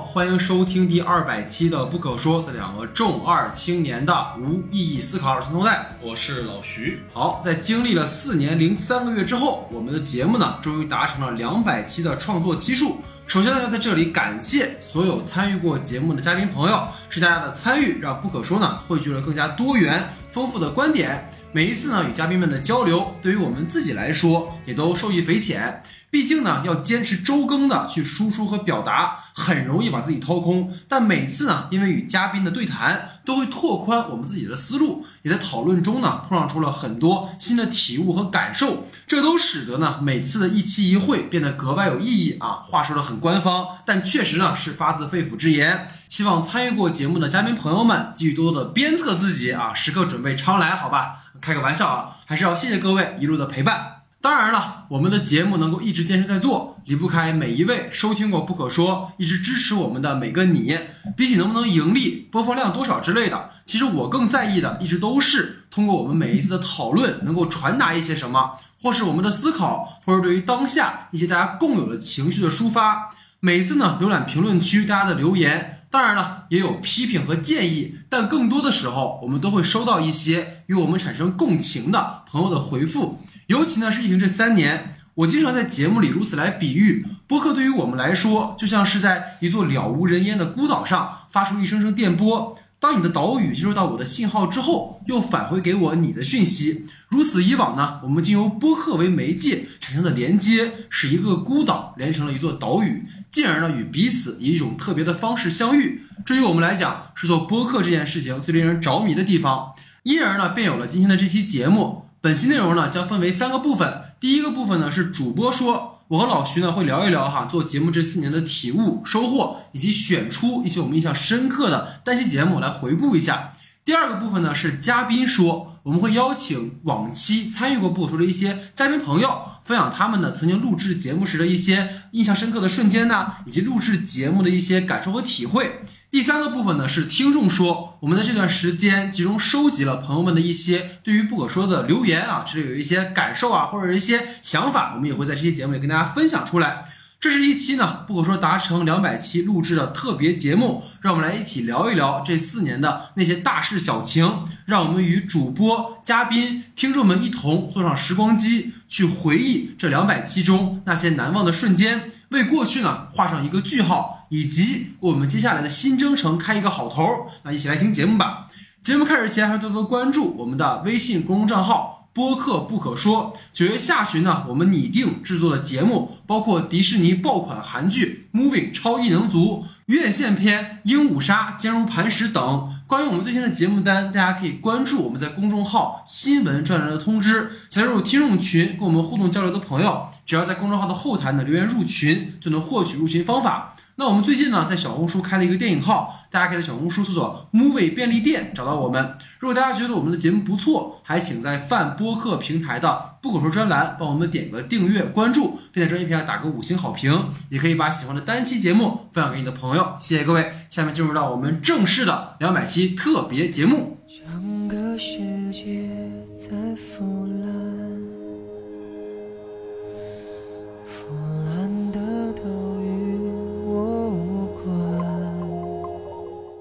欢迎收听第二百期的《不可说》，这两个重二青年的无意义思考，我是童代，我是老徐。好，在经历了四年零三个月之后，我们的节目呢，终于达成了两百期的创作期数。首先呢，要在这里感谢所有参与过节目的嘉宾朋友，是大家的参与，让《不可说》呢汇聚了更加多元、丰富的观点。每一次呢，与嘉宾们的交流，对于我们自己来说，也都受益匪浅。毕竟呢，要坚持周更的去输出和表达，很容易把自己掏空。但每次呢，因为与嘉宾的对谈，都会拓宽我们自己的思路，也在讨论中呢，碰撞出了很多新的体悟和感受。这都使得呢，每次的一期一会变得格外有意义啊！话说的很官方，但确实呢，是发自肺腑之言。希望参与过节目的嘉宾朋友们，继续多多的鞭策自己啊，时刻准备常来，好吧？开个玩笑啊，还是要谢谢各位一路的陪伴。当然了，我们的节目能够一直坚持在做，离不开每一位收听过《不可说》、一直支持我们的每个你。比起能不能盈利、播放量多少之类的，其实我更在意的，一直都是通过我们每一次的讨论，能够传达一些什么，或是我们的思考，或者对于当下一些大家共有的情绪的抒发。每次呢，浏览评论区大家的留言，当然了，也有批评和建议，但更多的时候，我们都会收到一些与我们产生共情的朋友的回复。尤其呢是疫情这三年，我经常在节目里如此来比喻，播客对于我们来说，就像是在一座了无人烟的孤岛上发出一声声电波。当你的岛屿接收到我的信号之后，又返回给我你的讯息。如此以往呢，我们经由播客为媒介产生的连接，使一个孤岛连成了一座岛屿，进而呢与彼此以一种特别的方式相遇。这于我们来讲，是做播客这件事情最令人着迷的地方。因而呢，便有了今天的这期节目。本期内容呢将分为三个部分，第一个部分呢是主播说，我和老徐呢会聊一聊哈做节目这四年的体悟、收获，以及选出一些我们印象深刻的单期节目来回顾一下。第二个部分呢是嘉宾说，我们会邀请往期参与过播出的一些嘉宾朋友，分享他们呢曾经录制节目时的一些印象深刻的瞬间呢，以及录制节目的一些感受和体会。第三个部分呢是听众说，我们在这段时间集中收集了朋友们的一些对于不可说的留言啊，这里有一些感受啊，或者一些想法，我们也会在这期节目里跟大家分享出来。这是一期呢不可说达成两百期录制的特别节目，让我们来一起聊一聊这四年的那些大事小情，让我们与主播、嘉宾、听众们一同坐上时光机，去回忆这两百期中那些难忘的瞬间，为过去呢画上一个句号，以及我们接下来的新征程开一个好头。那一起来听节目吧。节目开始前，还是多多关注我们的微信公众账号。播客不可说。九月下旬呢，我们拟定制作的节目包括迪士尼爆款韩剧《Moving 超异能族》院线片《鹦鹉杀》坚如磐石等。关于我们最新的节目单，大家可以关注我们在公众号新闻专栏的通知。加入听众群跟我们互动交流的朋友，只要在公众号的后台呢留言入群，就能获取入群方法。那我们最近呢，在小红书开了一个电影号，大家可以在小红书搜索 “movie 便利店”找到我们。如果大家觉得我们的节目不错，还请在泛播客平台的“不可说”专栏帮我们点个订阅、关注，并在专辑平台打个五星好评。也可以把喜欢的单期节目分享给你的朋友。谢谢各位，下面进入到我们正式的两百期特别节目。整个世界在腐烂，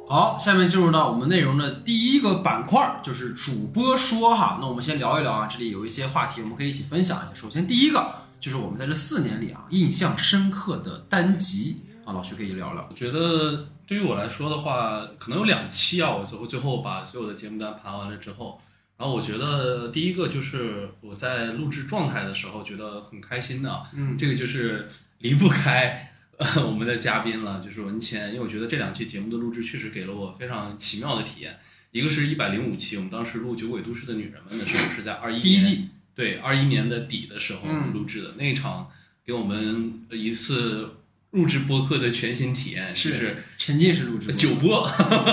好，下面进入到我们内容的第一个板块，就是主播说哈。那我们先聊一聊啊，这里有一些话题，我们可以一起分享一下。首先，第一个就是我们在这四年里啊，印象深刻的单集啊，老徐可以聊聊。我觉得对于我来说的话，可能有两期啊，我最后最后把所有的节目单盘完了之后，然后我觉得第一个就是我在录制状态的时候觉得很开心的，嗯，这个就是离不开。我们的嘉宾了，就是文谦，因为我觉得这两期节目的录制确实给了我非常奇妙的体验。一个是一百零五期，我们当时录《酒鬼都市的女人们》的时候，是在二一第一季，对，二一年的底的时候录制的那一场，给我们一次录制播客的全新体验，是沉浸式录制酒播，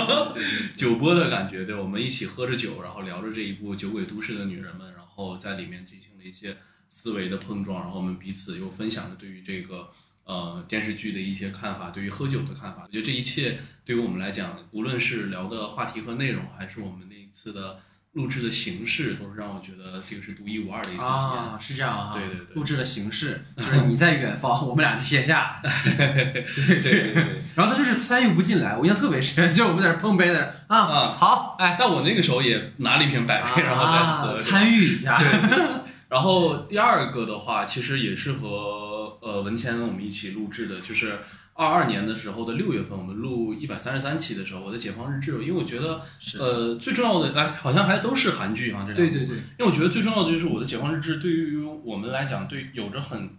酒播的感觉。对，我们一起喝着酒，然后聊着这一部《酒鬼都市的女人们》，然后在里面进行了一些思维的碰撞，然后我们彼此又分享了对于这个。呃，电视剧的一些看法，对于喝酒的看法，我觉得这一切对于我们来讲，无论是聊的话题和内容，还是我们那一次的录制的形式都是让我觉得这个是独一无二的一次体验。啊，是这样啊。对对对录制的形式 就是你在远方，我们俩在线下。对对对对。然后他就是参与不进来，我印象特别深，就是我们在那碰杯的啊啊，好，哎，但我那个时候也拿了一瓶百威，然后再喝，参与一下。然后第二个的话，其实也是和呃文谦我们一起录制的，就是二二年的时候的六月份，我们录一百三十三期的时候，我的解放日志，因为我觉得呃最重要的，哎，好像还都是韩剧啊，这两对对对，因为我觉得最重要的就是我的解放日志对于我们来讲，对有着很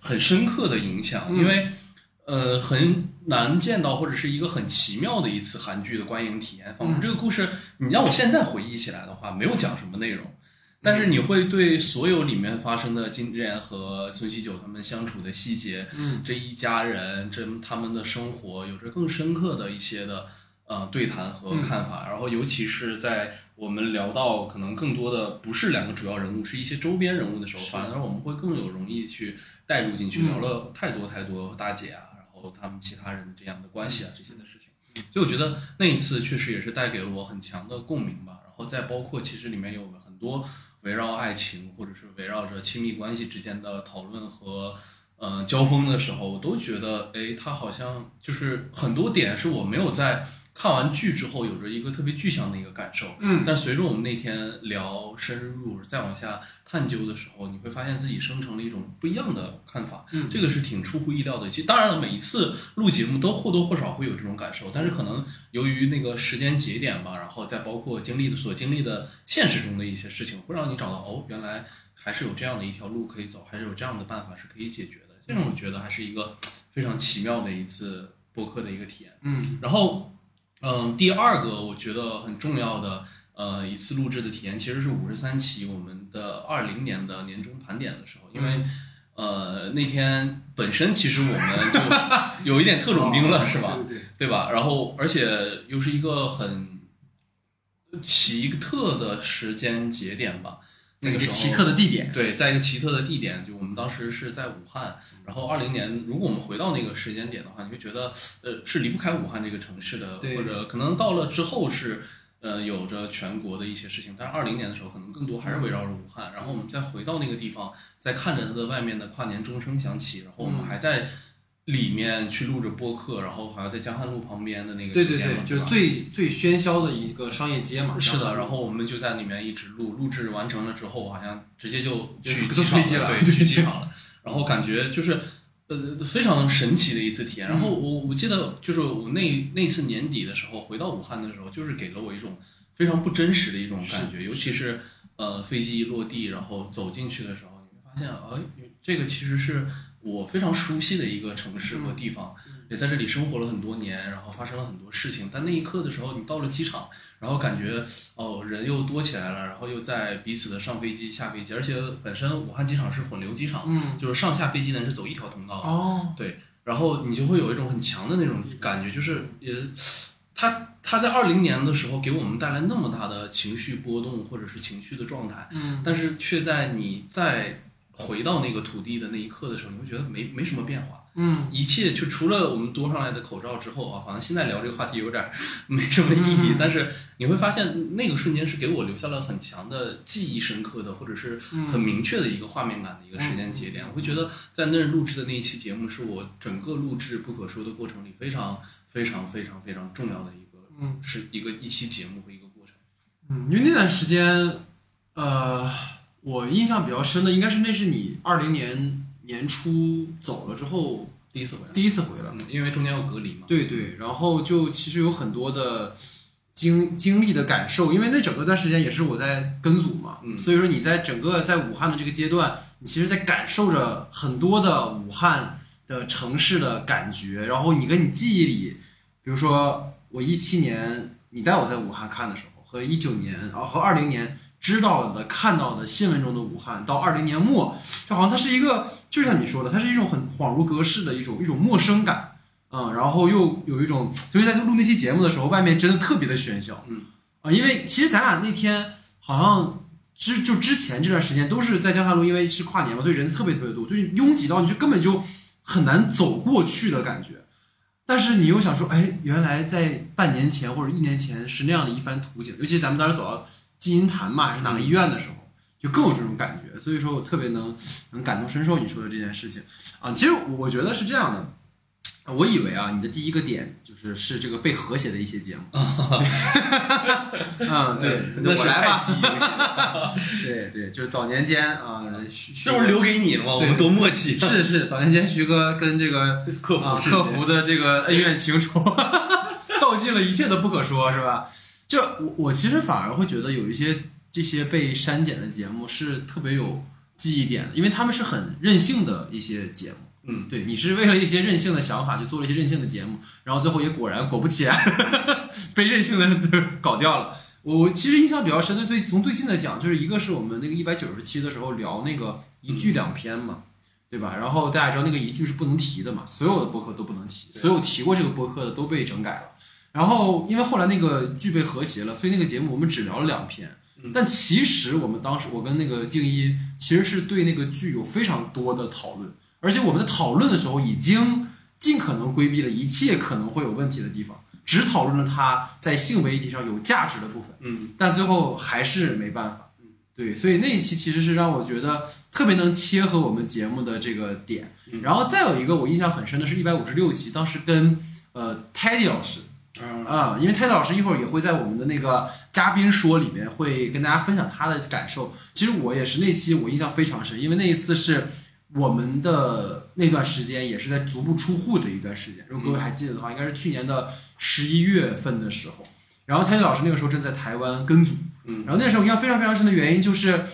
很深刻的影响，因为呃很难见到或者是一个很奇妙的一次韩剧的观影体验，仿佛这个故事你让我现在回忆起来的话，没有讲什么内容。但是你会对所有里面发生的金智妍和孙喜九他们相处的细节，嗯，这一家人这他们的生活有着更深刻的一些的呃对谈和看法。然后尤其是在我们聊到可能更多的不是两个主要人物，是一些周边人物的时候，反而我们会更有容易去带入进去，聊了太多太多大姐啊，然后他们其他人这样的关系啊这些的事情。所以我觉得那一次确实也是带给了我很强的共鸣吧。然后再包括其实里面有很多。围绕爱情，或者是围绕着亲密关系之间的讨论和呃交锋的时候，我都觉得，哎，他好像就是很多点是我没有在。看完剧之后，有着一个特别具象的一个感受。嗯，但随着我们那天聊深入，再往下探究的时候，你会发现自己生成了一种不一样的看法。嗯，这个是挺出乎意料的。其实当然了，每一次录节目都或多或少会有这种感受，但是可能由于那个时间节点吧，然后再包括经历的所经历的现实中的一些事情，会让你找到哦，原来还是有这样的一条路可以走，还是有这样的办法是可以解决的。这种我觉得还是一个非常奇妙的一次播客的一个体验。嗯，然后。嗯，第二个我觉得很重要的呃一次录制的体验，其实是五十三期我们的二零年的年终盘点的时候，因为呃那天本身其实我们就有一点特种兵了，是吧？对对吧？然后而且又是一个很奇特的时间节点吧。那个奇特的地点，对，在一个奇特的地点，就我们当时是在武汉，然后二零年，如果我们回到那个时间点的话，你会觉得，呃，是离不开武汉这个城市的，或者可能到了之后是，呃，有着全国的一些事情，但是二零年的时候，可能更多还是围绕着武汉，然后我们再回到那个地方，再看着它的外面的跨年钟声响起，然后我们还在。里面去录着播客，然后好像在江汉路旁边的那个对对对，就是最最喧嚣的一个商业街嘛。是的，然后我们就在里面一直录，录制完成了之后，好像直接就去机了，对，去机场了。然后感觉就是呃非常神奇的一次体验。然后我我记得就是我那那次年底的时候回到武汉的时候，就是给了我一种非常不真实的一种感觉，尤其是呃飞机一落地，然后走进去的时候，你会发现哎，这个其实是。我非常熟悉的一个城市和地方，也在这里生活了很多年，然后发生了很多事情。但那一刻的时候，你到了机场，然后感觉哦，人又多起来了，然后又在彼此的上飞机、下飞机，而且本身武汉机场是混流机场，嗯，就是上下飞机呢是走一条通道的。哦，对，然后你就会有一种很强的那种感觉，就是也，他他在二零年的时候给我们带来那么大的情绪波动或者是情绪的状态，嗯，但是却在你在。回到那个土地的那一刻的时候，你会觉得没没什么变化，嗯，一切就除了我们多上来的口罩之后啊，好像现在聊这个话题有点 没什么意义。但是你会发现那个瞬间是给我留下了很强的记忆深刻的，或者是很明确的一个画面感的一个时间节点。我会觉得在那儿录制的那一期节目是我整个录制不可说的过程里非常非常非常非常重要的一个，嗯，是一个一期节目和一个过程。嗯，因为那段时间，呃。我印象比较深的应该是那是你二零年年初走了之后第一次回来，第一次回来，因为中间有隔离嘛。对对，然后就其实有很多的经经历的感受，因为那整个段时间也是我在跟组嘛，所以说你在整个在武汉的这个阶段，你其实在感受着很多的武汉的城市的感觉，然后你跟你记忆里，比如说我一七年你带我在武汉看的时候，和一九年啊和二零年。知道的、看到的新闻中的武汉，到二零年末，就好像它是一个，就像你说的，它是一种很恍如隔世的一种一种陌生感，嗯，然后又有一种，就是在录那期节目的时候，外面真的特别的喧嚣，嗯，啊，因为其实咱俩那天好像之就之前这段时间都是在江汉路，因为是跨年嘛，所以人特别特别多，就拥挤到你就根本就很难走过去的感觉。但是你又想说，哎，原来在半年前或者一年前是那样的一番图景，尤其咱们当时走到。金银潭嘛，还是哪个医院的时候，就更有这种感觉。所以说我特别能能感同身受你说的这件事情啊。其实我觉得是这样的。我以为啊，你的第一个点就是是这个被和谐的一些节目。嗯，对，我来吧。对对，就是早年间啊，这不是留给你了吗？我们多默契。是是，早年间徐哥跟这个客服客服的这个恩怨情仇，道尽了一切的不可说，是吧？就我我其实反而会觉得有一些这些被删减的节目是特别有记忆点的，因为他们是很任性的一些节目。嗯，对你是为了一些任性的想法去做了一些任性的节目，然后最后也果然果不其然 被任性的 搞掉了。我其实印象比较深的，最从最近的讲，就是一个是我们那个一百九十期的时候聊那个一句两篇嘛，对吧？然后大家知道那个一句是不能提的嘛，所有的播客都不能提，所有提过这个播客的都被整改了。然后因为后来那个剧被和谐了，所以那个节目我们只聊了两篇。但其实我们当时我跟那个静一其实是对那个剧有非常多的讨论。而且我们在讨论的时候，已经尽可能规避了一切可能会有问题的地方，只讨论了它在性别议题上有价值的部分。嗯，但最后还是没办法。嗯，对，所以那一期其实是让我觉得特别能切合我们节目的这个点。然后再有一个我印象很深的是一百五十六期，当时跟呃 Teddy 老师，啊，因为 Teddy 老师一会儿也会在我们的那个嘉宾说里面会跟大家分享他的感受。其实我也是那期我印象非常深，因为那一次是。我们的那段时间也是在足不出户的一段时间，如果各位还记得的话，应该是去年的十一月份的时候。然后泰迪老师那个时候正在台湾跟组，嗯，然后那时候印象非常非常深的原因就是，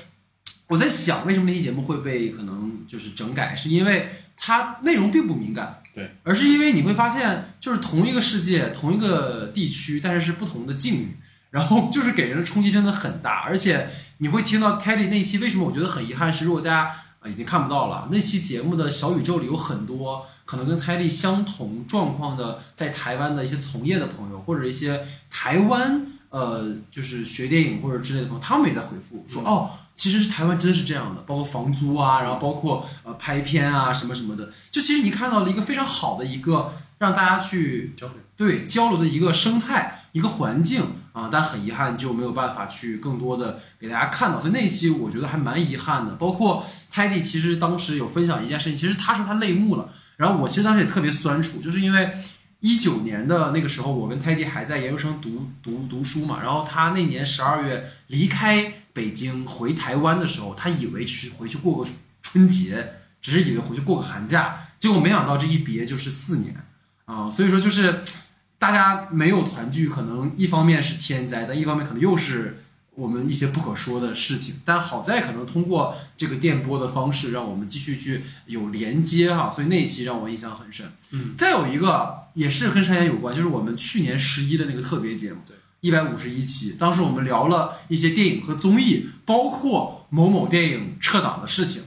我在想为什么那期节目会被可能就是整改，是因为它内容并不敏感，对，而是因为你会发现就是同一个世界、同一个地区，但是是不同的境遇，然后就是给人的冲击真的很大，而且你会听到 Teddy 那期为什么我觉得很遗憾是，如果大家。已经看不到了。那期节目的小宇宙里有很多可能跟 Teddy 相同状况的，在台湾的一些从业的朋友，或者一些台湾呃，就是学电影或者之类的朋友，他们也在回复说，哦，其实是台湾真的是这样的，包括房租啊，然后包括呃拍片啊什么什么的，就其实你看到了一个非常好的一个让大家去交流，对交流的一个生态。一个环境啊，但很遗憾就没有办法去更多的给大家看到，所以那一期我觉得还蛮遗憾的。包括泰迪其实当时有分享一件事情，其实他说他泪目了，然后我其实当时也特别酸楚，就是因为一九年的那个时候，我跟泰迪还在研究生读读读书嘛，然后他那年十二月离开北京回台湾的时候，他以为只是回去过个春节，只是以为回去过个寒假，结果没想到这一别就是四年啊，所以说就是。大家没有团聚，可能一方面是天灾，但一方面可能又是我们一些不可说的事情。但好在可能通过这个电波的方式，让我们继续去有连接哈，所以那一期让我印象很深。嗯，再有一个也是跟山岩有关，就是我们去年十一的那个特别节目，对，一百五十一期，当时我们聊了一些电影和综艺，包括某某电影撤档的事情，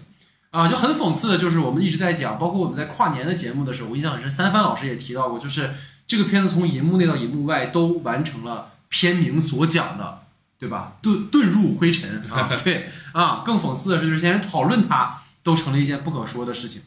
啊，就很讽刺的就是我们一直在讲，包括我们在跨年的节目的时候，我印象很深，三帆老师也提到过，就是。这个片子从银幕内到银幕外都完成了片名所讲的，对吧？遁遁入灰尘啊，对啊。更讽刺的是，就是现在讨论它都成了一件不可说的事情。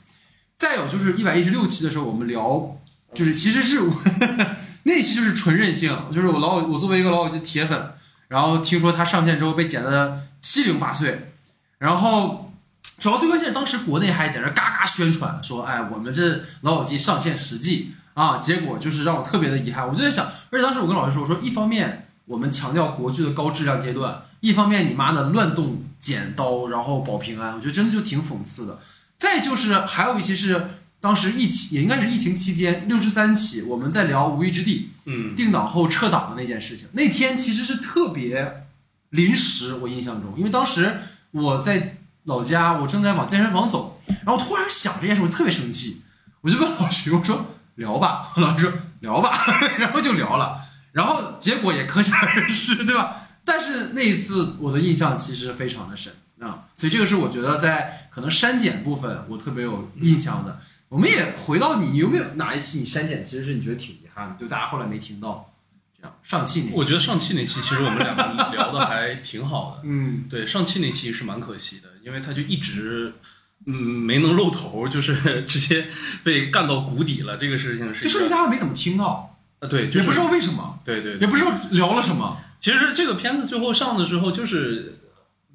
再有就是一百一十六期的时候，我们聊，就是其实是我 那期就是纯任性，就是我老我作为一个老友记铁粉，然后听说他上线之后被剪的七零八碎，然后主要最关键当时国内还在那嘎嘎宣传说，哎，我们这老友记上线实际。啊，结果就是让我特别的遗憾。我就在想，而且当时我跟老师说，我说一方面我们强调国剧的高质量阶段，一方面你妈的乱动剪刀，然后保平安，我觉得真的就挺讽刺的。再就是还有一些是当时疫情，也应该是疫情期间六十三期，我们在聊《无依之地》，嗯，定档后撤档的那件事情。那天其实是特别临时，我印象中，因为当时我在老家，我正在往健身房走，然后突然想这件事，我特别生气，我就问老徐，我说。聊吧，老师说聊吧，然后就聊了，然后结果也可想而知，对吧？但是那一次我的印象其实非常的深啊，所以这个是我觉得在可能删减部分我特别有印象的。我们也回到你，你有没有哪一期你删减其实是你觉得挺遗憾的，就大家后来没听到？这样上期那，我觉得上期那期其实我们两个聊的还挺好的，嗯，对，上期那期是蛮可惜的，因为他就一直。嗯，没能露头，就是直接被干到谷底了。这个事情是，就说明大家没怎么听到。啊，对，也不知道为什么，对对，也不知道聊了什么。其实这个片子最后上的时候，就是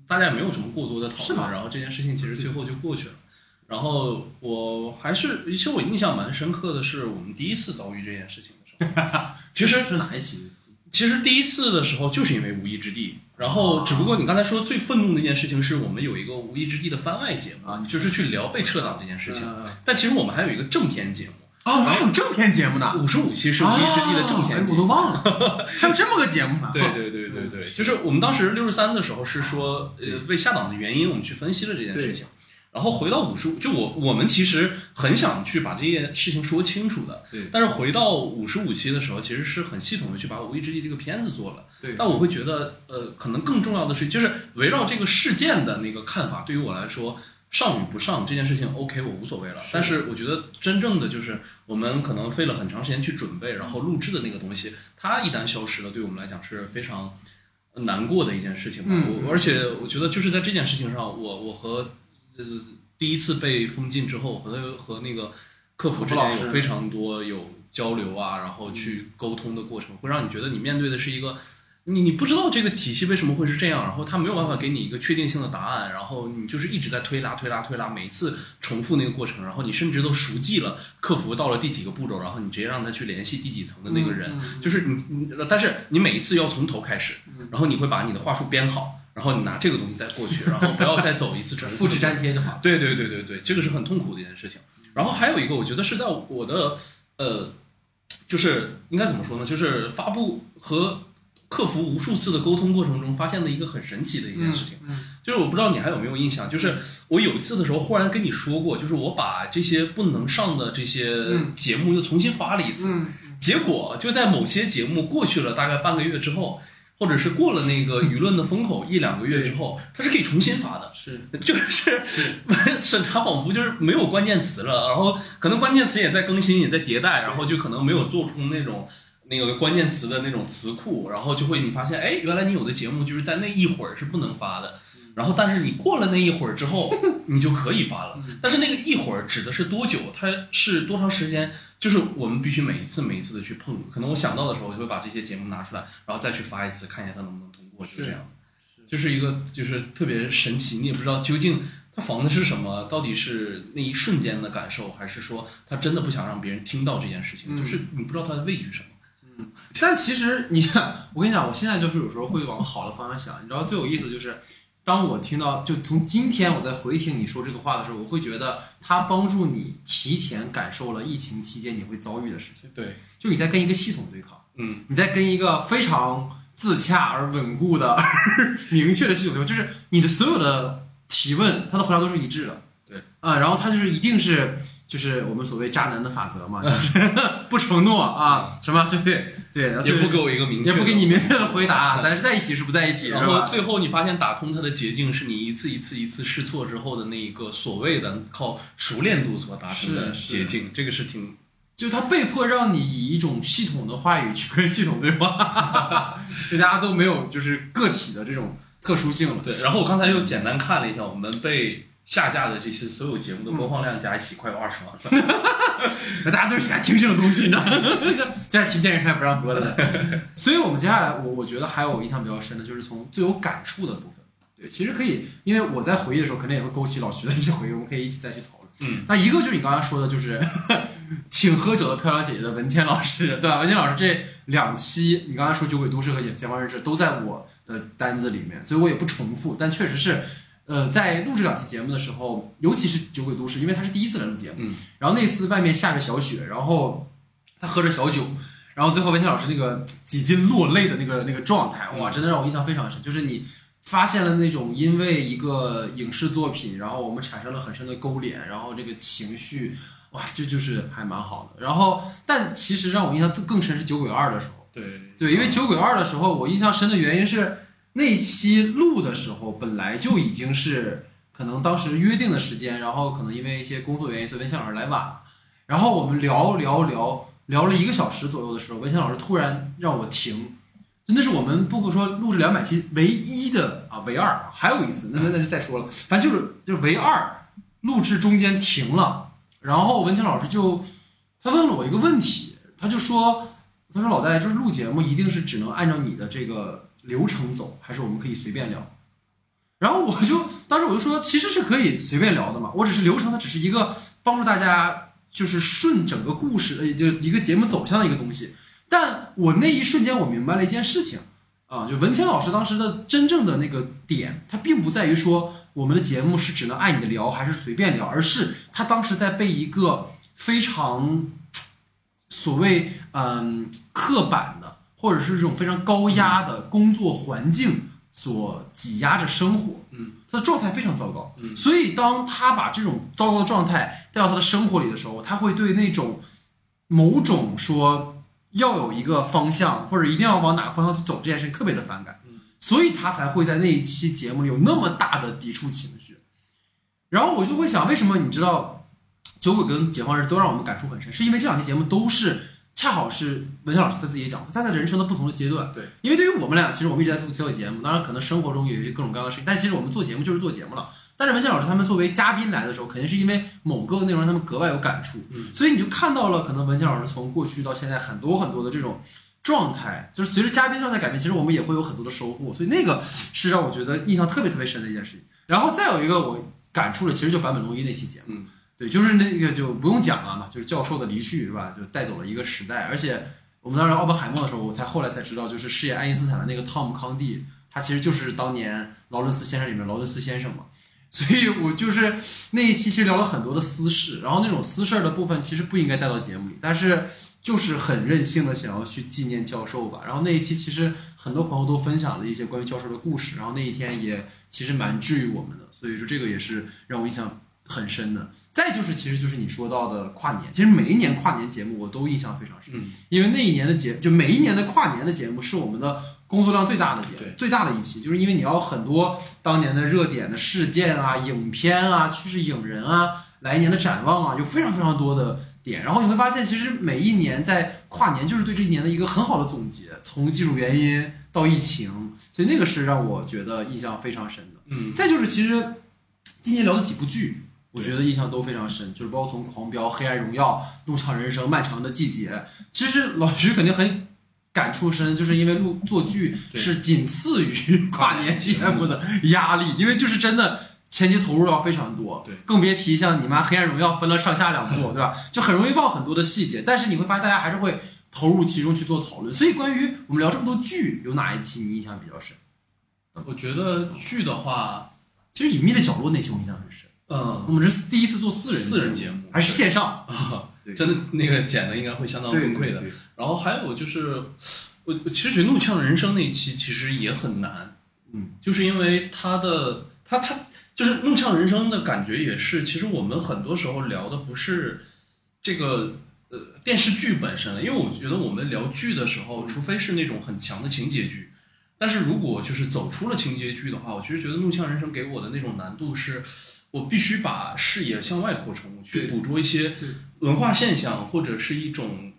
大家也没有什么过多的讨论，然后这件事情其实最后就过去了。然后我还是，其实我印象蛮深刻的是，我们第一次遭遇这件事情的时候，其实是哪一期？其实第一次的时候就是因为无意之地，然后只不过你刚才说最愤怒的一件事情是我们有一个无意之地的番外节目啊你就是去聊被撤档这件事情。嗯但其实我们还有一个正片节目，哦，还有正片节目呢，五十五期是无意之地的正啊哎片节目。我都忘了，还有这么个节目呢。对对对对对，就是我们当时六十三的时候是说，呃，被下档的原因，我们去分析了这件事情。然后回到五十五，就我我们其实很想去把这件事情说清楚的，对但是回到五十五期的时候，其实是很系统的去把《无意之地》这个片子做了。对但我会觉得，呃，可能更重要的是，就是围绕这个事件的那个看法，对于我来说，上与不上这件事情，OK，我无所谓了。是但是我觉得真正的就是我们可能费了很长时间去准备，然后录制的那个东西，它一旦消失了，对我们来讲是非常难过的一件事情吧。嗯我而且我觉得就是在这件事情上，我我和呃第一次被封禁之后，和和那个客服之间有非常多有交流啊，然后去沟通的过程，会让你觉得你面对的是一个。你你不知道这个体系为什么会是这样，然后他没有办法给你一个确定性的答案，然后你就是一直在推拉推拉推拉，每次重复那个过程，然后你甚至都熟记了客服到了第几个步骤，然后你直接让他去联系第几层的那个人，嗯嗯就是你你，但是你每一次要从头开始，嗯然后你会把你的话术编好，然后你拿这个东西再过去，然后不要再走一次 重复复制粘贴就好。对对对对对，这个是很痛苦的一件事情。然后还有一个，我觉得是在我的呃，就是应该怎么说呢？就是发布和客服无数次的沟通过程中，发现了一个很神奇的一件事情。嗯，就是我不知道你还有没有印象，就是我有一次的时候忽然跟你说过，就是我把这些不能上的这些嗯节目又重新发了一次，嗯结果就在某些节目过去了大概半个月之后，或者是过了那个舆论的风口一两个月之后，它是可以重新发的。是就是 审查仿佛就是没有关键词了，然后可能关键词也在更新，也在迭代，然后就可能没有做出那种那个关键词的那种词库，然后就会你发现，哎，原来你有的节目就是在那一会儿是不能发的，然后但是你过了那一会儿之后，你就可以发了。但是那个一会儿指的是多久？它是多长时间？就是我们必须每一次每一次的去碰，可能我想到的时候，我就会把这些节目拿出来，然后再去发一次，看一下它能不能通过，就这样。就是一个就是特别神奇，你也不知道究竟他防的是什么，到底是那一瞬间的感受，还是说他真的不想让别人听到这件事情？嗯就是你不知道他的畏惧什么。嗯但其实你看，我跟你讲，我现在就是有时候会往好的方向想。你知道最有意思就是，当我听到就从今天我在回听你说这个话的时候，我会觉得它帮助你提前感受了疫情期间你会遭遇的事情。对，就你在跟一个系统对抗，嗯，你在跟一个非常自洽而稳固的、明确的系统对抗，就是你的所有的提问，它的回答都是一致的。对啊，然后它就是一定是。就是我们所谓渣男的法则嘛，就是 不承诺啊，什么就对对，然后最也不给我一个明确，也不给你。明确的回答，咱是在一起是不在一起，是然后？最后你发现打通它的捷径是你一次一次一次试错之后的那一个所谓的靠熟练度所达成的捷径，这个是挺就他被迫让你以一种系统的话语去跟系统对话，就大家都没有就是个体的这种特殊性了。对。然后我刚才又简单看了一下，我们被下架的这些所有节目的播放量加一起快有二十万了。那 大家都是喜欢听这种东西，你知道吗？现在听电视台不让播的。所以我们接下来，我我觉得还有印象比较深的，就是从最有感触的部分。对，其实可以，因为我在回忆的时候，肯定也会勾起老徐的一些回忆，我们可以一起再去讨论。嗯，那一个就是你刚刚说的，就是 请喝酒的漂亮姐姐的文谦老师，对吧？文谦老师这两期，你刚才说《酒鬼都市》和《解放日志》都在我的单子里面，所以我也不重复，但确实是。呃，在录这两期节目的时候，尤其是《酒鬼都市》，因为他是第一次来录节目，嗯，然后那次外面下着小雪，然后他喝着小酒，然后最后文天老师那个几近落泪的那个那个状态，哇，真的让我印象非常深。就是你发现了那种因为一个影视作品，然后我们产生了很深的勾连，然后这个情绪，哇，这就是还蛮好的。然后，但其实让我印象更深是《酒鬼二》的时候，对对，因为《酒鬼二》的时候，我印象深的原因是那期录的时候本来就已经是可能当时约定的时间，然后可能因为一些工作原因，所以文谦老师来晚了。然后我们聊聊聊聊了一个小时左右的时候，文谦老师突然让我停，真的是我们不可说录制两百期唯一的啊，唯二，还有一次，那那那就再说了，反正就是就是唯二录制中间停了，然后文谦老师就他问了我一个问题，他就说他说老戴就是录节目一定是只能按照你的这个流程走，还是我们可以随便聊？然后我就当时我就说，其实是可以随便聊的嘛，我只是流程，它只是一个帮助大家就是顺整个故事，呃，就一个节目走向的一个东西。但我那一瞬间我明白了一件事情啊，就文谦老师当时的真正的那个点，他并不在于说我们的节目是只能按你的聊，还是随便聊，而是他当时在被一个非常所谓嗯刻板的，或者是这种非常高压的工作环境所挤压着生活，嗯，他的状态非常糟糕，嗯。所以当他把这种糟糕的状态带到他的生活里的时候，他会对那种某种说要有一个方向，或者一定要往哪个方向去走这件事情特别的反感，嗯。所以他才会在那一期节目里有那么大的抵触情绪。然后我就会想，为什么你知道酒鬼跟解放日都让我们感触很深，是因为这两期节目都是恰好是文轩老师他自己也讲，他在人生的不同的阶段。对，因为对于我们俩，其实我们一直在做做节目，当然可能生活中有一些各种各样的事情，但其实我们做节目就是做节目了。但是文倩老师他们作为嘉宾来的时候，肯定是因为某个内容让他们格外有感触，嗯所以你就看到了可能文倩老师从过去到现在很多很多的这种状态，就是随着嘉宾状态改变，其实我们也会有很多的收获，所以那个是让我觉得印象特别特别深的一件事情。然后再有一个我感触的，其实就坂本龙一那期节目，嗯，对，就是那个就不用讲了嘛，就是教授的离去是吧，就带走了一个时代，而且我们当时奥本海默的时候，我才后来才知道，就是饰演爱因斯坦的那个汤姆康蒂，他其实就是当年劳伦斯先生里面劳伦斯先生嘛。所以我就是那一期其实聊了很多的私事，然后那种私事的部分其实不应该带到节目里，但是就是很任性的想要去纪念教授吧。然后那一期其实很多朋友都分享了一些关于教授的故事，然后那一天也其实蛮治愈我们的，所以说这个也是让我印象很深的。再就是其实就是你说到的跨年，其实每一年跨年节目我都印象非常深，嗯因为那一年的节就每一年的跨年的节目是我们的工作量最大的节最大的一期，就是因为你要很多当年的热点的事件啊、影片啊、趋势影人啊、来年的展望啊，有非常非常多的点。然后你会发现，其实每一年在跨年就是对这一年的一个很好的总结，从技术原因到疫情，所以那个是让我觉得印象非常深的。嗯再就是其实今年聊的几部剧，我觉得印象都非常深，就是包括从《狂飙》《黑暗荣耀》《怒唱人生》《漫长的季节》，其实老徐肯定很感触深，就是因为录做剧是仅次于跨年节目的压力，因为就是真的。前期投入要非常多，对更别提像你妈《黑暗荣耀》分了上下两部，对吧？就很容易忘很多的细节，但是你会发现大家还是会投入其中去做讨论。所以关于我们聊这么多剧，有哪一期你印象比较深？我觉得剧的话，其实《隐秘的角落》那期我印象很深。我嗯，们是第一次做四人四人节目。还是线上？啊对。真的那个剪的应该会相当崩溃的。然后还有就是，我我其实觉得《怒呛人生》那一期其实也很难，嗯，就是因为他的他他就是《怒呛人生》的感觉也是，其实我们很多时候聊的不是这个呃电视剧本身了，因为我觉得我们聊剧的时候，除非是那种很强的情节剧。但是如果就是走出了情节剧的话，我其实觉得《怒呛人生》给我的那种难度是，我必须把视野向外扩充，去捕捉一些文化现象或者是一种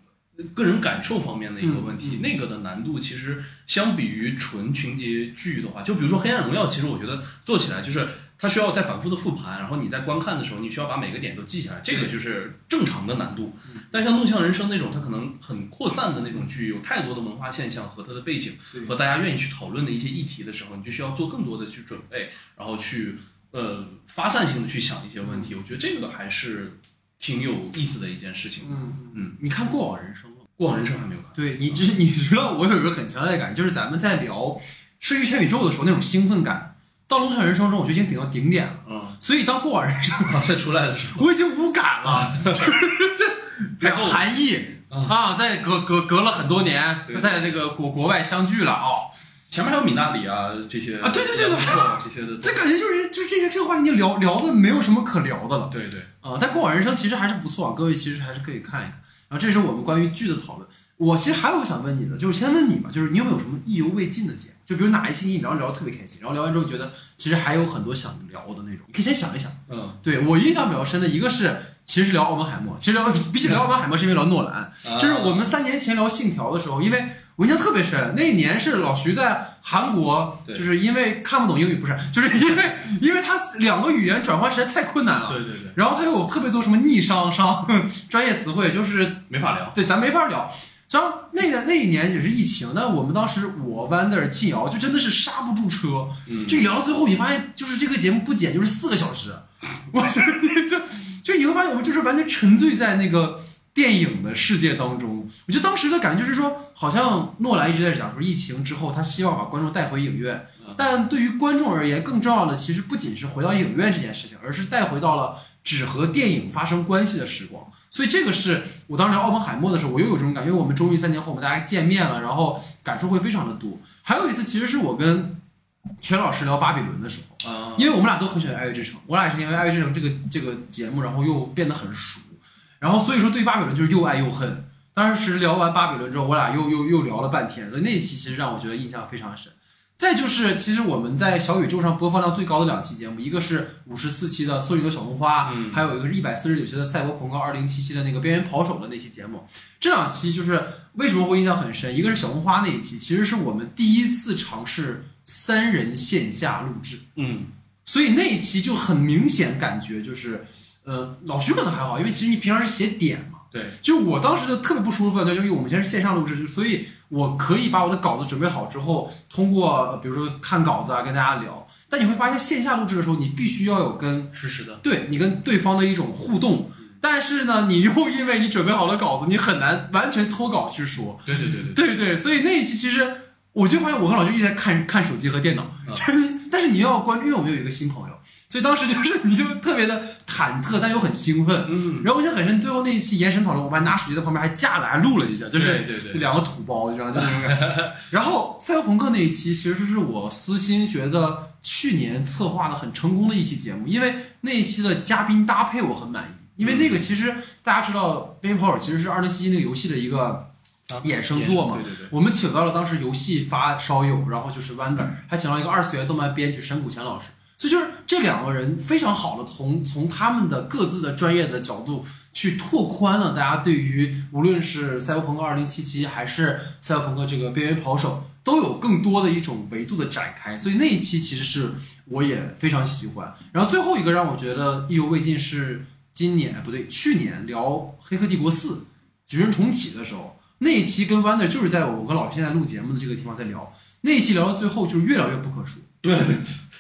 个人感受方面的一个问题。嗯。嗯那个的难度其实相比于纯情节剧的话，就比如说《黑暗荣耀》，其实我觉得做起来就是它需要再反复的复盘，然后你在观看的时候，你需要把每个点都记下来，这个就是正常的难度。但像《怒呛人生》那种，它可能很扩散的那种剧，有太多的文化现象和它的背景对。和大家愿意去讨论的一些议题的时候，你就需要做更多的去准备，然后去呃发散性的去想一些问题。我觉得这个还是挺有意思的一件事情。嗯嗯，你看《过往人生》吗？过往人生还没有看，对你，只你知道，我有一个很强烈的感觉，就是咱们在聊《睡玉全宇宙》的时候那种兴奋感，到《龙场人生》中，我觉得已经顶到顶点了。嗯，所以当《过往人生》，啊，再出来的时候，我已经无感了，就是这还够韩毅啊，在隔隔隔了很多年，在那个国国外相聚了哦，前面还有米纳里啊这些啊对对对对这些的都，这感觉就是就是这些这个话题，就聊聊的没有什么可聊的了。对对，啊、但过往人生其实还是不错啊，各位其实还是可以看一看。然后这是我们关于剧的讨论。我其实还有个想问你的，就是先问你吧，就是你有没有什么意犹未尽的节目？就比如哪一期你聊着聊得特别开心，然后聊完之后觉得其实还有很多想聊的那种，你可以先想一想。嗯，对我印象比较深的一个是，其实是聊奥本海默，其实聊比起聊奥本海默是因为聊诺兰，就是我们三年前聊信条的时候，因为我印象特别深，那一年是老徐在韩国，就是因为看不懂英语，不是，就是因为 因为他两个语言转换实在太困难了。对对对，然后他又有特别多什么逆商商专业词汇，就是没法聊。对咱没法聊。然后那个那一年也是疫情，那我们当时我 Wander 庆瑶就真的是刹不住车，嗯，就聊到最后，你发现就是这个节目不剪就是四个小时，我觉得就就你会发现我们就是完全沉醉在那个电影的世界当中。我觉得当时的感觉就是说，好像诺兰一直在讲说，疫情之后他希望把观众带回影院，但对于观众而言，更重要的其实不仅是回到影院这件事情，而是带回到了只和电影发生关系的时光。所以这个是我当时聊奥本海默的时候，我又有这种感觉，因为我们终于三年后我们大家见面了，然后感触会非常的多。还有一次，其实是我跟全老师聊巴比伦的时候。啊，因为我们俩都很喜欢《爱乐之城》，我俩也是因为《爱乐之城》这个这个节目，然后又变得很熟，然后所以说对巴比伦就是又爱又恨。当时聊完巴比伦之后，我俩又又又聊了半天，所以那一期其实让我觉得印象非常深。再就是，其实我们在小宇宙上播放量最高的两期节目，一个是五十四期的《送你的小红花》，嗯还有一个是一百四十九期的《赛博朋克二零七七》的那个边缘跑手的那期节目。这两期就是为什么会印象很深？一个是小红花那一期，其实是我们第一次尝试三人线下录制。嗯，所以那一期就很明显感觉就是，呃，老徐可能还好，因为其实你平常是写点嘛。对，就我当时就特别不舒服的，就因为我们现在是线上录制，所以我可以把我的稿子准备好之后，通过呃比如说看稿子啊跟大家聊。但你会发现线下录制的时候，你必须要有跟实时的，对你跟对方的一种互动，但是呢，你又因为你准备好了稿子，你很难完全脱稿去说。对对对对，对对，所以那一期其实我就发现我和老徐一直在看看手机和电脑，但是你要关注，因为我们有一个新朋友，所以当时就是你就特别的忐忑，但又很兴奋。嗯，然后我印象很深，最后那一期延伸讨论，我们还拿手机在旁边还架了，还录了一下，就是对对对，两个土包，你知道就那种感觉。然后赛博朋克那一期其实是我私心觉得去年策划的很成功的一期节目，因为那一期的嘉宾搭配我很满意，因为那个其实大家知道《边缘跑手》其实是二零七七那个游戏的一个衍生作嘛，对对对，我们请到了当时游戏发烧友，然后就是 Wander，还请到一个二次元动漫编剧沈谷乾老师，所以就是这两个人非常好的从从他们的各自的专业的角度去拓宽了大家对于无论是赛博朋克二零七七还是赛博朋克这个边缘跑手都有更多的一种维度的展开，所以那一期其实是我也非常喜欢。然后最后一个让我觉得意犹未尽是今年不对，去年聊《黑客帝国四》矩阵重启的时候。那一期跟 Wonder 就是在我跟老师现在录节目的这个地方在聊，那一期聊到最后就是越聊越不可说，对对，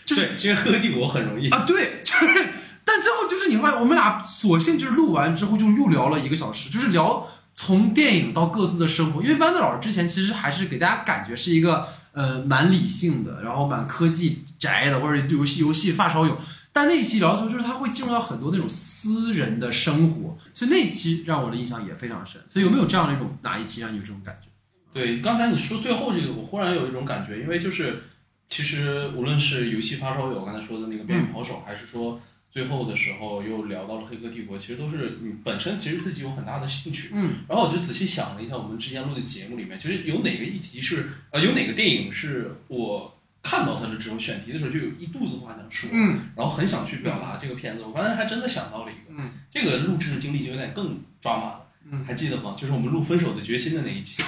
就是其实喝帝国很容易啊，对，就是，但最后就是你发现我们俩索性就是录完之后就又聊了一个小时，就是聊从电影到各自的生活，因为 Wander 老师之前其实还是给大家感觉是一个呃蛮理性的，然后蛮科技宅的，或者游戏游戏发烧友。但那一期聊的时候，就是他会进入到很多那种私人的生活，所以那一期让我的印象也非常深。所以有没有这样的一种哪一期让你有这种感觉？对，刚才你说最后这个，我忽然有一种感觉，因为就是其实无论是游戏发烧友刚才说的那个边缘跑手，还是说最后的时候又聊到了黑客帝国，其实都是你本身其实自己有很大的兴趣。嗯，然后我就仔细想了一下，我们之前录的节目里面，其实有哪个议题是呃，有哪个电影是我看到它的这种选题的时候就有一肚子话想说，嗯然后很想去表达这个片子。我刚才还真的想到了一个，嗯这个录制的经历就有点更抓马了。嗯，还记得吗？就是我们录《分手的决心》的那一期。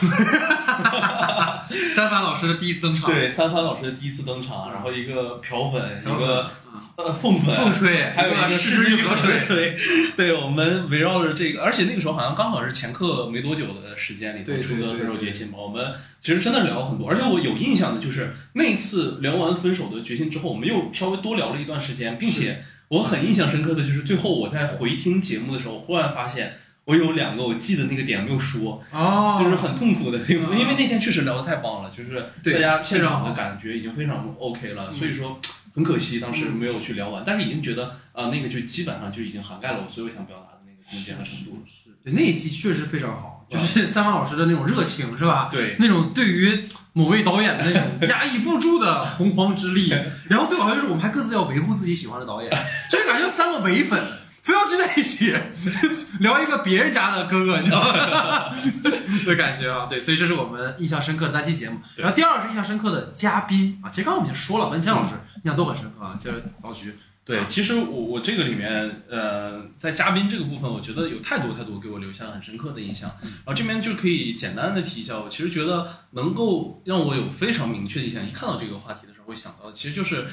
三凡老师的第一次登场，对，三帆老师的第一次登场，然后一个漂粉，一个嗯呃凤粉，凤吹，还有一个失之愈合水水，对，我们围绕着这个，而且那个时候好像刚好是前课没多久的时间里出的《分手决心》嘛，我们其实真的聊了很多，而且我有印象的就是那一次聊完《分手的决心》之后，我们又稍微多聊了一段时间，并且我很印象深刻的就是最后我在回听节目的时候，忽然发现。我有两个我记得那个点没有说，哦，就是很痛苦的那因为那天确实聊得太棒了，就是对大家现场的感觉已经非常 OK 了，嗯。所以说很可惜当时没有去聊完，但是已经觉得啊、那个就基本上就已经涵盖了我所有想表达的那个空间和程度了。是，对那一期确实非常好，就是三凡老师的那种热情，是吧？对，那种对于某位导演的那种 压抑不住的洪荒之力，然后最好就是我们还各自要维护自己喜欢的导演，就是感觉三个伪粉非要聚在一起聊一个别人家的哥哥，你知道吗？的感觉啊，对，所以这是我们印象深刻的那期节目。然后第二是印象深刻的嘉宾啊，其实刚刚我们已经说了，文谦老师印象都很深刻啊，就是曹局，对，其实我我这个里面，呃，在嘉宾这个部分，我觉得有太多太多给我留下很深刻的印象。然后这边就可以简单的提一下，我其实觉得能够让我有非常明确的印象，一看到这个话题的时候会想到的，其实就是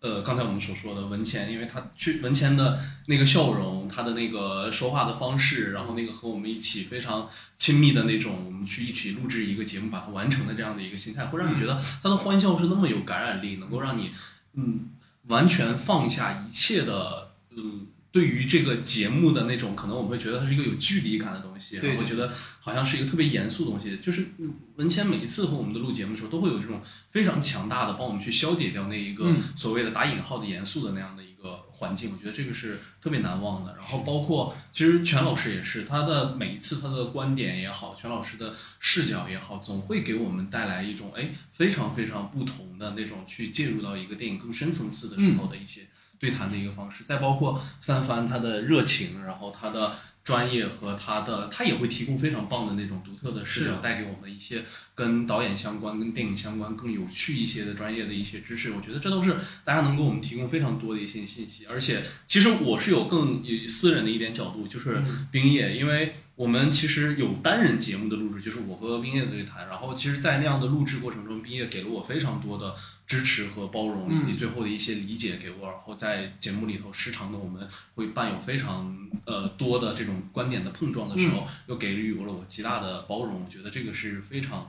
呃，刚才我们所说的文谦，因为他去文谦的那个笑容，他的那个说话的方式，然后那个和我们一起非常亲密的那种，我们去一起录制一个节目，把它完成的这样的一个心态，会让你觉得他的欢笑是那么有感染力，能够让你嗯完全放下一切的嗯。对于这个节目的那种，可能我们会觉得它是一个有距离感的东西，对，我觉得好像是一个特别严肃的东西。就是文谦每一次和我们的录节目的时候，都会有这种非常强大的帮我们去消解掉那一个所谓的打引号的严肃的那样的一个环境。我觉得这个是特别难忘的。然后包括其实全老师也是，他的每一次他的观点也好，全老师的视角也好，总会给我们带来一种哎非常非常不同的那种去介入到一个电影更深层次的时候的一些。对谈的一个方式，再包括三番他的热情，然后他的专业和他的，他也会提供非常棒的那种独特的视角，带给我们一些跟导演相关、跟电影相关更有趣一些的专业的一些知识。我觉得这都是大家能给我们提供非常多的一些信息。而且，其实我是有更私人的一点角度，就是冰叶，因为。我们其实有单人节目的录制，就是我和冰叶的对谈。然后，其实，在那样的录制过程中，冰叶给了我非常多的支持和包容，以及最后的一些理解给我。然后，在节目里头，时常的我们会伴有非常呃多的这种观点的碰撞的时候，又给予了我极大的包容。我觉得这个是非常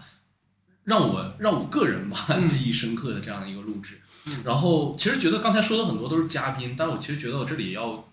让我让我个人吧 记忆深刻的这样的一个录制。然后，其实觉得刚才说的很多都是嘉宾，但我其实觉得我这里要。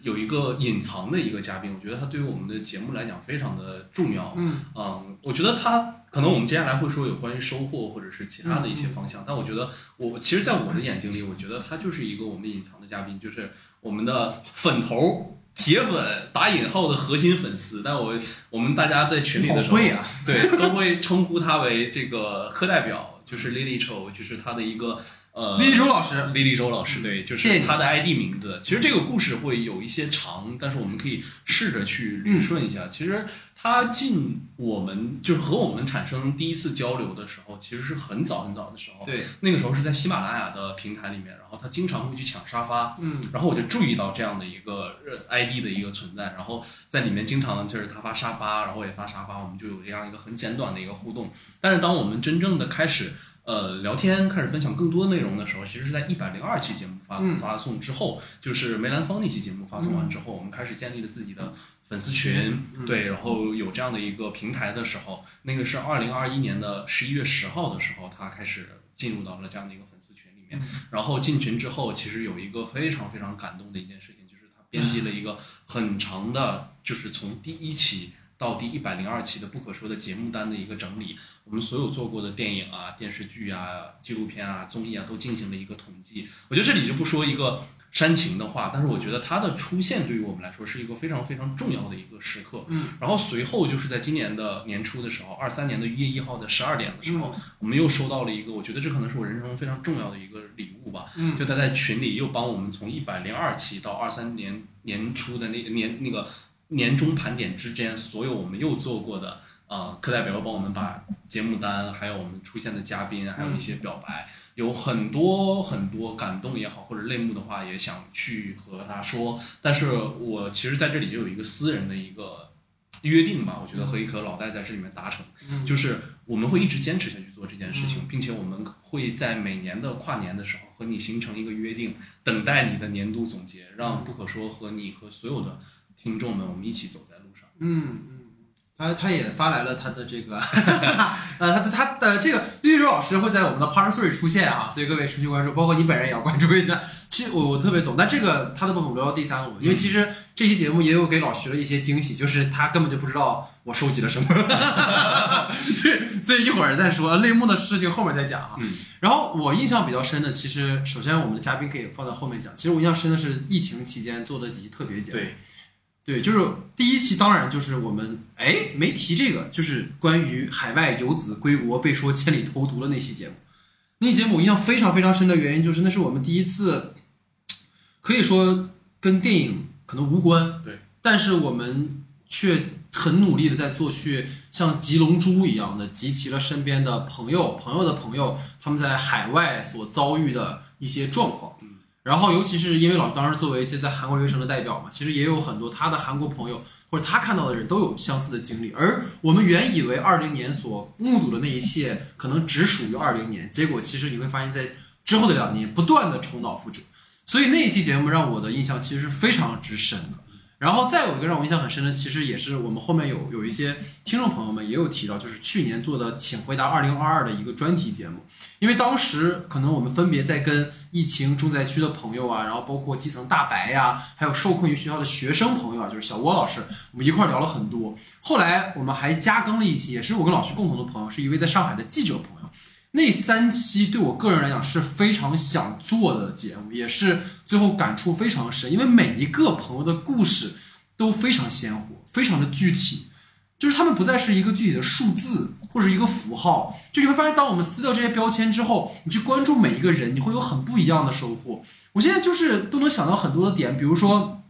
有一个隐藏的一个嘉宾，我觉得他对于我们的节目来讲非常的重要。嗯嗯，我觉得他可能我们接下来会说有关于收获或者是其他的一些方向，但我觉得我其实，在我的眼睛里，我觉得他就是一个我们隐藏的嘉宾，就是我们的粉头铁粉打引号的核心粉丝。但我我们大家在群里的时候，对都会称呼他为这个课代表，就是 Lily Cho，就是他的一个。呃，李立周老师，李立周老师，对，就是他的 ID 名字。其实这个故事会有一些长，但是我们可以试着去捋顺一下。其实他进我们就是和我们产生第一次交流的时候，其实是很早很早的时候。对，那个时候是在喜马拉雅的平台里面，然后他经常会去抢沙发，嗯，然后我就注意到这样的一个 ID 的一个存在，然后在里面经常就是他发沙发，然后我也发沙发，我们就有这样一个很简短的一个互动。但是当我们真正的开始。呃，聊天开始分享更多内容的时候，其实是在一百零二期节目发发送之后，就是梅兰芳那期节目发送完之后，我们开始建立了自己的粉丝群，对，然后有这样的一个平台的时候，那个是二零二一年的十一月十号的时候，他开始进入到了这样的一个粉丝群里面。然后进群之后，其实有一个非常非常感动的一件事情，就是他编辑了一个很长的，就是从第一期。到第一百零二期的不可说的节目单的一个整理，我们所有做过的电影啊、电视剧啊、纪录片啊、综艺啊，都进行了一个统计。我觉得这里就不说一个煽情的话，但是我觉得它的出现对于我们来说是一个非常非常重要的一个时刻。嗯。然后随后就是在今年的年初的时候，二三年的一月一号的十二点的时候，我们又收到了一个，我觉得这可能是我人生中非常重要的一个礼物吧。嗯。就他在群里又帮我们从一百零二期到二三年年初的那个年那个。年终盘点之间，所有我们又做过的，呃，课代表帮我们把节目单，还有我们出现的嘉宾，还有一些表白，有很多很多感动也好，或者泪目的话，也想去和他说。但是我其实在这里就有一个私人的一个约定吧，我觉得和一颗老戴在这里面达成，就是我们会一直坚持下去做这件事情，并且我们会在每年的跨年的时候和你形成一个约定，等待你的年度总结，让不可说和你和所有的。听众们，我们一起走在路上。嗯嗯，他他也发来了他的这个，呃，他的他的这个绿洲老师会在我们的 Part Three 出现啊，所以各位持续关注，包括你本人也要关注一下。其实我我特别懂，但这个他的部分我留到第三个，因为其实这期节目也有给老徐了一些惊喜，就是他根本就不知道我收集了什么。对，所以一会儿再说类目的事情后面再讲啊。嗯。然后我印象比较深的，其实首先我们的嘉宾可以放在后面讲。其实我印象深的是疫情期间做的几期特别节目。对。对，就是第一期，当然就是我们哎没提这个，就是关于海外游子归国被说千里投毒的那期节目。那期节目我印象非常非常深的原因，就是那是我们第一次，可以说跟电影可能无关，对，但是我们却很努力的在做，去像集龙珠一样的集齐了身边的朋友、朋友的朋友，他们在海外所遭遇的一些状况。然后，尤其是因为老师当时作为就在韩国留学生的代表嘛，其实也有很多他的韩国朋友或者他看到的人都有相似的经历。而我们原以为二零年所目睹的那一切可能只属于二零年，结果其实你会发现在之后的两年不断的重蹈覆辙，所以那一期节目让我的印象其实是非常之深的。然后再有一个让我印象很深的，其实也是我们后面有有一些听众朋友们也有提到，就是去年做的《请回答二零二二》的一个专题节目。因为当时可能我们分别在跟疫情重灾区的朋友啊，然后包括基层大白呀，还有受困于学校的学生朋友啊，就是小窝老师，我们一块聊了很多。后来我们还加更了一期，也是我跟老徐共同的朋友，是一位在上海的记者朋友。那三期对我个人来讲是非常想做的节目，也是最后感触非常深，因为每一个朋友的故事都非常鲜活，非常的具体。就是他们不再是一个具体的数字或者一个符号，就你会发现，当我们撕掉这些标签之后，你去关注每一个人，你会有很不一样的收获。我现在就是都能想到很多的点，比如说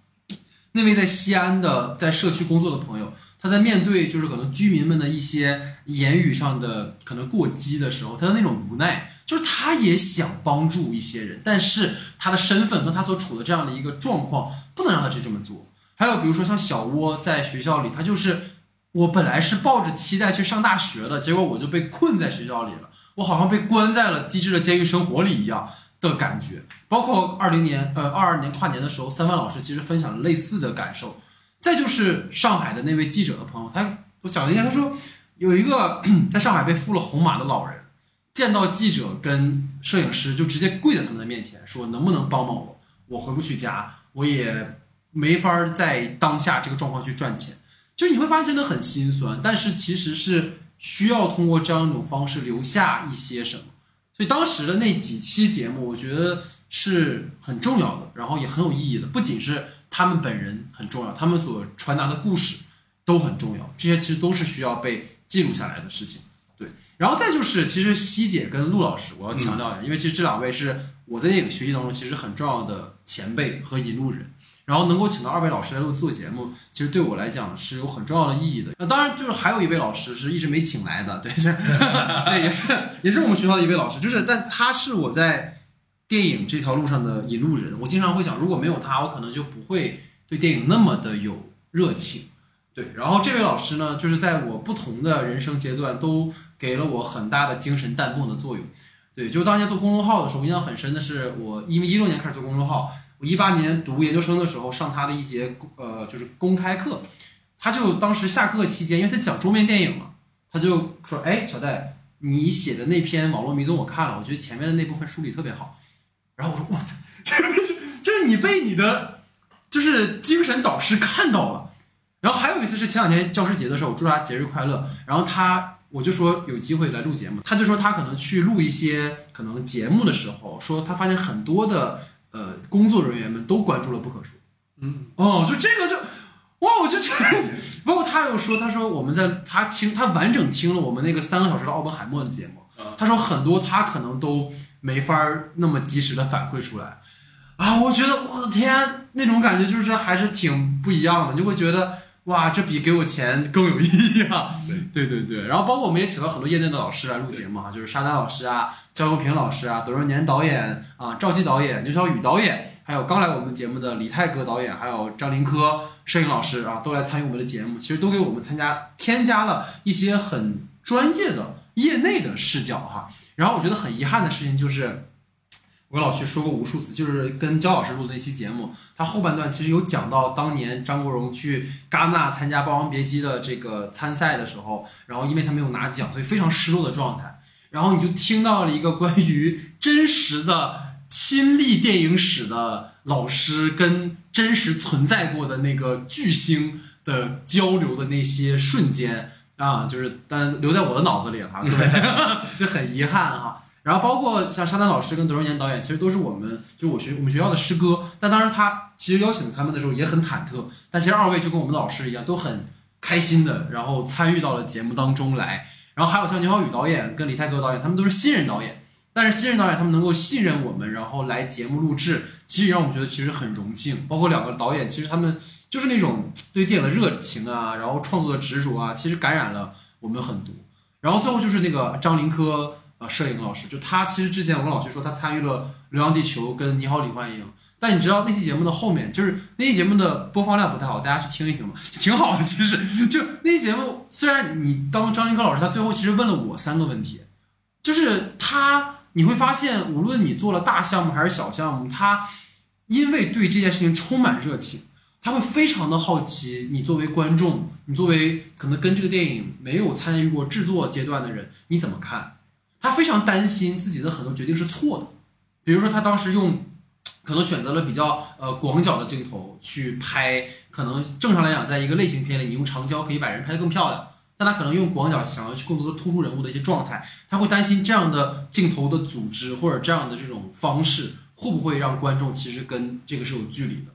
那位在西安的在社区工作的朋友，他在面对就是可能居民们的一些言语上的可能过激的时候，他的那种无奈，就是他也想帮助一些人，但是他的身份和他所处的这样的一个状况，不能让他去这么做。还有比如说像小窝在学校里，他就是。我本来是抱着期待去上大学的，结果我就被困在学校里了，我好像被关在了机智的监狱生活里一样的感觉。包括二零年，呃，二二年跨年的时候，三万老师其实分享了类似的感受。再就是上海的那位记者的朋友，他我讲了一下，他说有一个 在上海被附了红码的老人，见到记者跟摄影师就直接跪在他们的面前，说能不能帮帮我？我回不去家，我也没法在当下这个状况去赚钱。就你会发现真的很心酸，但是其实是需要通过这样一种方式留下一些什么。所以当时的那几期节目，我觉得是很重要的，然后也很有意义的。不仅是他们本人很重要，他们所传达的故事都很重要。这些其实都是需要被记录下来的事情。对，然后再就是，其实西姐跟陆老师，我要强调一下，因为其实这两位是我在电影学习当中其实很重要的前辈和引路人。然后能够请到二位老师来录做节目，其实对我来讲是有很重要的意义的。那当然就是还有一位老师是一直没请来的，对，对，也是也是我们学校的一位老师，就是但他是我在电影这条路上的引路人。我经常会想，如果没有他，我可能就不会对电影那么的有热情。对，然后这位老师呢，就是在我不同的人生阶段都给了我很大的精神弹幕的作用。对，就当年做公众号的时候，印象很深的是，我因为一六年开始做公众号。我一八年读研究生的时候上他的一节呃就是公开课，他就当时下课期间，因为他讲桌面电影嘛，他就说：“哎，小戴，你写的那篇网络迷踪我看了，我觉得前面的那部分梳理特别好。”然后我说：“我操，这个是就是你被你的就是精神导师看到了。”然后还有一次是前两天教师节的时候，我祝他节日快乐。然后他我就说有机会来录节目，他就说他可能去录一些可能节目的时候，说他发现很多的。呃，工作人员们都关注了不可说，嗯，哦，就这个就，哇，我就觉得，包括他又说，他说我们在他听他完整听了我们那个三个小时的奥本海默的节目，他说很多他可能都没法那么及时的反馈出来，啊，我觉得我的天，那种感觉就是还是挺不一样的，就会觉得。哇，这比给我钱更有意义啊！对对对对，然后包括我们也请了很多业内的老师来录节目啊，就是沙丹老师啊、焦永平老师啊、董润年导演啊、赵姬导演、刘晓宇导演，还有刚来我们节目的李泰阁导演，还有张林科摄影老师啊，都来参与我们的节目，其实都给我们参加添加了一些很专业的业内的视角哈。然后我觉得很遗憾的事情就是。我跟老徐说过无数次，就是跟焦老师录的那期节目，他后半段其实有讲到当年张国荣去戛纳参加《霸王别姬》的这个参赛的时候，然后因为他没有拿奖，所以非常失落的状态。然后你就听到了一个关于真实的亲历电影史的老师跟真实存在过的那个巨星的交流的那些瞬间啊，就是但留在我的脑子里了哈，对，就很遗憾哈。然后包括像沙丹老师跟德荣年导演，其实都是我们就我学我们学校的师哥。但当时他其实邀请他们的时候也很忐忑。但其实二位就跟我们的老师一样，都很开心的，然后参与到了节目当中来。然后还有像牛小宇导演跟李泰阁导演，他们都是新人导演。但是新人导演他们能够信任我们，然后来节目录制，其实让我们觉得其实很荣幸。包括两个导演，其实他们就是那种对电影的热情啊，然后创作的执着啊，其实感染了我们很多。然后最后就是那个张林科。呃，摄影老师就他，其实之前我跟老徐说，他参与了《流浪地球》跟《你好，李焕英》，但你知道那期节目的后面，就是那期节目的播放量不太好，大家去听一听嘛，挺好的。其实就那期节目，虽然你当张林科老师，他最后其实问了我三个问题，就是他你会发现，无论你做了大项目还是小项目，他因为对这件事情充满热情，他会非常的好奇你作为观众，你作为可能跟这个电影没有参与过制作阶段的人，你怎么看？他非常担心自己的很多决定是错的，比如说他当时用。可能选择了比较呃广角的镜头去拍，可能正常来讲，在一个类型片里，你用长焦可以把人拍得更漂亮，但他可能用广角想要去更多的突出人物的一些状态，他会担心这样的镜头的组织或者这样的这种方式会不会让观众其实跟这个是有距离的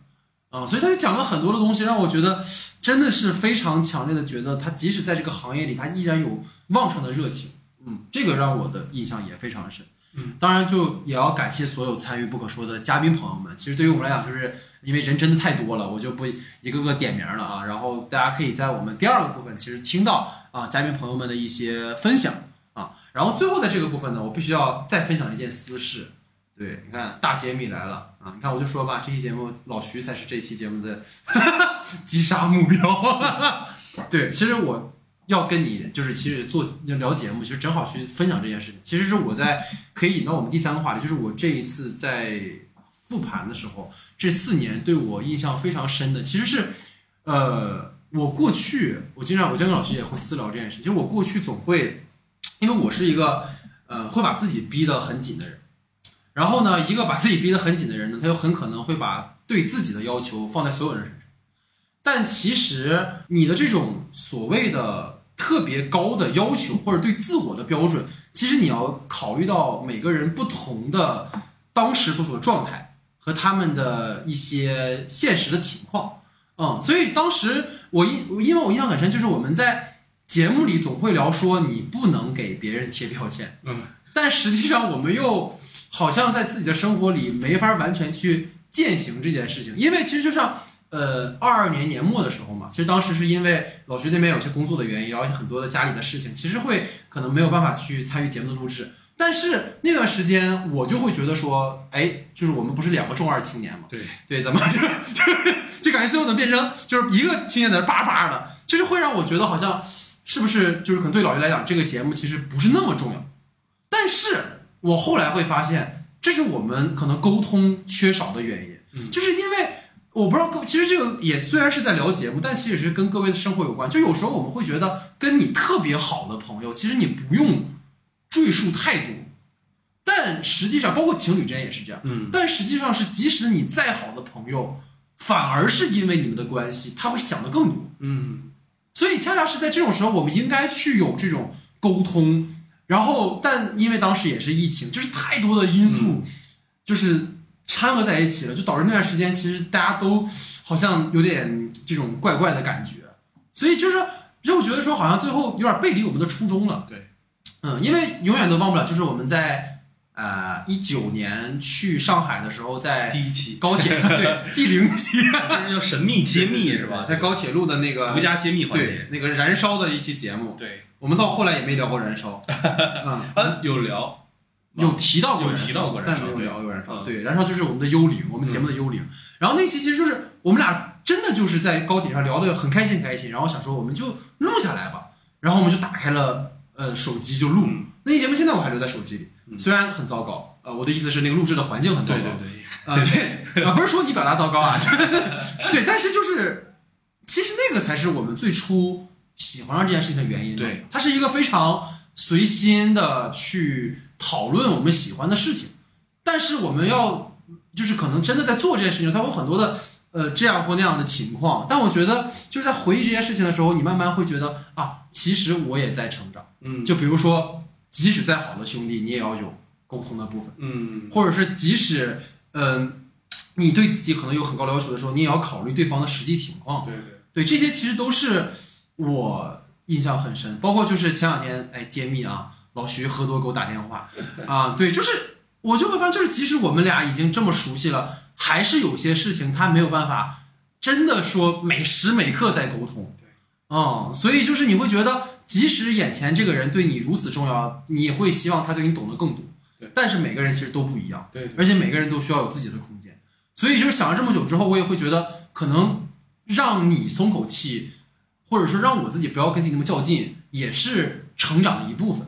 啊，所以他就讲了很多的东西，让我觉得真的是非常强烈的觉得他即使在这个行业里，他依然有旺盛的热情，嗯，这个让我的印象也非常深。嗯，当然就也要感谢所有参与不可说的嘉宾朋友们。其实对于我们来讲，就是因为人真的太多了，我就不一个个点名了啊。然后大家可以在我们第二个部分，其实听到啊嘉宾朋友们的一些分享啊。然后最后的这个部分呢，我必须要再分享一件私事。对，你看大揭秘来了啊！你看我就说吧，这期节目老徐才是这期节目的 击杀目标。对，其实我。要跟你就是其实做聊节目，其实正好去分享这件事情。其实是我在可以引到我们第三个话题，就是我这一次在复盘的时候，这四年对我印象非常深的，其实是呃，我过去我经常我经常跟老师也会私聊这件事，就我过去总会，因为我是一个呃会把自己逼得很紧的人，然后呢，一个把自己逼得很紧的人呢，他就很可能会把对自己的要求放在所有人身上，但其实你的这种所谓的。特别高的要求或者对自我的标准，其实你要考虑到每个人不同的当时所处的状态和他们的一些现实的情况，嗯，所以当时我印因为我印象很深，就是我们在节目里总会聊说你不能给别人贴标签，嗯，但实际上我们又好像在自己的生活里没法完全去践行这件事情，因为其实就像。呃，二二年年末的时候嘛，其实当时是因为老徐那边有些工作的原因，而且很多的家里的事情，其实会可能没有办法去参与节目的录制。但是那段时间，我就会觉得说，哎，就是我们不是两个中二青年嘛？对对，怎么就就就感觉最后能变成就是一个青年在那叭叭的，就是会让我觉得好像是不是就是可能对老徐来讲，这个节目其实不是那么重要。但是我后来会发现，这是我们可能沟通缺少的原因，就是因为。我不知道各，其实这个也虽然是在聊节目，但其实也是跟各位的生活有关。就有时候我们会觉得，跟你特别好的朋友，其实你不用赘述太多，但实际上，包括情侣之间也是这样。嗯，但实际上是，即使你再好的朋友，反而是因为你们的关系，他会想的更多。嗯，所以恰恰是在这种时候，我们应该去有这种沟通。然后，但因为当时也是疫情，就是太多的因素，就是。掺和在一起了，就导致那段时间其实大家都好像有点这种怪怪的感觉，所以就是让我觉得说好像最后有点背离我们的初衷了。对，嗯，因为永远都忘不了，就是我们在呃一九年去上海的时候，在第一期高铁对第零期，这叫神秘揭秘是吧？在高铁路的那个独家揭秘环节，那个燃烧的一期节目。对，我们到后来也没聊过燃烧，嗯，有聊。有提到过，有提到过，但没有聊过燃烧。对，燃烧就是我们的幽灵，我们节目的幽灵。然后那期其实就是我们俩真的就是在高铁上聊的很开心，很开心。然后想说我们就录下来吧，然后我们就打开了呃手机就录。那期节目现在我还留在手机里，虽然很糟糕。呃，我的意思是那个录制的环境很糟糕。对对对。啊对啊，不是说你表达糟糕啊，对，但是就是其实那个才是我们最初喜欢上这件事情的原因。对，它是一个非常随心的去。讨论我们喜欢的事情，但是我们要就是可能真的在做这件事情，它有很多的呃这样或那样的情况。但我觉得就是在回忆这件事情的时候，你慢慢会觉得啊，其实我也在成长。嗯，就比如说，即使再好的兄弟，你也要有沟通的部分。嗯，或者是即使嗯你对自己可能有很高要求的时候，你也要考虑对方的实际情况。对对对，这些其实都是我印象很深。包括就是前两天哎揭秘啊。老徐喝多给我打电话，啊，对，就是我就会发现，就是即使我们俩已经这么熟悉了，还是有些事情他没有办法真的说每时每刻在沟通，对，嗯，所以就是你会觉得，即使眼前这个人对你如此重要，你会希望他对你懂得更多，对，但是每个人其实都不一样，对，而且每个人都需要有自己的空间，所以就是想了这么久之后，我也会觉得，可能让你松口气，或者说让我自己不要跟自己那么较劲，也是成长的一部分。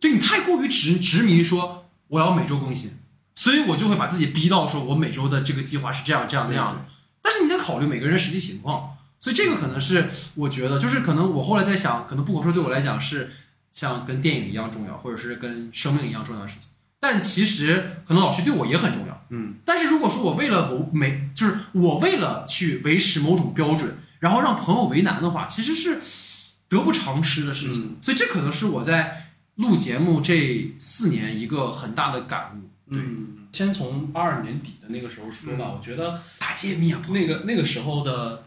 就你太过于执执迷说我要每周更新，所以我就会把自己逼到说我每周的这个计划是这样这样那样的。但是你得考虑每个人实际情况，所以这个可能是我觉得，就是可能我后来在想，可能不可说对我来讲是像跟电影一样重要，或者是跟生命一样重要的事情。但其实可能老徐对我也很重要，嗯，但是如果说我为了某每就是我为了去维持某种标准，然后让朋友为难的话，其实是得不偿失的事情。嗯。所以这可能是我在录节目这四年一个很大的感悟。对，嗯，先从八二年底的那个时候说吧，嗯。我觉得大揭秘啊，那个那个时候的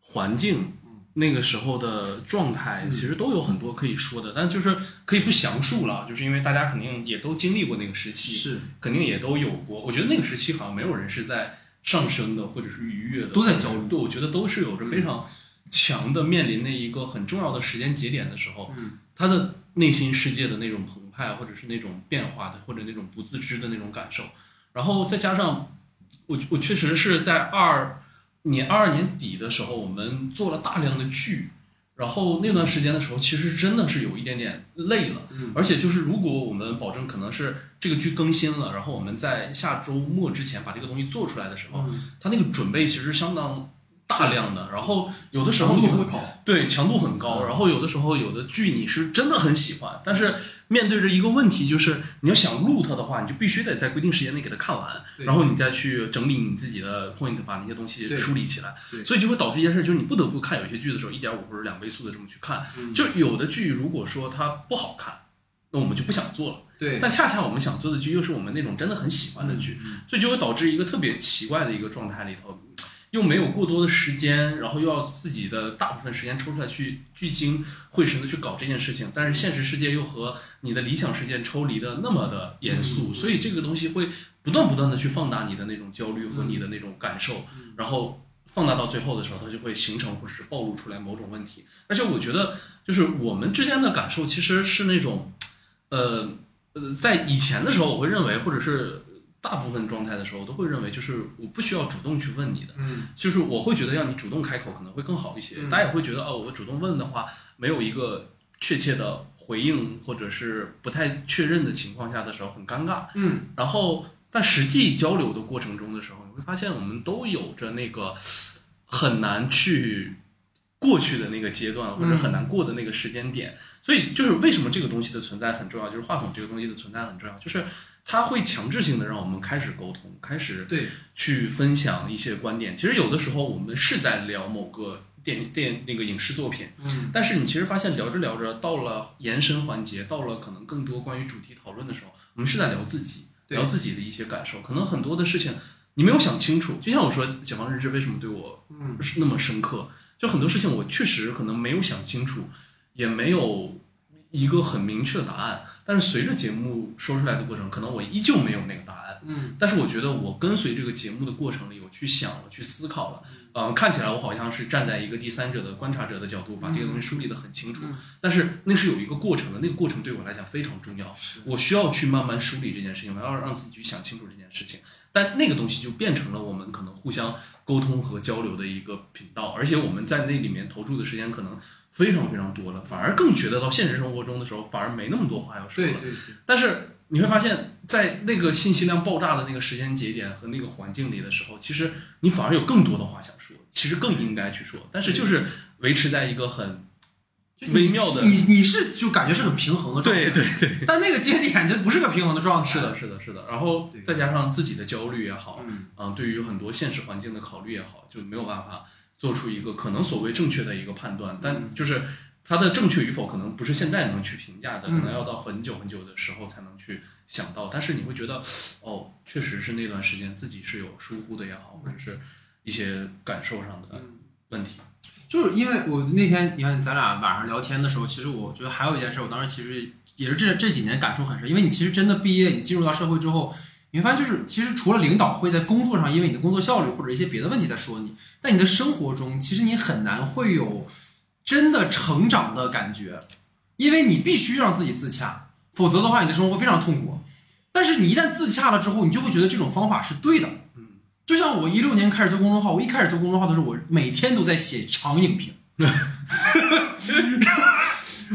环境，那个时候的状态，嗯。其实都有很多可以说的，但就是可以不详述了，就是因为大家肯定也都经历过那个时期，是。肯定也都有过。我觉得那个时期好像没有人是在上升的，或者是愉悦的，都在焦虑对，我觉得都是有着非常强的面临那一个很重要的时间节点的时候，嗯。他的内心世界的那种澎湃，或者是那种变化的，或者那种不自知的那种感受，然后再加上我我确实是在二年二二年底的时候，我们做了大量的剧，然后那段时间的时候，其实真的是有一点点累了，嗯。而且就是如果我们保证可能是这个剧更新了，然后我们在下周末之前把这个东西做出来的时候，嗯，它那个准备其实相当大量的，然后有的时候。对，强度很高。然后有的时候有的剧你是真的很喜欢，但是面对着一个问题，就是你要想录它的话，你就必须得在规定时间内给它看完，然后你再去整理你自己的 point，把那些东西梳理起来。所以就会导致一件事，就是你不得不看有些剧的时候，一点五或者两倍速的这么去看。嗯就有的剧如果说它不好看，那我们就不想做了。对，但恰恰我们想做的剧又是我们那种真的很喜欢的剧，嗯所以就会导致一个特别奇怪的一个状态里头，又没有过多的时间，然后又要自己的大部分时间抽出来去聚精会神的去搞这件事情，但是现实世界又和你的理想世界抽离的那么的严肃，嗯所以这个东西会不断不断的去放大你的那种焦虑和你的那种感受，嗯然后。放大到最后的时候，它就会形成或者是暴露出来某种问题。而且我觉得，就是我们之间的感受其实是那种，呃呃，在以前的时候，我会认为，或者是大部分状态的时候，我都会认为，就是我不需要主动去问你的，嗯就是我会觉得让你主动开口可能会更好一些。嗯大家也会觉得，哦，我主动问的话，没有一个确切的回应，或者是不太确认的情况下的时候，很尴尬。嗯然后，但实际交流的过程中的时候，你会发现我们都有着那个很难去过去的那个阶段，或者很难过的那个时间点。所以，就是为什么这个东西的存在很重要，就是话筒这个东西的存在很重要，就是它会强制性的让我们开始沟通，开始对，去分享一些观点。其实有的时候我们是在聊某个电电那个影视作品，嗯但是你其实发现聊着聊着，到了延伸环节，到了可能更多关于主题讨论的时候，我们是在聊自己，聊自己的一些感受。可能很多的事情你没有想清楚，就像我说《解放日志》为什么对我嗯是那么深刻，就很多事情我确实可能没有想清楚，也没有一个很明确的答案。但是随着节目说出来的过程，可能我依旧没有那个答案。嗯但是我觉得我跟随这个节目的过程里，我去想了，去思考了，嗯、看起来我好像是站在一个第三者的观察者的角度，把这个东西梳理得很清楚。嗯但是那是有一个过程的，那个过程对我来讲非常重要。是我需要去慢慢梳理这件事情，我要让自己去想清楚这件事情。但那个东西就变成了我们可能互相沟通和交流的一个频道，而且我们在那里面投注的时间可能非常非常多了，反而更觉得到现实生活中的时候，反而没那么多话要说了。对对对，但是你会发现在那个信息量爆炸的那个时间节点和那个环境里的时候，其实你反而有更多的话想说，其实更应该去说，但是就是维持在一个很微妙的你你是就感觉是很平衡的状态，对对对，但那个节点就不是个平衡的状态。是的，是的，是的。然后再加上自己的焦虑也好，嗯嗯，对于很多现实环境的考虑也好，就没有办法做出一个可能所谓正确的一个判断，但就是它的正确与否，可能不是现在能去评价的，可嗯能要到很久很久的时候才能去想到。但是你会觉得，哦，确实是那段时间自己是有疏忽的也好，或者是一些感受上的嗯。问题。就是因为我那天你看咱俩晚上聊天的时候，其实我觉得还有一件事，我当时其实也是这这几年感触很深，因为你其实真的毕业，你进入到社会之后，你会发现就是其实除了领导会在工作上因为你的工作效率或者一些别的问题在说你，但你的生活中其实你很难会有真的成长的感觉，因为你必须让自己自洽，否则的话你的生活会非常痛苦。但是你一旦自洽了之后，你就会觉得这种方法是对的。嗯，就像我一六年开始做公众号，我一开始做公众号的时候，我每天都在写长影评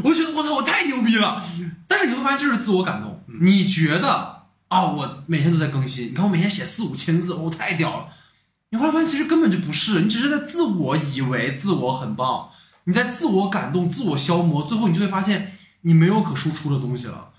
我就觉得我操，我太牛逼了。但是你会发现，这是自我感动。你觉得啊，我每天都在更新，你看我每天写四五千字，我、太屌了。你后来发现其实根本就不是，你只是在自我以为自我很棒，你在自我感动、自我消磨，最后你就会发现你没有可输出的东西了。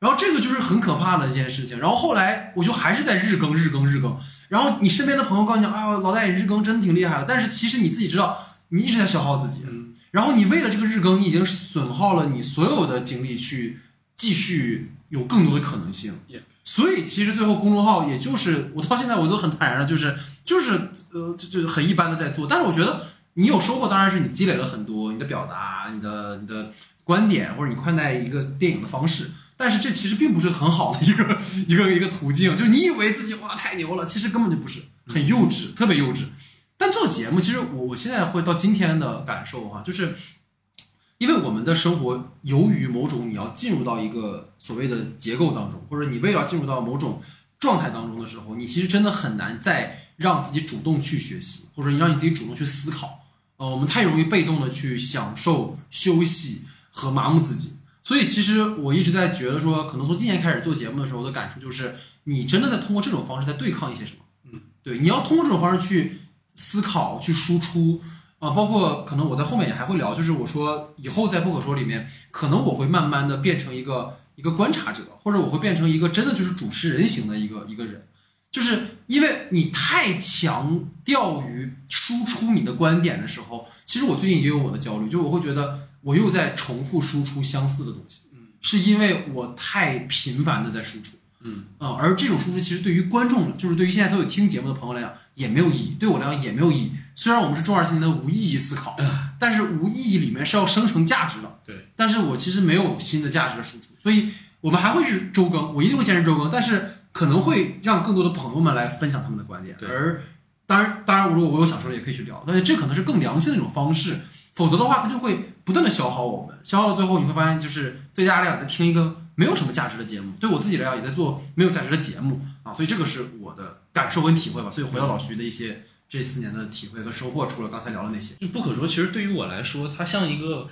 然后这个就是很可怕的一件事情。然后后来我就还是在日更、日更、日更。然后你身边的朋友告诉你，哎呦，老大你日更真的挺厉害的。但是其实你自己知道，你一直在消耗自己。嗯然后你为了这个日更，你已经损耗了你所有的精力去继续有更多的可能性。所以其实最后公众号也就是我到现在我都很坦然的，就是就是呃就就很一般的在做。但是我觉得你有收获，当然是你积累了很多你的表达、你的你的观点或者你看待一个电影的方式。但是这其实并不是很好的一个一个一个途径，就是你以为自己哇太牛了，其实根本就不是，很幼稚，特别幼稚。但做节目，其实我我现在会到今天的感受哈，就是因为我们的生活由于某种你要进入到一个所谓的结构当中，或者你为了进入到某种状态当中的时候，你其实真的很难再让自己主动去学习，或者你让你自己主动去思考。呃，我们太容易被动的去享受休息和麻木自己。所以其实我一直在觉得说，可能从今年开始做节目的时候，我的感触就是，你真的在通过这种方式在对抗一些什么。嗯，对，你要通过这种方式去思考、去输出啊、包括可能我在后面也还会聊，就是我说以后在不可说里面，可能我会慢慢的变成一个一个观察者，或者我会变成一个真的就是主持人型的一个一个人。就是因为你太强调于输出你的观点的时候，其实我最近也有我的焦虑，就我会觉得我又在重复输出相似的东西，嗯，是因为我太频繁的在输出，嗯嗯，而这种输出其实对于观众，就是对于现在所有听节目的朋友来讲也没有意义，对我来讲也没有意义。虽然我们是中二青年的无意义思考，但是无意义里面是要生成价值的，对，但是我其实没有新的价值的输出，所以我们还会是周更，我一定会坚持周更，但是可能会让更多的朋友们来分享他们的观点。对。而当然，当然，如果我有想说的，也可以去聊，但是这可能是更良性的一种方式，否则的话，它就会不断的消耗我们，消耗到最后，你会发现，就是对大家来讲，在听一个没有什么价值的节目，对我自己来讲，也在做没有价值的节目啊，所以这个是我的感受跟体会吧。所以回到老徐的一些这四年的体会和收获，除了刚才聊的那些，就不可说，其实对于我来说，它像一个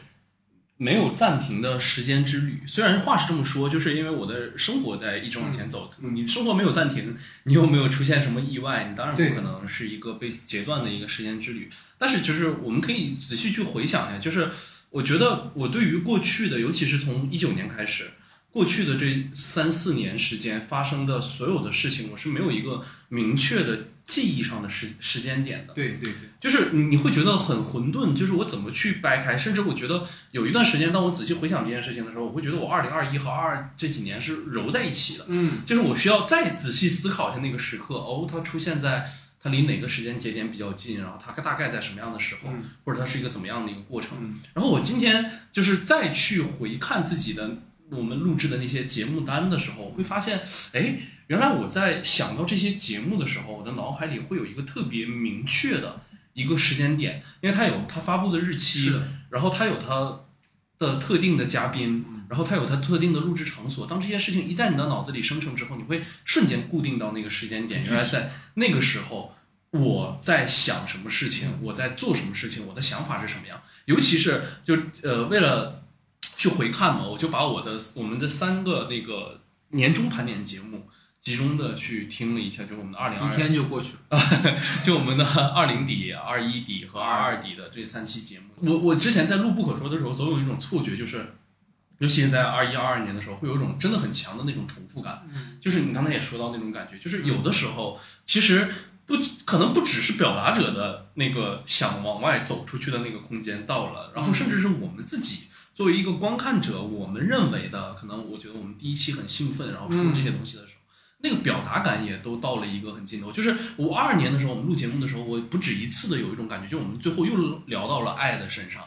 没有暂停的时间之旅。虽然话是这么说，就是因为我的生活在一直往前走，你生活没有暂停，你又没有出现什么意外，你当然不可能是一个被截断的一个时间之旅。但是就是我们可以仔细去回想一下，就是我觉得我对于过去的，尤其是从一九年开始。过去的这三四年时间发生的所有的事情，我是没有一个明确的记忆上的时时间点的。对对对，就是你你会觉得很混沌，就是我怎么去掰开，甚至我觉得有一段时间，当我仔细回想这件事情的时候，我会觉得我二零二一和二二这几年是揉在一起的，嗯，就是我需要再仔细思考一下那个时刻，哦，它出现在它离哪个时间节点比较近，然后它大概在什么样的时候，嗯。或者它是一个怎么样的一个过程。嗯。然后我今天就是再去回看自己的我们录制的那些节目单的时候，我会发现，哎，原来我在想到这些节目的时候，我的脑海里会有一个特别明确的一个时间点，因为它有它发布的日期，然后它有它的特定的嘉宾，然后它有它特定的录制场所。当这些事情一在你的脑子里生成之后，你会瞬间固定到那个时间点。原来在那个时候，我在想什么事情，我在做什么事情，我的想法是什么样。尤其是就呃，为了去回看嘛，我就把我的我们的三个那个年终盘点节目。集中的去听了一下，就是我们的二零二一天就过去了。就我们的二零底、二一底和二二底的这三期节目，我我之前在录不可说的时候，总有一种错觉，就是，尤其是在二一、二二年的时候，会有一种真的很强的那种重复感。嗯就是你刚才也说到那种感觉，就是有的时候其实不可能不只是表达者的那个想往外走出去的那个空间到了，然后甚至是我们自己。作为一个观看者，我们认为的，可能我觉得我们第一期很兴奋，然后说这些东西的时候，那个表达感也都到了一个很尽头。就是我二二年的时候，我们录节目的时候，我不止一次的有一种感觉，就我们最后又聊到了爱的身上，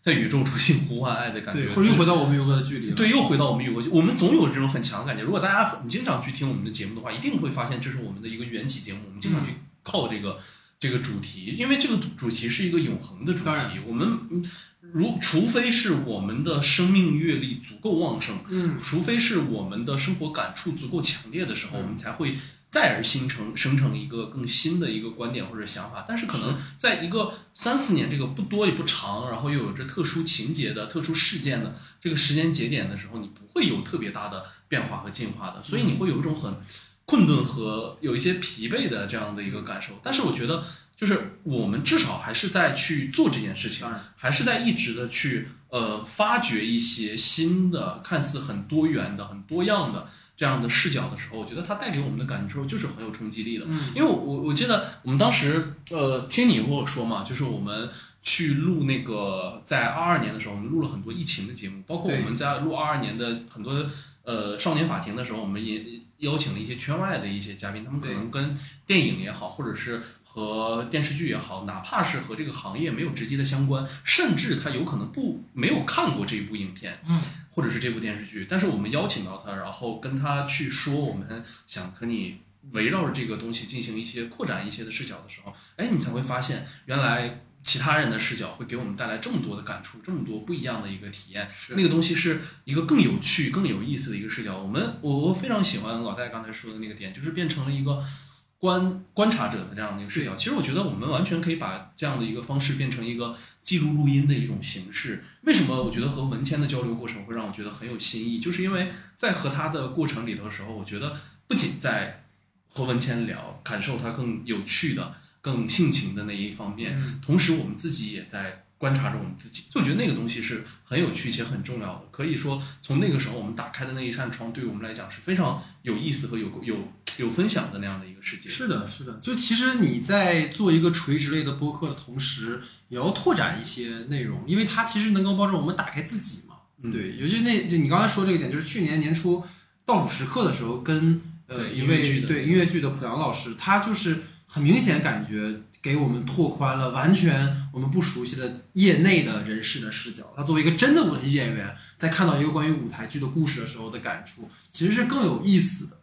在宇宙中心呼唤爱的感觉，或者又回到我们有过的距离了。对，又回到我们有个，我们总有这种很强的感觉。如果大家很经常去听我们的节目的话，一定会发现这是我们的一个缘起节目。我们经常去靠这个、这个主题，因为这个主题是一个永恒的主题。我们嗯如除非是我们的生命阅历足够旺盛，嗯，除非是我们的生活感触足够强烈的时候，我们才会再而形成生成一个更新的一个观点或者想法。但是可能在一个三四年这个不多也不长，然后又有着特殊情节的特殊事件的这个时间节点的时候，你不会有特别大的变化和进化的，所以你会有一种很困顿和有一些疲惫的这样的一个感受。但是我觉得。就是我们至少还是在去做这件事情，还是在一直的去呃发掘一些新的、看似很多元的、很多样的这样的视角的时候，我觉得它带给我们的感受就是很有冲击力的。嗯，因为我我我记得我们当时呃听你跟我说嘛，就是我们去录那个在二二年的时候，我们录了很多疫情的节目，包括我们在录二二年的很多呃少年法庭的时候，我们也邀请了一些圈外的一些嘉宾，他们可能跟电影也好，或者是。和电视剧也好，哪怕是和这个行业没有直接的相关，甚至他有可能不没有看过这一部影片，嗯，或者是这部电视剧，但是我们邀请到他，然后跟他去说，我们想和你围绕着这个东西进行一些扩展一些的视角的时候，哎，你才会发现，原来其他人的视角会给我们带来这么多的感触，这么多不一样的一个体验，那个东西是一个更有趣、更有意思的一个视角。我们我我非常喜欢老戴刚才说的那个点，就是变成了一个。观观察者的这样的一个视角，其实我觉得我们完全可以把这样的一个方式变成一个记录录音的一种形式。为什么我觉得和文谦的交流过程会让我觉得很有新意？就是因为在和他的过程里头的时候，我觉得不仅在和文谦聊，感受他更有趣的、更性情的那一方面，同时我们自己也在观察着我们自己。就我觉得那个东西是很有趣且很重要的。可以说，从那个时候我们打开的那一扇窗，对于我们来讲是非常有意思和有有。有分享的那样的一个世界，是的，是的。就其实你在做一个垂直类的播客的同时，也要拓展一些内容，因为它其实能够帮助我们打开自己嘛。对，尤其那就你刚才说这个点，就是去年年初倒数时刻的时候，跟呃一位对音乐剧的濮阳老师，他就是很明显感觉给我们拓宽了完全我们不熟悉的业内的人士的视角。他作为一个真的舞台剧演员，在看到一个关于舞台剧的故事的时候的感触，其实是更有意思的。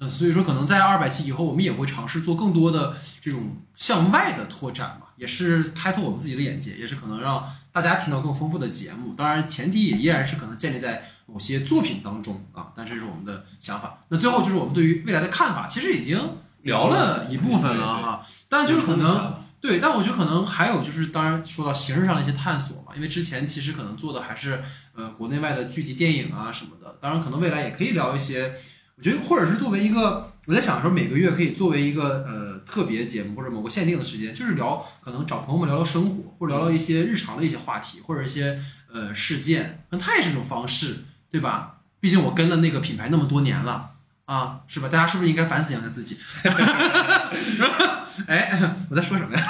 嗯，所以说可能在二百期以后，我们也会尝试做更多的这种向外的拓展嘛，也是开拓我们自己的眼界，也是可能让大家听到更丰富的节目。当然，前提也依然是可能建立在某些作品当中啊。但这是我们的想法。那最后就是我们对于未来的看法，其实已经聊了一部分了哈。但就是可能对，但我觉得可能还有就是，当然说到形式上的一些探索嘛，因为之前其实可能做的还是呃国内外的剧集、电影啊什么的。当然，可能未来也可以聊一些。我觉得，或者是作为一个，我在想说，每个月可以作为一个呃特别节目，或者某个限定的时间，就是聊，可能找朋友们聊聊生活，或者聊聊一些日常的一些话题，或者一些呃事件，那它也是一种方式，对吧？毕竟我跟了那个品牌那么多年了啊，是吧？大家是不是应该反省一下自己？哎，我在说什么呀？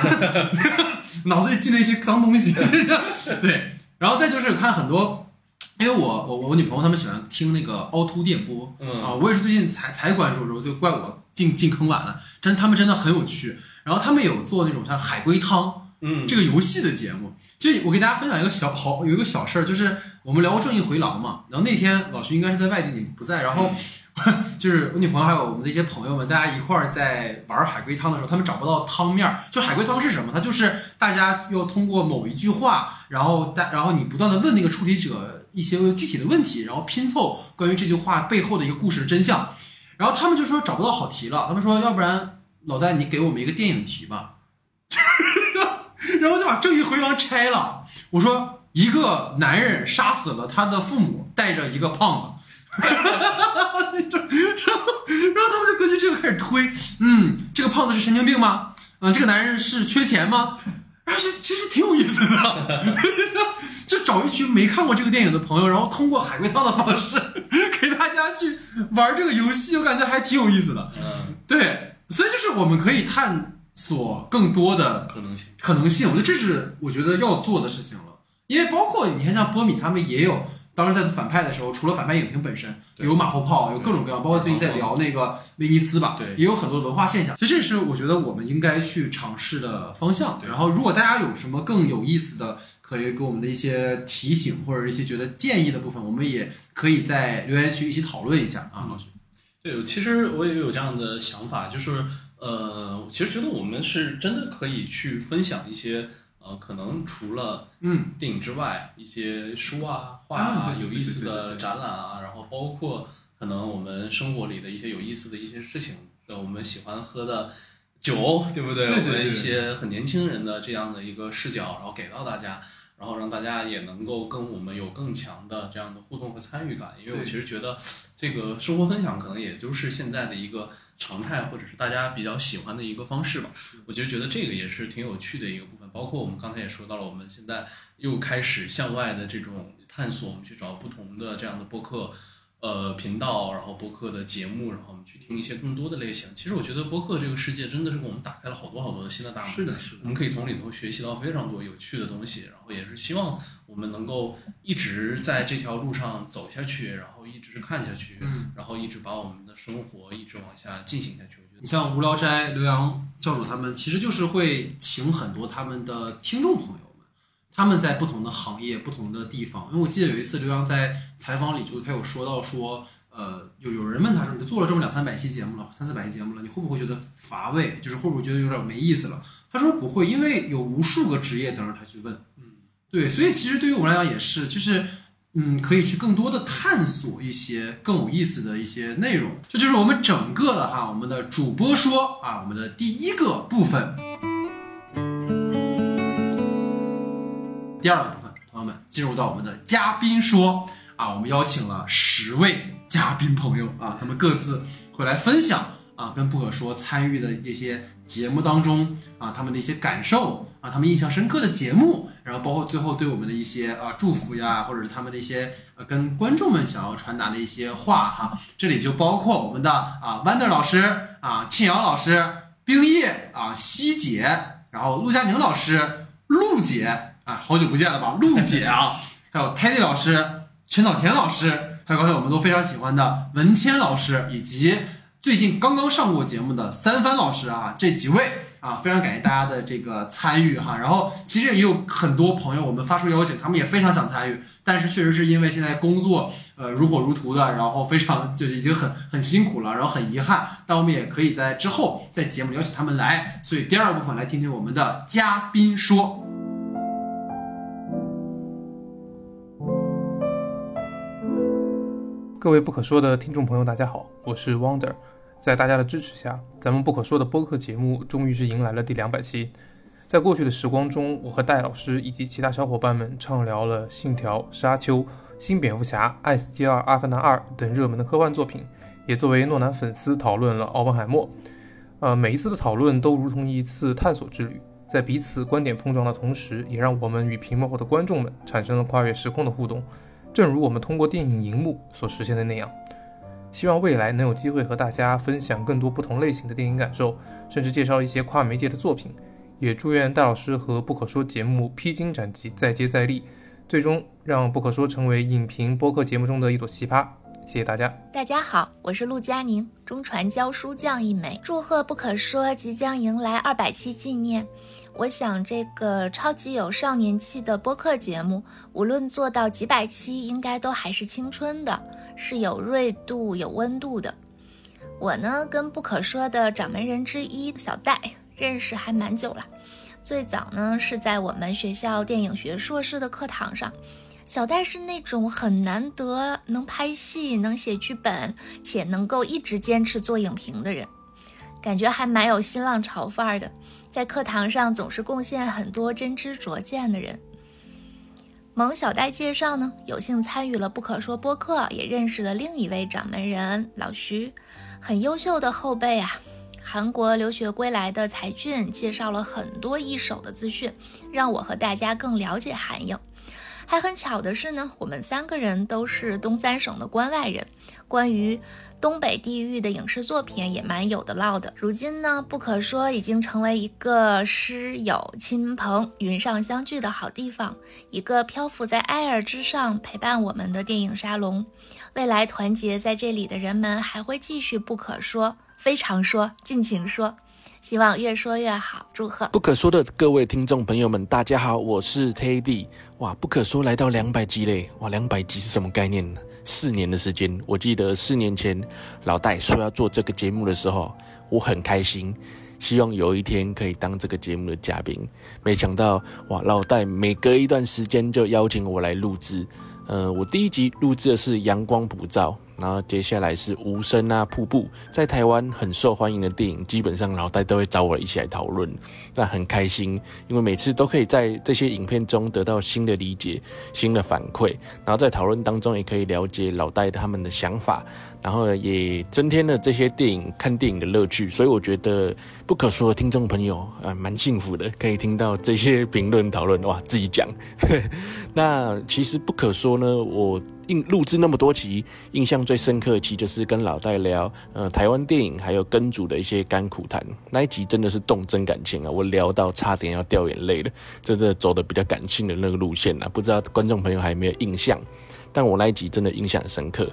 脑子里进了一些脏东西。对，然后再就是看很多。因为我我我女朋友他们喜欢听那个凹凸电波，嗯啊，我也是最近才才关注，之后就怪我进进坑晚了。真他们真的很有趣，然后他们有做那种像海龟汤，嗯，这个游戏的节目。就我给大家分享一个小好有一个小事儿，就是我们聊过正义回廊嘛，然后那天老徐应该是在外地，你们不在，然后。就是我女朋友还有我们的一些朋友们，大家一块儿在玩海龟汤的时候，他们找不到汤面儿。就海龟汤是什么？它就是大家要通过某一句话，然后大然后你不断的问那个出题者一些具体的问题，然后拼凑关于这句话背后的一个故事的真相。然后他们就说找不到好题了，他们说要不然老戴你给我们一个电影题吧。然后就把正义回廊拆了。我说一个男人杀死了他的父母，带着一个胖子。哈哈哈哈哈！然后，然后他们就根据这个开始推，嗯，这个胖子是神经病吗？嗯，这个男人是缺钱吗？而且其实挺有意思的，就找一群没看过这个电影的朋友，然后通过海龟汤的方式 给大家去玩这个游戏，我感觉还挺有意思的。嗯，对，所以就是我们可以探索更多的可能性，可能性。我觉得这是我觉得要做的事情了，因为包括你看，像波米他们也有。当时在反派的时候，除了反派影评本身，有马后炮，有各种各样，包括最近在聊那个威尼斯吧，对，也有很多文化现象。所以这是我觉得我们应该去尝试的方向。然后，如果大家有什么更有意思的，可以给我们的一些提醒或者一些觉得建议的部分，我们也可以在留言区一起讨论一下啊。老师，对，其实我也有这样的想法，就是呃，其实觉得我们是真的可以去分享一些。呃，可能除了嗯电影之外，一些书啊、画啊、有意思的展览啊，然后包括可能我们生活里的一些有意思的一些事情，的我们喜欢喝的酒，对不对我们一些很年轻人的这样的一个视角，然后给到大家。然后让大家也能够跟我们有更强的这样的互动和参与感，因为我其实觉得这个生活分享可能也就是现在的一个常态，或者是大家比较喜欢的一个方式吧。我就觉得这个也是挺有趣的一个部分。包括我们刚才也说到了，我们现在又开始向外的这种探索，我们去找不同的这样的播客。呃，频道，然后播客的节目，然后我们去听一些更多的类型。其实我觉得播客这个世界真的是给我们打开了好多好多的新的大门。是的，是的我。们可以从里头学习到非常多有趣的东西，然后也是希望我们能够一直在这条路上走下去，然后一直看下去，嗯，然后一直把我们的生活一直往下进行下去。你像无聊斋、刘洋教主他们，其实就是会请很多他们的听众朋友们，他们在不同的行业、不同的地方。因为我记得有一次刘洋在采访里就他有说到说，呃，有有人问他说，你都做了这么两三百期节目了，三四百期节目了，你会不会觉得乏味？就是会不会觉得有点没意思了？他说不会，因为有无数个职业等着他去问。嗯，对，所以其实对于我们来讲也是，就是嗯，可以去更多的探索一些更有意思的一些内容。这就是我们整个的哈，我们的主播说啊，我们的第一个部分。第二个部分，朋友们进入到我们的嘉宾说啊，我们邀请了十位嘉宾朋友啊，他们各自会来分享啊，跟不可说参与的这些节目当中啊，他们的一些感受啊，他们印象深刻的节目，然后包括最后对我们的一些啊祝福呀，或者是他们的一些呃跟观众们想要传达的一些话哈，这里就包括我们的啊 Wander 老师啊，庆瑶老师、冰叶啊、西姐，然后陆佳宁老师、陆姐啊，好久不见了吧，陆姐啊，还有 Teddy 老师、全岛田老师，还有刚才我们都非常喜欢的文谦老师，以及最近刚刚上过节目的三帆老师啊，这几位啊，非常感谢大家的这个参与哈。然后其实也有很多朋友我们发出邀请，他们也非常想参与，但是确实是因为现在工作呃如火如荼的，然后非常就是已经很很辛苦了，然后很遗憾，但我们也可以在之后在节目邀请他们来。所以第二部分来听听我们的嘉宾说。各位不可说的听众朋友，大家好，我是 Wonder。在大家的支持下，咱们不可说的播客节目终于是迎来了第两百期。在过去的时光中，我和戴老师以及其他小伙伴们畅聊了《信条》《沙丘》《新蝙蝠侠》《爱斯基尔：阿凡达二》等热门的科幻作品，也作为诺兰粉丝讨论了《奥本海默》。呃，每一次的讨论都如同一次探索之旅，在彼此观点碰撞的同时，也让我们与屏幕后的观众们产生了跨越时空的互动。正如我们通过电影荧幕所实现的那样，希望未来能有机会和大家分享更多不同类型的电影感受，甚至介绍一些跨媒介的作品。也祝愿戴老师和不可说节目披荆斩棘，再接再厉，最终让不可说成为影评播客节目中的一朵奇葩。谢谢大家。大家好，我是陆佳宁，中传教书匠一枚。祝贺不可说即将迎来二百期纪念。我想这个超级有少年气的播客节目，无论做到几百期，应该都还是青春的，是有锐度、有温度的。我呢，跟不可说的掌门人之一小戴认识还蛮久了，最早呢是在我们学校电影学硕士的课堂上。小戴是那种很难得能拍戏、能写剧本，且能够一直坚持做影评的人，感觉还蛮有新浪潮范儿的。在课堂上总是贡献很多真知灼见的人。蒙小戴介绍呢，有幸参与了不可说播客，也认识了另一位掌门人老徐，很优秀的后辈啊。韩国留学归来的才俊介绍了很多一手的资讯，让我和大家更了解韩影。还很巧的是呢，我们三个人都是东三省的关外人，关于东北地域的影视作品也蛮有的唠的。如今呢，不可说已经成为一个师友亲朋云上相聚的好地方，一个漂浮在爱尔之上陪伴我们的电影沙龙。未来团结在这里的人们还会继续不可说，非常说，尽情说。希望越说越好，祝贺！不可说的各位听众朋友们，大家好，我是 Teddy。哇，不可说来到两百集嘞！哇，两百集是什么概念呢？四年的时间，我记得四年前老戴说要做这个节目的时候，我很开心，希望有一天可以当这个节目的嘉宾。没想到哇，老戴每隔一段时间就邀请我来录制。呃，我第一集录制的是阳光普照，然后接下来是无声啊、瀑布，在台湾很受欢迎的电影，基本上老戴都会找我一起来讨论，那很开心，因为每次都可以在这些影片中得到新的理解、新的反馈，然后在讨论当中也可以了解老戴他们的想法。然后也增添了这些电影看电影的乐趣，所以我觉得不可说的听众朋友啊，蛮幸福的，可以听到这些评论讨论哇，自己讲。那其实不可说呢，我印录制那么多集，印象最深刻的期就是跟老戴聊呃台湾电影还有跟主的一些甘苦谈，那一集真的是动真感情啊，我聊到差点要掉眼泪了，真的走的比较感性的那个路线啊，不知道观众朋友还有没有印象？但我那一集真的印象深刻。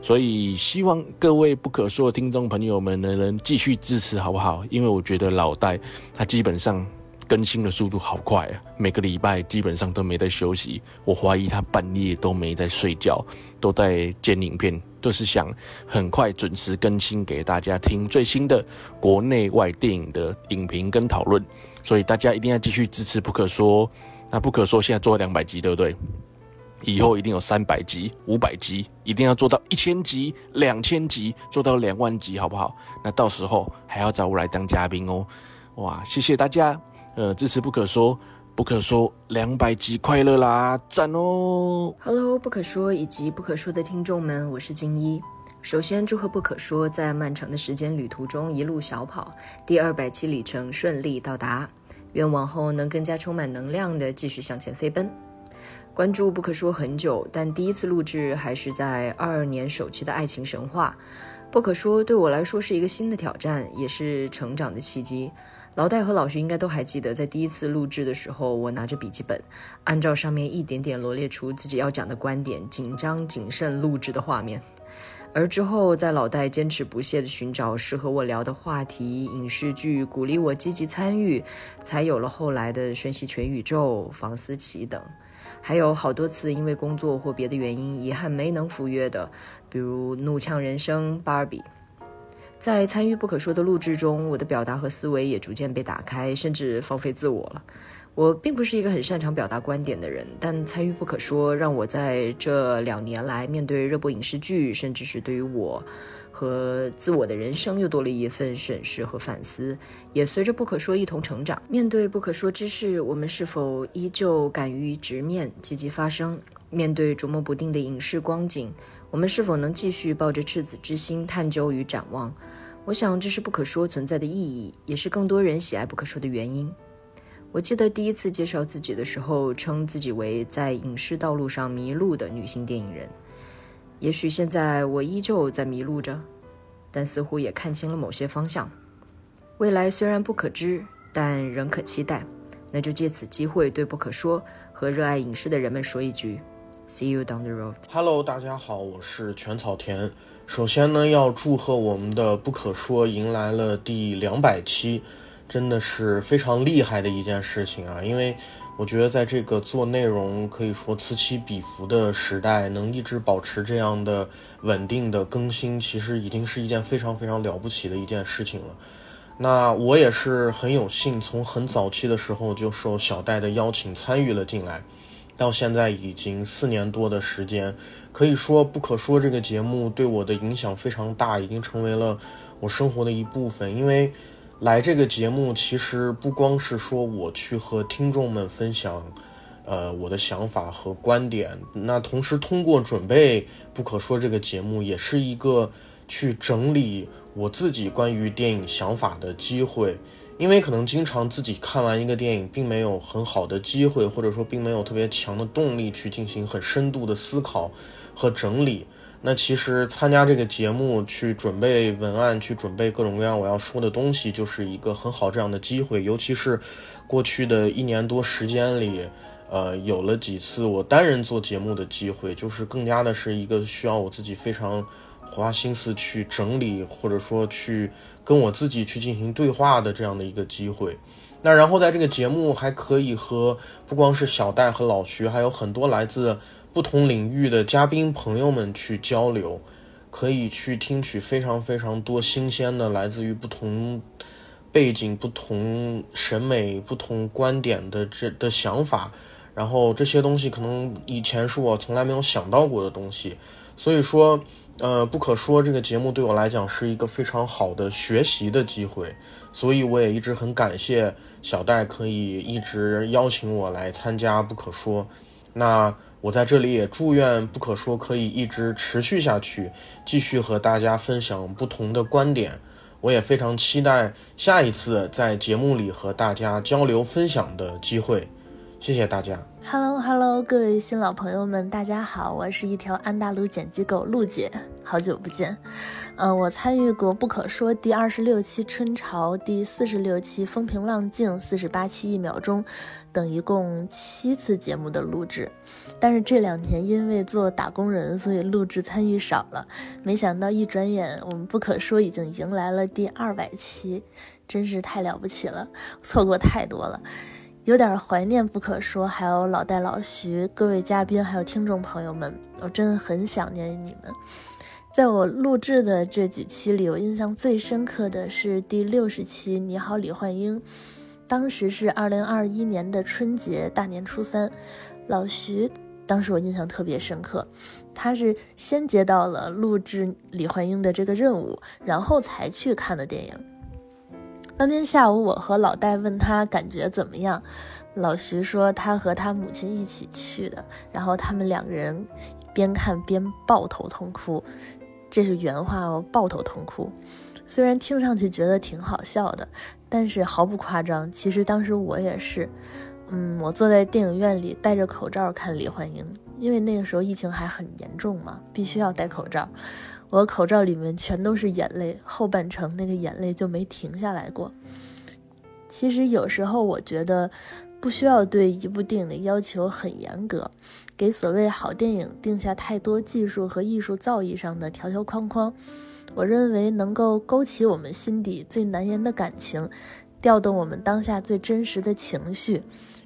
所以希望各位不可说的听众朋友们呢，能继续支持，好不好？因为我觉得老戴他基本上更新的速度好快啊，每个礼拜基本上都没在休息。我怀疑他半夜都没在睡觉，都在剪影片，都是想很快准时更新给大家听最新的国内外电影的影评跟讨论。所以大家一定要继续支持不可说。那不可说现在做了两百集，对不对？以后一定有三百集、五百集，一定要做到一千集、两千集，做到两万集，好不好？那到时候还要找我来当嘉宾哦！哇，谢谢大家，呃，支持不可说，不可说两百集快乐啦，赞哦！Hello，不可说以及不可说的听众们，我是金一。首先祝贺不可说在漫长的时间旅途中一路小跑，第二百期里程顺利到达，愿往后能更加充满能量的继续向前飞奔。关注不可说很久，但第一次录制还是在二二年首期的《爱情神话》。不可说对我来说是一个新的挑战，也是成长的契机。老戴和老徐应该都还记得，在第一次录制的时候，我拿着笔记本，按照上面一点点罗列出自己要讲的观点，紧张谨慎录制的画面。而之后，在老戴坚持不懈地寻找适合我聊的话题、影视剧，鼓励我积极参与，才有了后来的《瞬息全宇宙》《房思琪》等。还有好多次因为工作或别的原因遗憾没能赴约的，比如《怒呛人生》《芭比》。在参与不可说的录制中，我的表达和思维也逐渐被打开，甚至放飞自我了。我并不是一个很擅长表达观点的人，但参与不可说让我在这两年来面对热播影视剧，甚至是对于我。和自我的人生又多了一份审视和反思，也随着不可说一同成长。面对不可说之事，我们是否依旧敢于直面、积极发声？面对琢磨不定的影视光景，我们是否能继续抱着赤子之心探究与展望？我想，这是不可说存在的意义，也是更多人喜爱不可说的原因。我记得第一次介绍自己的时候，称自己为在影视道路上迷路的女性电影人。也许现在我依旧在迷路着。但似乎也看清了某些方向，未来虽然不可知，但仍可期待。那就借此机会对不可说和热爱影视的人们说一句：See you down the road。Hello，大家好，我是全草田。首先呢，要祝贺我们的不可说迎来了第两百期，真的是非常厉害的一件事情啊！因为我觉得在这个做内容可以说此起彼伏的时代，能一直保持这样的。稳定的更新其实已经是一件非常非常了不起的一件事情了。那我也是很有幸，从很早期的时候就受小戴的邀请参与了进来，到现在已经四年多的时间，可以说不可说这个节目对我的影响非常大，已经成为了我生活的一部分。因为来这个节目，其实不光是说我去和听众们分享。呃，我的想法和观点，那同时通过准备不可说这个节目，也是一个去整理我自己关于电影想法的机会。因为可能经常自己看完一个电影，并没有很好的机会，或者说并没有特别强的动力去进行很深度的思考和整理。那其实参加这个节目，去准备文案，去准备各种各样我要说的东西，就是一个很好这样的机会。尤其是过去的一年多时间里。呃，有了几次我单人做节目的机会，就是更加的是一个需要我自己非常花心思去整理，或者说去跟我自己去进行对话的这样的一个机会。那然后在这个节目还可以和不光是小戴和老徐，还有很多来自不同领域的嘉宾朋友们去交流，可以去听取非常非常多新鲜的来自于不同背景、不同审美、不同观点的这的想法。然后这些东西可能以前是我从来没有想到过的东西，所以说，呃，不可说这个节目对我来讲是一个非常好的学习的机会，所以我也一直很感谢小戴可以一直邀请我来参加不可说。那我在这里也祝愿不可说可以一直持续下去，继续和大家分享不同的观点。我也非常期待下一次在节目里和大家交流分享的机会。谢谢大家。Hello Hello，各位新老朋友们，大家好，我是一条安达卢捡鸡狗陆姐，好久不见。嗯，我参与过《不可说》第二十六期春潮、第四十六期风平浪静、四十八期一秒钟等一共七次节目的录制，但是这两年因为做打工人，所以录制参与少了。没想到一转眼，我们《不可说》已经迎来了第二百期，真是太了不起了，错过太多了。有点怀念不可说，还有老戴、老徐，各位嘉宾，还有听众朋友们，我真的很想念你们。在我录制的这几期里，我印象最深刻的是第六十期《你好，李焕英》，当时是二零二一年的春节大年初三，老徐当时我印象特别深刻，他是先接到了录制李焕英的这个任务，然后才去看的电影。当天下午，我和老戴问他感觉怎么样，老徐说他和他母亲一起去的，然后他们两个人边看边抱头痛哭，这是原话哦，抱头痛哭。虽然听上去觉得挺好笑的，但是毫不夸张，其实当时我也是，嗯，我坐在电影院里戴着口罩看李焕英，因为那个时候疫情还很严重嘛，必须要戴口罩。我口罩里面全都是眼泪，后半程那个眼泪就没停下来过。其实有时候我觉得，不需要对一部电影的要求很严格，给所谓好电影定下太多技术和艺术造诣上的条条框框。我认为能够勾起我们心底最难言的感情，调动我们当下最真实的情绪，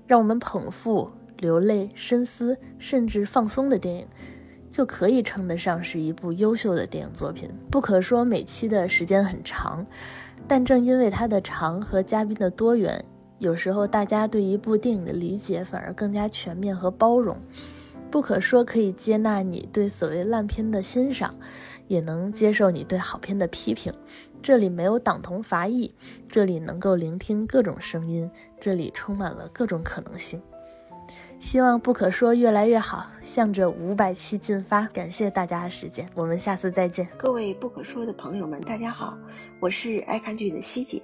让我们捧腹、流泪、深思，甚至放松的电影。就可以称得上是一部优秀的电影作品。不可说每期的时间很长，但正因为它的长和嘉宾的多元，有时候大家对一部电影的理解反而更加全面和包容。不可说可以接纳你对所谓烂片的欣赏，也能接受你对好片的批评。这里没有党同伐异，这里能够聆听各种声音，这里充满了各种可能性。希望不可说越来越好，向着五百期进发。感谢大家的时间，我们下次再见。各位不可说的朋友们，大家好，我是爱看剧的西姐，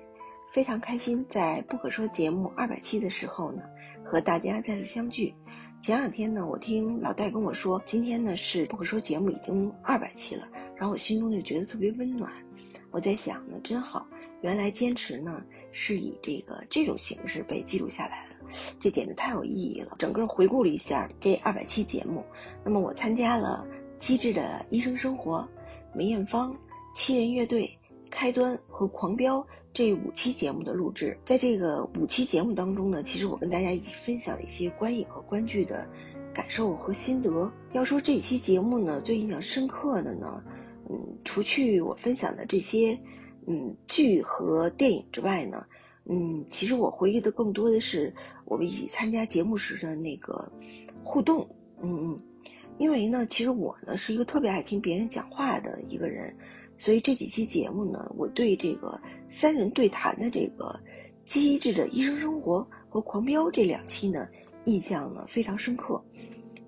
非常开心在不可说节目二百期的时候呢，和大家再次相聚。前两天呢，我听老戴跟我说，今天呢是不可说节目已经二百期了，然后我心中就觉得特别温暖。我在想呢，真好，原来坚持呢是以这个这种形式被记录下来了。这简直太有意义了！整个回顾了一下这二百期节目，那么我参加了《机智的医生生活》、梅艳芳、七人乐队、开端和狂飙这五期节目的录制。在这个五期节目当中呢，其实我跟大家一起分享了一些观影和观剧的感受和心得。要说这期节目呢，最印象深刻的呢，嗯，除去我分享的这些嗯剧和电影之外呢。嗯，其实我回忆的更多的是我们一起参加节目时的那个互动。嗯嗯，因为呢，其实我呢是一个特别爱听别人讲话的一个人，所以这几期节目呢，我对这个三人对谈的这个机智的医生生活和狂飙这两期呢，印象呢非常深刻。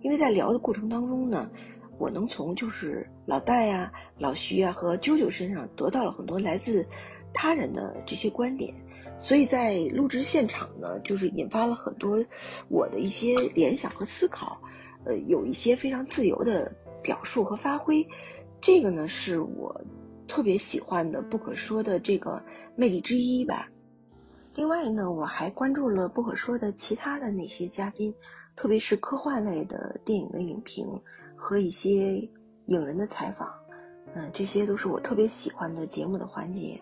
因为在聊的过程当中呢，我能从就是老戴呀、老徐啊和啾啾身上得到了很多来自他人的这些观点。所以在录制现场呢，就是引发了很多我的一些联想和思考，呃，有一些非常自由的表述和发挥，这个呢是我特别喜欢的不可说的这个魅力之一吧。另外呢，我还关注了不可说的其他的那些嘉宾，特别是科幻类的电影的影评和一些影人的采访，嗯，这些都是我特别喜欢的节目的环节。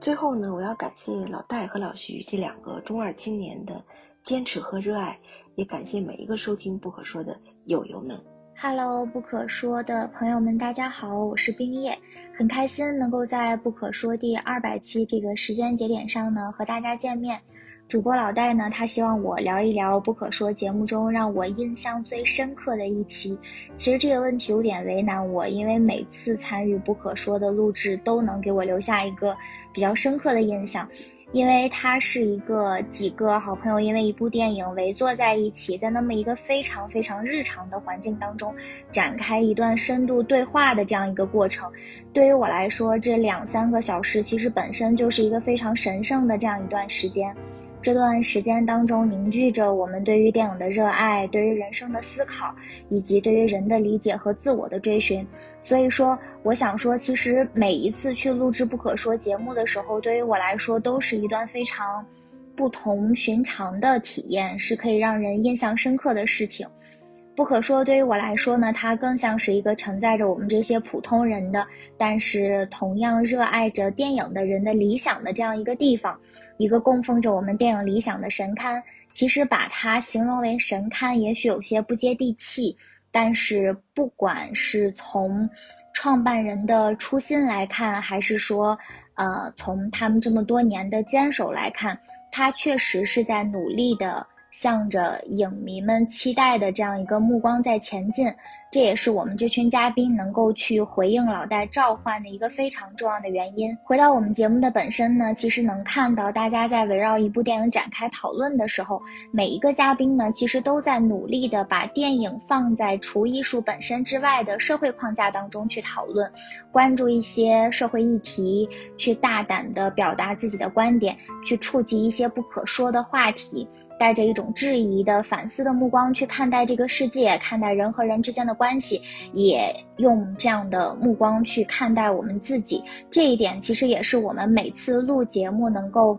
最后呢，我要感谢老戴和老徐这两个中二青年的坚持和热爱，也感谢每一个收听不可说的友友们。Hello，不可说的朋友们，大家好，我是冰叶，很开心能够在不可说第二百期这个时间节点上呢和大家见面。主播老戴呢，他希望我聊一聊《不可说》节目中让我印象最深刻的一期。其实这个问题有点为难我，因为每次参与《不可说》的录制都能给我留下一个比较深刻的印象。因为它是一个几个好朋友因为一部电影围坐在一起，在那么一个非常非常日常的环境当中展开一段深度对话的这样一个过程。对于我来说，这两三个小时其实本身就是一个非常神圣的这样一段时间。这段时间当中凝聚着我们对于电影的热爱，对于人生的思考，以及对于人的理解和自我的追寻。所以说，我想说，其实每一次去录制《不可说》节目的时候，对于我来说都是一段非常不同寻常的体验，是可以让人印象深刻的事情。不可说对于我来说呢，它更像是一个承载着我们这些普通人的，但是同样热爱着电影的人的理想的这样一个地方。一个供奉着我们电影理想的神龛，其实把它形容为神龛，也许有些不接地气。但是，不管是从创办人的初心来看，还是说，呃，从他们这么多年的坚守来看，他确实是在努力的。向着影迷们期待的这样一个目光在前进，这也是我们这群嘉宾能够去回应老戴召唤的一个非常重要的原因。回到我们节目的本身呢，其实能看到大家在围绕一部电影展开讨论的时候，每一个嘉宾呢，其实都在努力的把电影放在除艺术本身之外的社会框架当中去讨论，关注一些社会议题，去大胆的表达自己的观点，去触及一些不可说的话题。带着一种质疑的反思的目光去看待这个世界，看待人和人之间的关系，也用这样的目光去看待我们自己。这一点其实也是我们每次录节目能够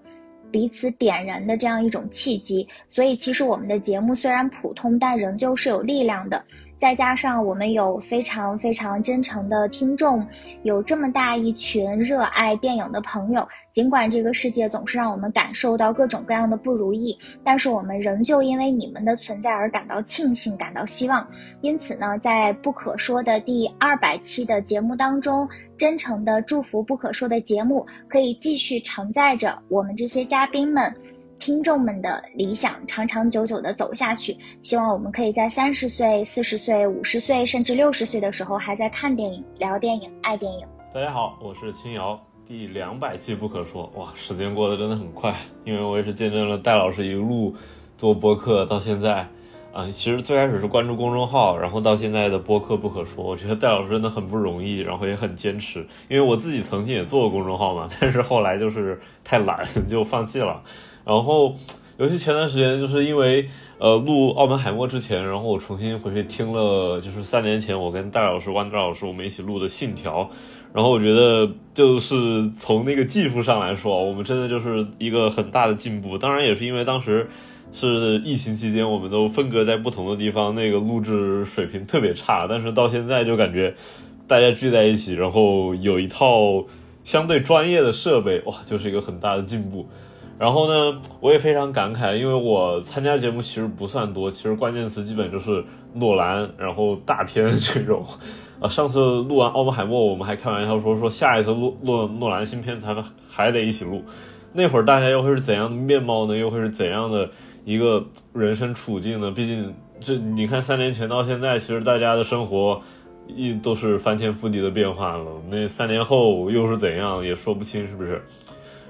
彼此点燃的这样一种契机。所以，其实我们的节目虽然普通，但仍旧是有力量的。再加上我们有非常非常真诚的听众，有这么大一群热爱电影的朋友，尽管这个世界总是让我们感受到各种各样的不如意，但是我们仍旧因为你们的存在而感到庆幸，感到希望。因此呢，在不可说的第二百期的节目当中，真诚的祝福不可说的节目可以继续承载着我们这些嘉宾们。听众们的理想长长久久的走下去，希望我们可以在三十岁、四十岁、五十岁，甚至六十岁的时候，还在看电影、聊电影、爱电影。大家好，我是青瑶，第两百期不可说，哇，时间过得真的很快，因为我也是见证了戴老师一路做播客到现在，啊，其实最开始是关注公众号，然后到现在的播客不可说，我觉得戴老师真的很不容易，然后也很坚持，因为我自己曾经也做过公众号嘛，但是后来就是太懒 就放弃了。然后，尤其前段时间，就是因为呃录《澳门海默》之前，然后我重新回去听了，就是三年前我跟戴老师、万德老师我们一起录的《信条》，然后我觉得就是从那个技术上来说，我们真的就是一个很大的进步。当然也是因为当时是疫情期间，我们都分隔在不同的地方，那个录制水平特别差。但是到现在就感觉大家聚在一起，然后有一套相对专业的设备，哇，就是一个很大的进步。然后呢，我也非常感慨，因为我参加节目其实不算多，其实关键词基本就是诺兰，然后大片这种。啊，上次录完《奥本海默》，我们还开玩笑说说下一次录诺诺兰新片，咱们还得一起录。那会儿大家又会是怎样的面貌呢？又会是怎样的一个人生处境呢？毕竟这你看，三年前到现在，其实大家的生活一都是翻天覆地的变化了。那三年后又是怎样，也说不清，是不是？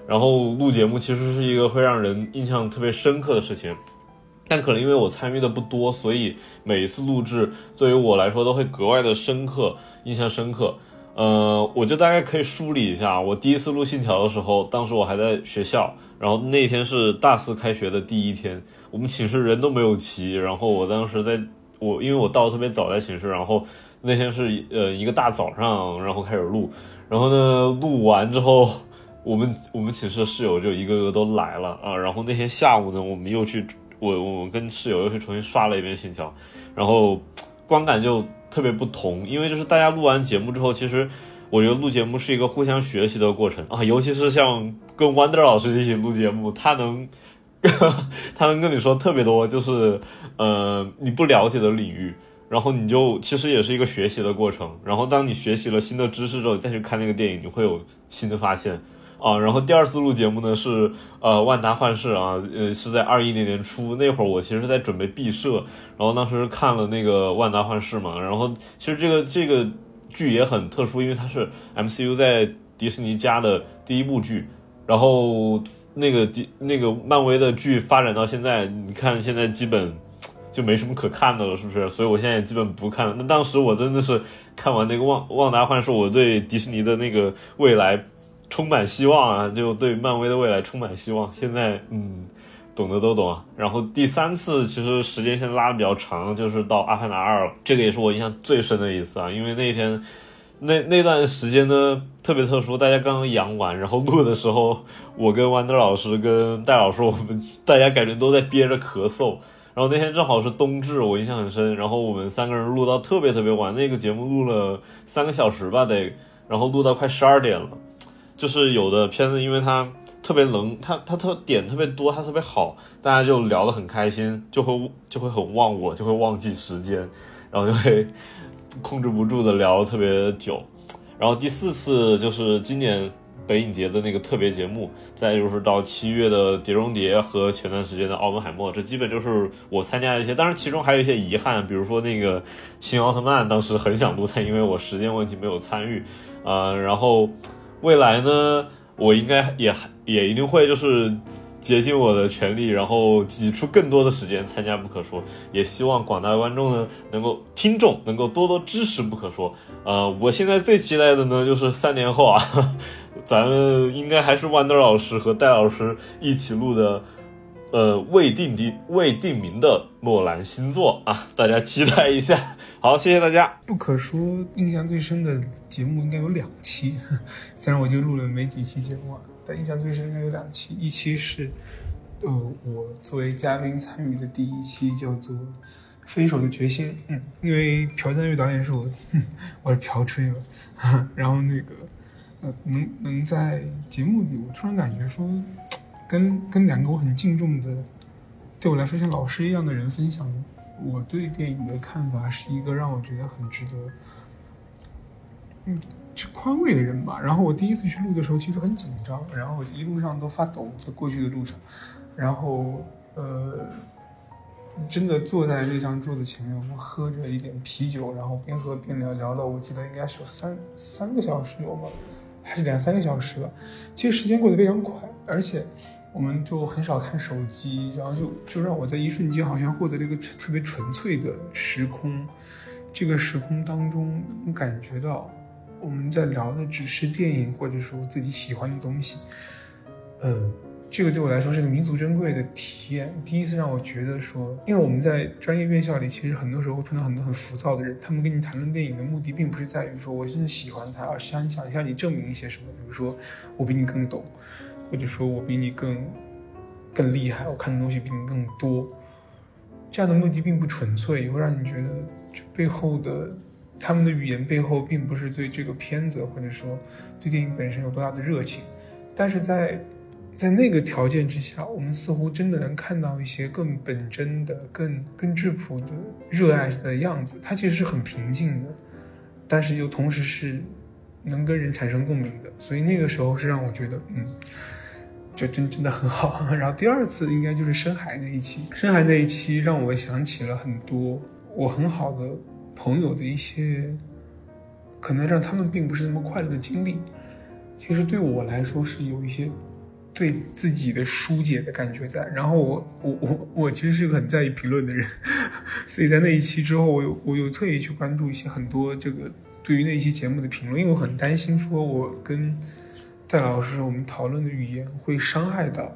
然后录节目其实是一个会让人印象特别深刻的事情，但可能因为我参与的不多，所以每一次录制对于我来说都会格外的深刻，印象深刻。呃，我就大概可以梳理一下，我第一次录《信条》的时候，当时我还在学校，然后那天是大四开学的第一天，我们寝室人都没有齐，然后我当时在我因为我到特别早在寝室，然后那天是呃一个大早上，然后开始录，然后呢录完之后。我们我们寝室的室友就一个个都来了啊，然后那天下午呢，我们又去我我跟室友又去重新刷了一遍《信条》，然后观感就特别不同，因为就是大家录完节目之后，其实我觉得录节目是一个互相学习的过程啊，尤其是像跟 Wonder 老师一起录节目，他能 他能跟你说特别多，就是呃你不了解的领域，然后你就其实也是一个学习的过程，然后当你学习了新的知识之后，再去看那个电影，你会有新的发现。啊，然后第二次录节目呢是呃万达幻视啊，呃是在二一年年初那会儿，我其实是在准备毕设，然后当时看了那个万达幻视嘛，然后其实这个这个剧也很特殊，因为它是 MCU 在迪士尼家的第一部剧，然后那个迪那个漫威的剧发展到现在，你看现在基本就没什么可看的了，是不是？所以我现在也基本不看了。那当时我真的是看完那个旺旺达幻视，我对迪士尼的那个未来。充满希望啊，就对漫威的未来充满希望。现在，嗯，懂的都懂啊。然后第三次其实时间线拉的比较长，就是到《阿凡达二》了。这个也是我印象最深的一次啊，因为那天那那段时间呢特别特殊，大家刚刚阳完，然后录的时候，我跟豌豆老师跟戴老师，我们大家感觉都在憋着咳嗽。然后那天正好是冬至，我印象很深。然后我们三个人录到特别特别晚，那个节目录了三个小时吧得，然后录到快十二点了。就是有的片子，因为它特别能，它它特点特别多，它特别好，大家就聊得很开心，就会就会很忘我，就会忘记时间，然后就会控制不住的聊特别久。然后第四次就是今年北影节的那个特别节目，再就是到七月的《碟中谍》和前段时间的《奥本海默》，这基本就是我参加的一些。当然，其中还有一些遗憾，比如说那个新奥特曼，当时很想录，但因为我时间问题没有参与。呃，然后。未来呢，我应该也也一定会就是竭尽我的全力，然后挤出更多的时间参加不可说。也希望广大观众呢，能够听众能够多多支持不可说。呃，我现在最期待的呢，就是三年后啊，咱们应该还是豌豆老师和戴老师一起录的。呃，未定的未定名的诺兰新作啊，大家期待一下。好，谢谢大家。不可说印象最深的节目应该有两期，虽然我就录了没几期节目啊，但印象最深应该有两期。一期是，呃，我作为嘉宾参与的第一期，叫做《分手的决心》。嗯，因为朴赞玉导演是我，我是朴吹嘛。然后那个，呃，能能在节目里，我突然感觉说。跟跟两个我很敬重的，对我来说像老师一样的人分享我对电影的看法，是一个让我觉得很值得，嗯，去宽慰的人吧。然后我第一次去录的时候，其实很紧张，然后一路上都发抖，在过去的路上，然后呃，真的坐在那张桌子前面，我们喝着一点啤酒，然后边喝边聊，聊到我记得应该是有三三个小时有吧，还是两三个小时吧。其实时间过得非常快，而且。我们就很少看手机，然后就就让我在一瞬间好像获得了一个特别纯粹的时空。这个时空当中，能感觉到我们在聊的只是电影，或者说自己喜欢的东西。呃，这个对我来说是个弥足珍贵的体验。第一次让我觉得说，因为我们在专业院校里，其实很多时候会碰到很多很浮躁的人，他们跟你谈论电影的目的，并不是在于说我真的喜欢它，而是想想向你证明一些什么，比如说我比你更懂。或者说我比你更更厉害，我看的东西比你更多，这样的目的并不纯粹，也会让你觉得这背后的他们的语言背后并不是对这个片子或者说对电影本身有多大的热情，但是在在那个条件之下，我们似乎真的能看到一些更本真的、更更质朴的热爱的样子。它其实是很平静的，但是又同时是能跟人产生共鸣的，所以那个时候是让我觉得，嗯。就真真的很好，然后第二次应该就是深海那一期，深海那一期让我想起了很多我很好的朋友的一些，可能让他们并不是那么快乐的经历。其实对我来说是有一些对自己的疏解的感觉在。然后我我我我其实是个很在意评论的人，所以在那一期之后，我有我有特意去关注一些很多这个对于那一期节目的评论，因为我很担心说我跟。戴老师，我们讨论的语言会伤害到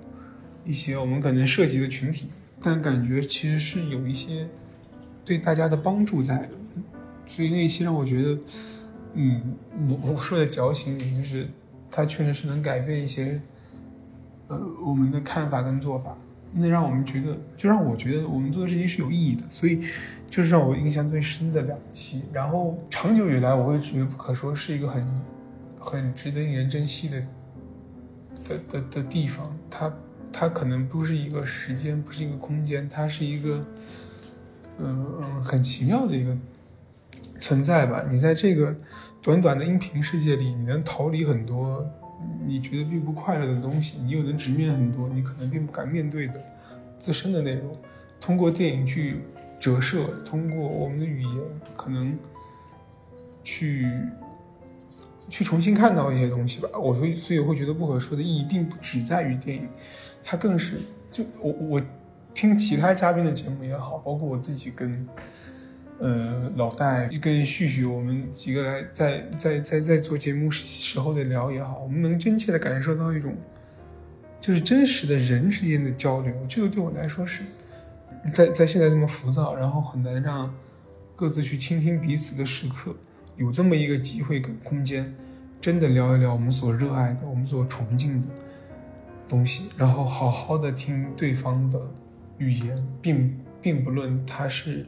一些我们可能涉及的群体，但感觉其实是有一些对大家的帮助在的，所以那一期让我觉得，嗯，我我说的矫情点，就是它确实是能改变一些，呃，我们的看法跟做法，那让我们觉得，就让我觉得我们做的事情是有意义的，所以就是让我印象最深的两期。然后长久以来，我会觉得不可说是一个很。很值得令人珍惜的的的的地方，它它可能不是一个时间，不是一个空间，它是一个嗯嗯很奇妙的一个存在吧。你在这个短短的音频世界里，你能逃离很多你觉得并不快乐的东西，你又能直面很多你可能并不敢面对的自身的内容，通过电影去折射，通过我们的语言，可能去去重新看到一些东西吧。我会，所以我会觉得不可说的意义并不只在于电影，它更是就我我听其他嘉宾的节目也好，包括我自己跟。呃，老戴跟旭旭，我们几个来在在在在做节目时候的聊也好，我们能真切的感受到一种，就是真实的人之间的交流。这个对我来说是，在在现在这么浮躁，然后很难让各自去倾听彼此的时刻，有这么一个机会跟空间，真的聊一聊我们所热爱的、我们所崇敬的东西，然后好好的听对方的语言，并并不论他是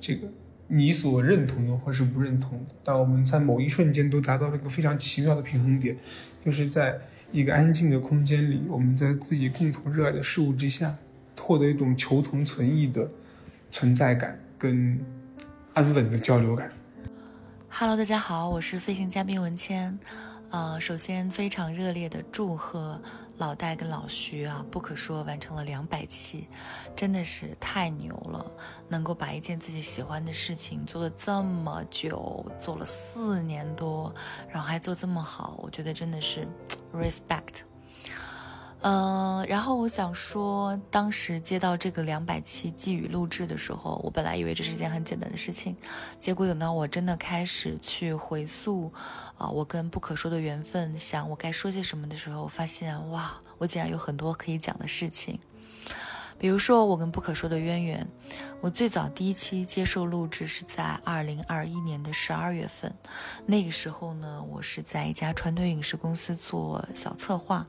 这个。你所认同的或是不认同的，但我们在某一瞬间都达到了一个非常奇妙的平衡点，就是在一个安静的空间里，我们在自己共同热爱的事物之下，获得一种求同存异的存在感跟安稳的交流感。Hello，大家好，我是飞行嘉宾文谦。呃，首先非常热烈的祝贺老戴跟老徐啊，不可说完成了两百期，真的是太牛了！能够把一件自己喜欢的事情做了这么久，做了四年多，然后还做这么好，我觉得真的是 respect。嗯，然后我想说，当时接到这个两百期寄语录制的时候，我本来以为这是一件很简单的事情，结果等到我真的开始去回溯，啊，我跟不可说的缘分，想我该说些什么的时候，发现哇，我竟然有很多可以讲的事情。比如说我跟不可说的渊源，我最早第一期接受录制是在二零二一年的十二月份，那个时候呢，我是在一家传统影视公司做小策划。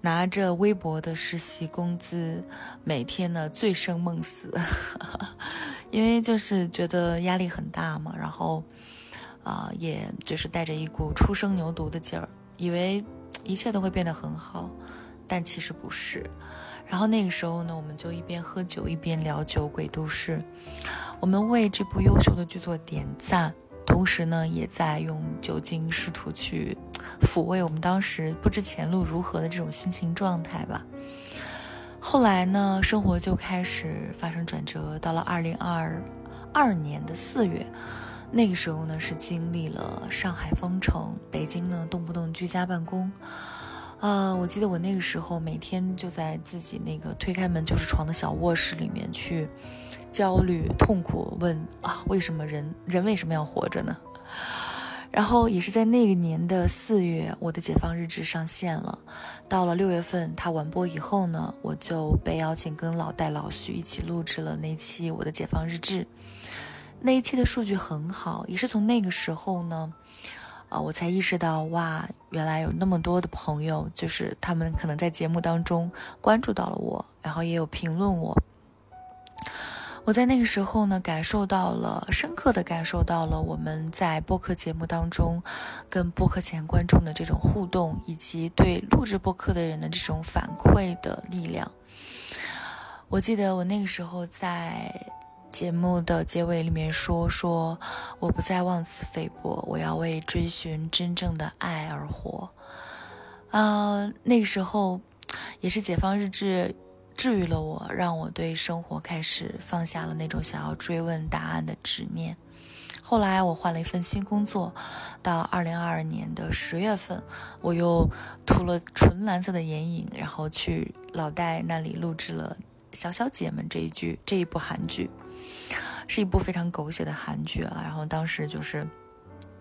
拿着微薄的实习工资，每天呢醉生梦死，因为就是觉得压力很大嘛，然后，啊，也就是带着一股初生牛犊的劲儿，以为一切都会变得很好，但其实不是。然后那个时候呢，我们就一边喝酒一边聊《酒鬼都市》，我们为这部优秀的剧作点赞。同时呢，也在用酒精试图去抚慰我们当时不知前路如何的这种心情状态吧。后来呢，生活就开始发生转折。到了二零二二年的四月，那个时候呢，是经历了上海封城，北京呢动不动居家办公。啊，我记得我那个时候每天就在自己那个推开门就是床的小卧室里面去。焦虑、痛苦，问啊，为什么人人为什么要活着呢？然后也是在那个年的四月，我的解放日志上线了。到了六月份，它完播以后呢，我就被邀请跟老戴、老徐一起录制了那期我的解放日志。那一期的数据很好，也是从那个时候呢，啊，我才意识到哇，原来有那么多的朋友，就是他们可能在节目当中关注到了我，然后也有评论我。我在那个时候呢，感受到了深刻的感受到了我们在播客节目当中，跟播客前观众的这种互动，以及对录制播客的人的这种反馈的力量。我记得我那个时候在节目的结尾里面说：“说我不再妄自菲薄，我要为追寻真正的爱而活。”啊，那个时候也是解放日志。治愈了我，让我对生活开始放下了那种想要追问答案的执念。后来我换了一份新工作，到二零二二年的十月份，我又涂了纯蓝色的眼影，然后去老戴那里录制了《小小姐们》这一剧这一部韩剧，是一部非常狗血的韩剧啊。然后当时就是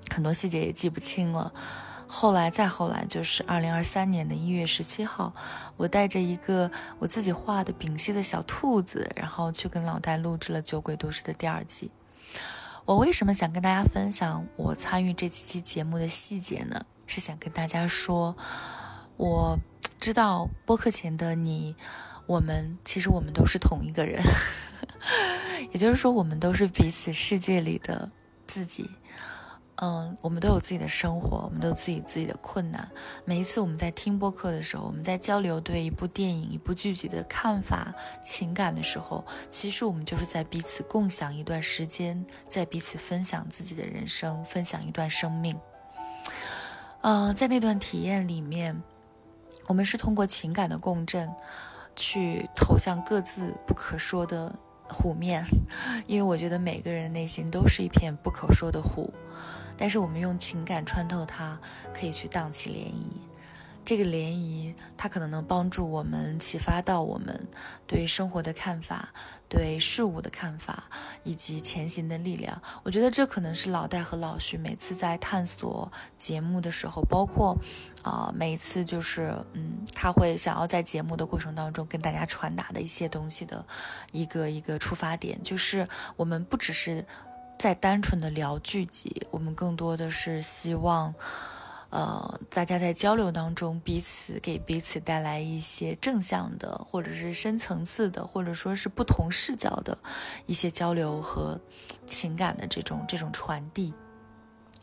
很多细节也记不清了。后来，再后来，就是二零二三年的一月十七号，我带着一个我自己画的丙烯的小兔子，然后去跟老戴录制了《酒鬼都市》的第二季。我为什么想跟大家分享我参与这几期节目的细节呢？是想跟大家说，我知道播客前的你，我们其实我们都是同一个人，也就是说，我们都是彼此世界里的自己。嗯，我们都有自己的生活，我们都有自己自己的困难。每一次我们在听播客的时候，我们在交流对一部电影、一部剧集的看法、情感的时候，其实我们就是在彼此共享一段时间，在彼此分享自己的人生，分享一段生命。嗯，在那段体验里面，我们是通过情感的共振，去投向各自不可说的湖面，因为我觉得每个人内心都是一片不可说的湖，但是我们用情感穿透它，可以去荡起涟漪。这个涟漪，它可能能帮助我们启发到我们对生活的看法、对事物的看法以及前行的力量。我觉得这可能是老戴和老徐每次在探索节目的时候，包括啊每一次就是嗯，他会想要在节目的过程当中跟大家传达的一些东西的一个一个出发点，就是我们不只是在单纯的聊剧集，我们更多的是希望。呃，大家在交流当中，彼此给彼此带来一些正向的，或者是深层次的，或者说是不同视角的一些交流和情感的这种这种传递。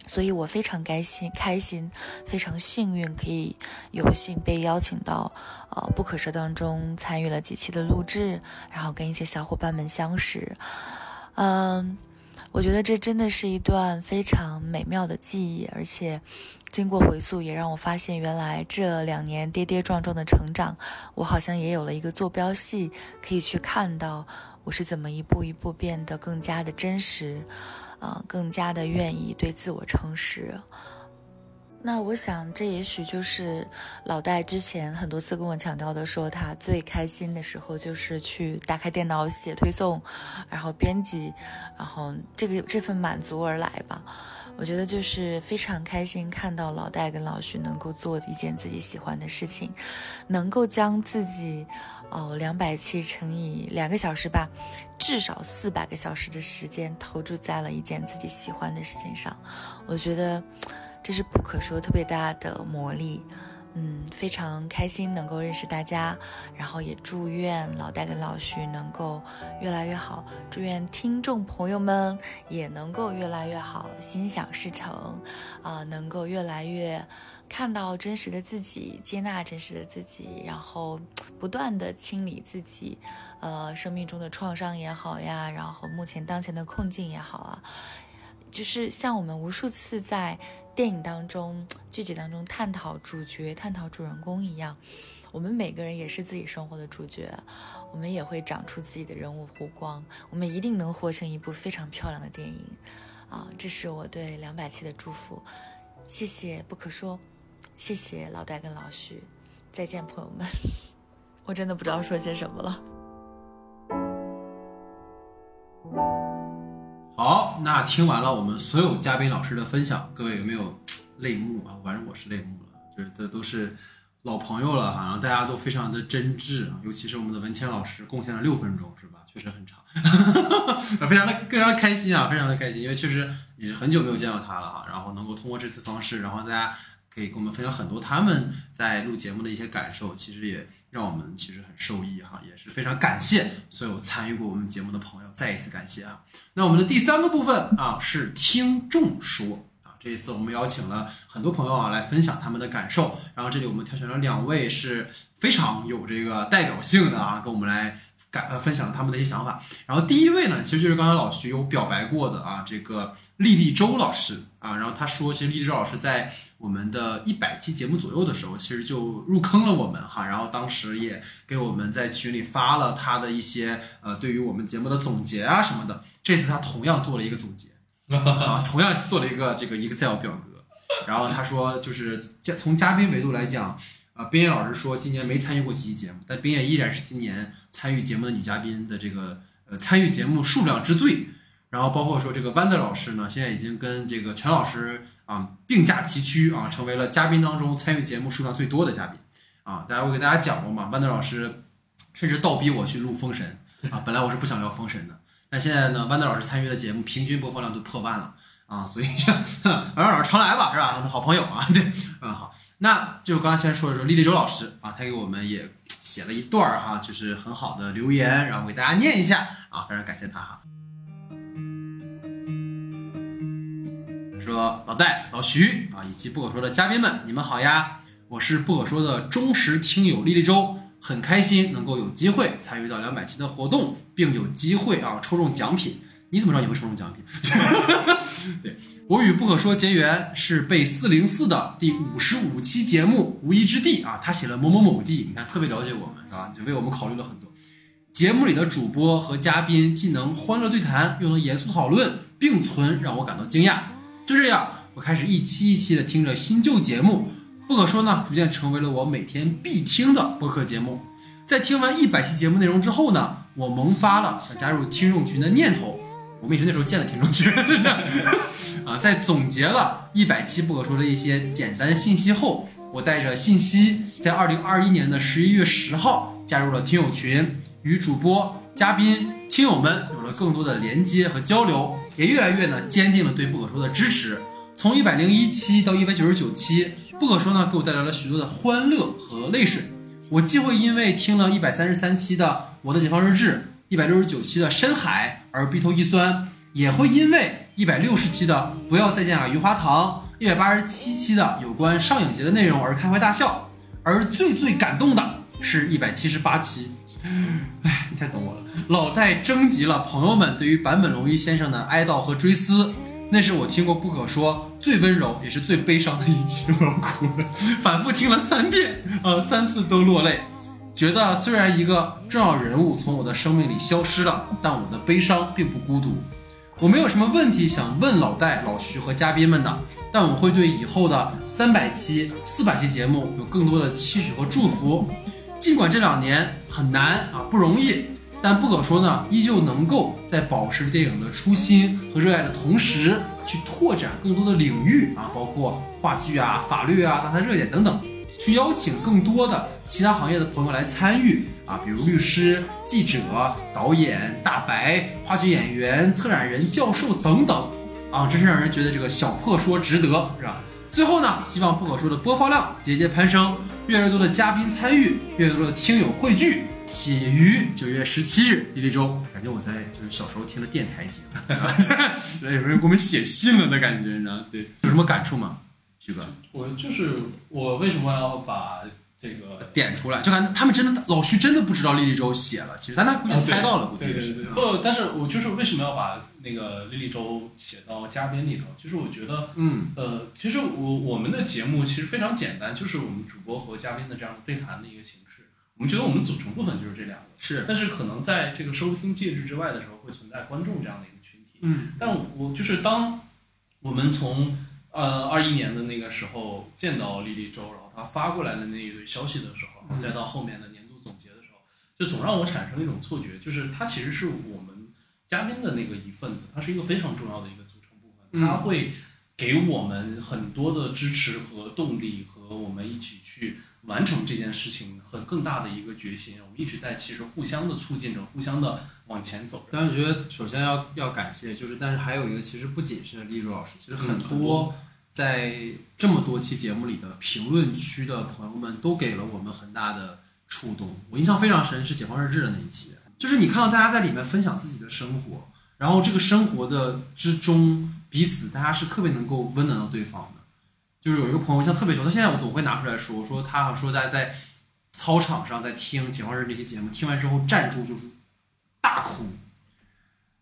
所以我非常开心，开心，非常幸运，可以有幸被邀请到呃不可说当中参与了几期的录制，然后跟一些小伙伴们相识，嗯。我觉得这真的是一段非常美妙的记忆，而且经过回溯，也让我发现，原来这两年跌跌撞撞的成长，我好像也有了一个坐标系，可以去看到我是怎么一步一步变得更加的真实，啊，更加的愿意对自我诚实。那我想，这也许就是老戴之前很多次跟我强调的，说他最开心的时候就是去打开电脑写推送，然后编辑，然后这个这份满足而来吧。我觉得就是非常开心看到老戴跟老徐能够做一件自己喜欢的事情，能够将自己哦两百期乘以两个小时吧，至少四百个小时的时间投注在了一件自己喜欢的事情上。我觉得。这是不可说特别大的魔力，嗯，非常开心能够认识大家，然后也祝愿老戴跟老徐能够越来越好，祝愿听众朋友们也能够越来越好，心想事成，啊，能够越来越看到真实的自己，接纳真实的自己，然后不断的清理自己，呃，生命中的创伤也好呀，然后目前当前的困境也好啊，就是像我们无数次在。电影当中、剧集当中探讨主角、探讨主人公一样，我们每个人也是自己生活的主角，我们也会长出自己的人物弧光，我们一定能活成一部非常漂亮的电影，啊，这是我对两百期的祝福，谢谢不可说，谢谢老戴跟老徐，再见朋友们，我真的不知道说些什么了。好，那听完了我们所有嘉宾老师的分享，各位有没有 泪目啊？反正我是泪目了，就是这都是老朋友了哈，大家都非常的真挚啊，尤其是我们的文谦老师贡献了六分钟，是吧？确实很长，非常的非常开心啊，非常的开心，因为确实也是很久没有见到他了哈，然后能够通过这次方式，然后大家可以跟我们分享很多他们在录节目的一些感受，其实也。让我们其实很受益哈，也是非常感谢所有参与过我们节目的朋友，再一次感谢啊。那我们的第三个部分啊是听众说啊，这一次我们邀请了很多朋友啊来分享他们的感受，然后这里我们挑选了两位是非常有这个代表性的啊，跟我们来感呃分享他们的一些想法。然后第一位呢，其实就是刚才老徐有表白过的啊，这个丽丽周老师啊，然后他说，其实丽丽周老师在。我们的一百期节目左右的时候，其实就入坑了我们哈，然后当时也给我们在群里发了他的一些呃对于我们节目的总结啊什么的。这次他同样做了一个总结 啊，同样做了一个这个 Excel 表格。然后他说，就是嘉从嘉宾维度来讲，啊，冰叶老师说今年没参与过几期节目，但冰叶依然是今年参与节目的女嘉宾的这个呃参与节目数量之最。然后包括说这个弯的老师呢，现在已经跟这个全老师啊并驾齐驱啊，成为了嘉宾当中参与节目数量最多的嘉宾啊。大家我给大家讲过嘛，Wander 老师甚至倒逼我去录封神啊。本来我是不想聊封神的，但现在呢，Wander 老师参与的节目平均播放量都破万了啊，所以 反正老师常来吧，是吧？好朋友啊，对，嗯好。那就刚刚先说一说丽丽周老师啊，他给我们也写了一段哈，就是很好的留言，然后给大家念一下啊，非常感谢他哈。说老戴、老徐啊，以及不可说的嘉宾们，你们好呀！我是不可说的忠实听友丽丽周，很开心能够有机会参与到两百期的活动，并有机会啊抽中奖品。你怎么知道你会抽中奖品？对我与不可说结缘是被四零四的第五十五期节目无一之地啊，他写了某某某地，你看特别了解我们是吧？就为我们考虑了很多。节目里的主播和嘉宾既能欢乐对谈，又能严肃讨论，并存，让我感到惊讶。就这样，我开始一期一期的听着新旧节目，不可说呢，逐渐成为了我每天必听的播客节目。在听完一百期节目内容之后呢，我萌发了想加入听众群的念头。我们也是那时候建了听众群 啊。在总结了一百期不可说的一些简单信息后，我带着信息，在二零二一年的十一月十号加入了听友群，与主播、嘉宾、听友们有了更多的连接和交流，也越来越呢坚定了对不可说的支持。从一百零一期到一百九十九期，不可说呢给我带来了许多的欢乐和泪水。我既会因为听了一百三十三期的《我的解放日志》，一百六十九期的《深海》而鼻头一酸，也会因为一百六十期的《不要再见啊余华堂》，一百八十七期的有关上影节的内容而开怀大笑。而最最感动的是一百七十八期，哎，你太懂我了。老戴征集了朋友们对于坂本龙一先生的哀悼和追思。那是我听过不可说最温柔也是最悲伤的一期，我哭了，反复听了三遍，呃，三次都落泪，觉得虽然一个重要人物从我的生命里消失了，但我的悲伤并不孤独。我没有什么问题想问老戴、老徐和嘉宾们的，但我会对以后的三百期、四百期节目有更多的期许和祝福。尽管这两年很难啊，不容易。但不可说呢，依旧能够在保持电影的初心和热爱的同时，去拓展更多的领域啊，包括话剧啊、法律啊、大谈热点等等，去邀请更多的其他行业的朋友来参与啊，比如律师、记者、导演、大白、话剧演员、策展人、教授等等啊，真是让人觉得这个小破说值得，是吧？最后呢，希望不可说的播放量节节攀升，越来越多的嘉宾参与，越来越多的听友汇聚。写于九月十七日，一立周，感觉我在就是小时候听的电台节目，有人给我们写信了的感觉，你知道对，有什么感触吗？徐哥，我就是我为什么要把这个点出来？就感觉他们真的老徐真的不知道丽丽周写了，其实咱俩估计猜到了，估计是。不，但是我就是为什么要把那个莉莉周写到嘉宾里头？其实我觉得，嗯，呃，其实我我们的节目其实非常简单，就是我们主播和嘉宾的这样的对谈的一个形式。我们觉得我们组成部分就是这两个，是，但是可能在这个收听介质之外的时候，会存在观众这样的一个群体。嗯，但我就是当我们从呃二一年的那个时候见到莉莉周，然后他发过来的那一堆消息的时候，再到后面的年度总结的时候，就总让我产生一种错觉，就是他其实是我们嘉宾的那个一份子，他是一个非常重要的一个组成部分，他会给我们很多的支持和动力，和我们一起去。完成这件事情和更大的一个决心，我们一直在其实互相的促进着，互相的往前走。但是觉得首先要要感谢，就是但是还有一个，其实不仅是丽茹老师，其实很多在这么多期节目里的评论区的朋友们都给了我们很大的触动。我印象非常深是《解放日志》的那一期，就是你看到大家在里面分享自己的生活，然后这个生活的之中，彼此大家是特别能够温暖到对方的。就是有一个朋友像特别熟，他现在我总会拿出来说，说他说在在操场上在听《解放日》这期节目，听完之后站住就是大哭，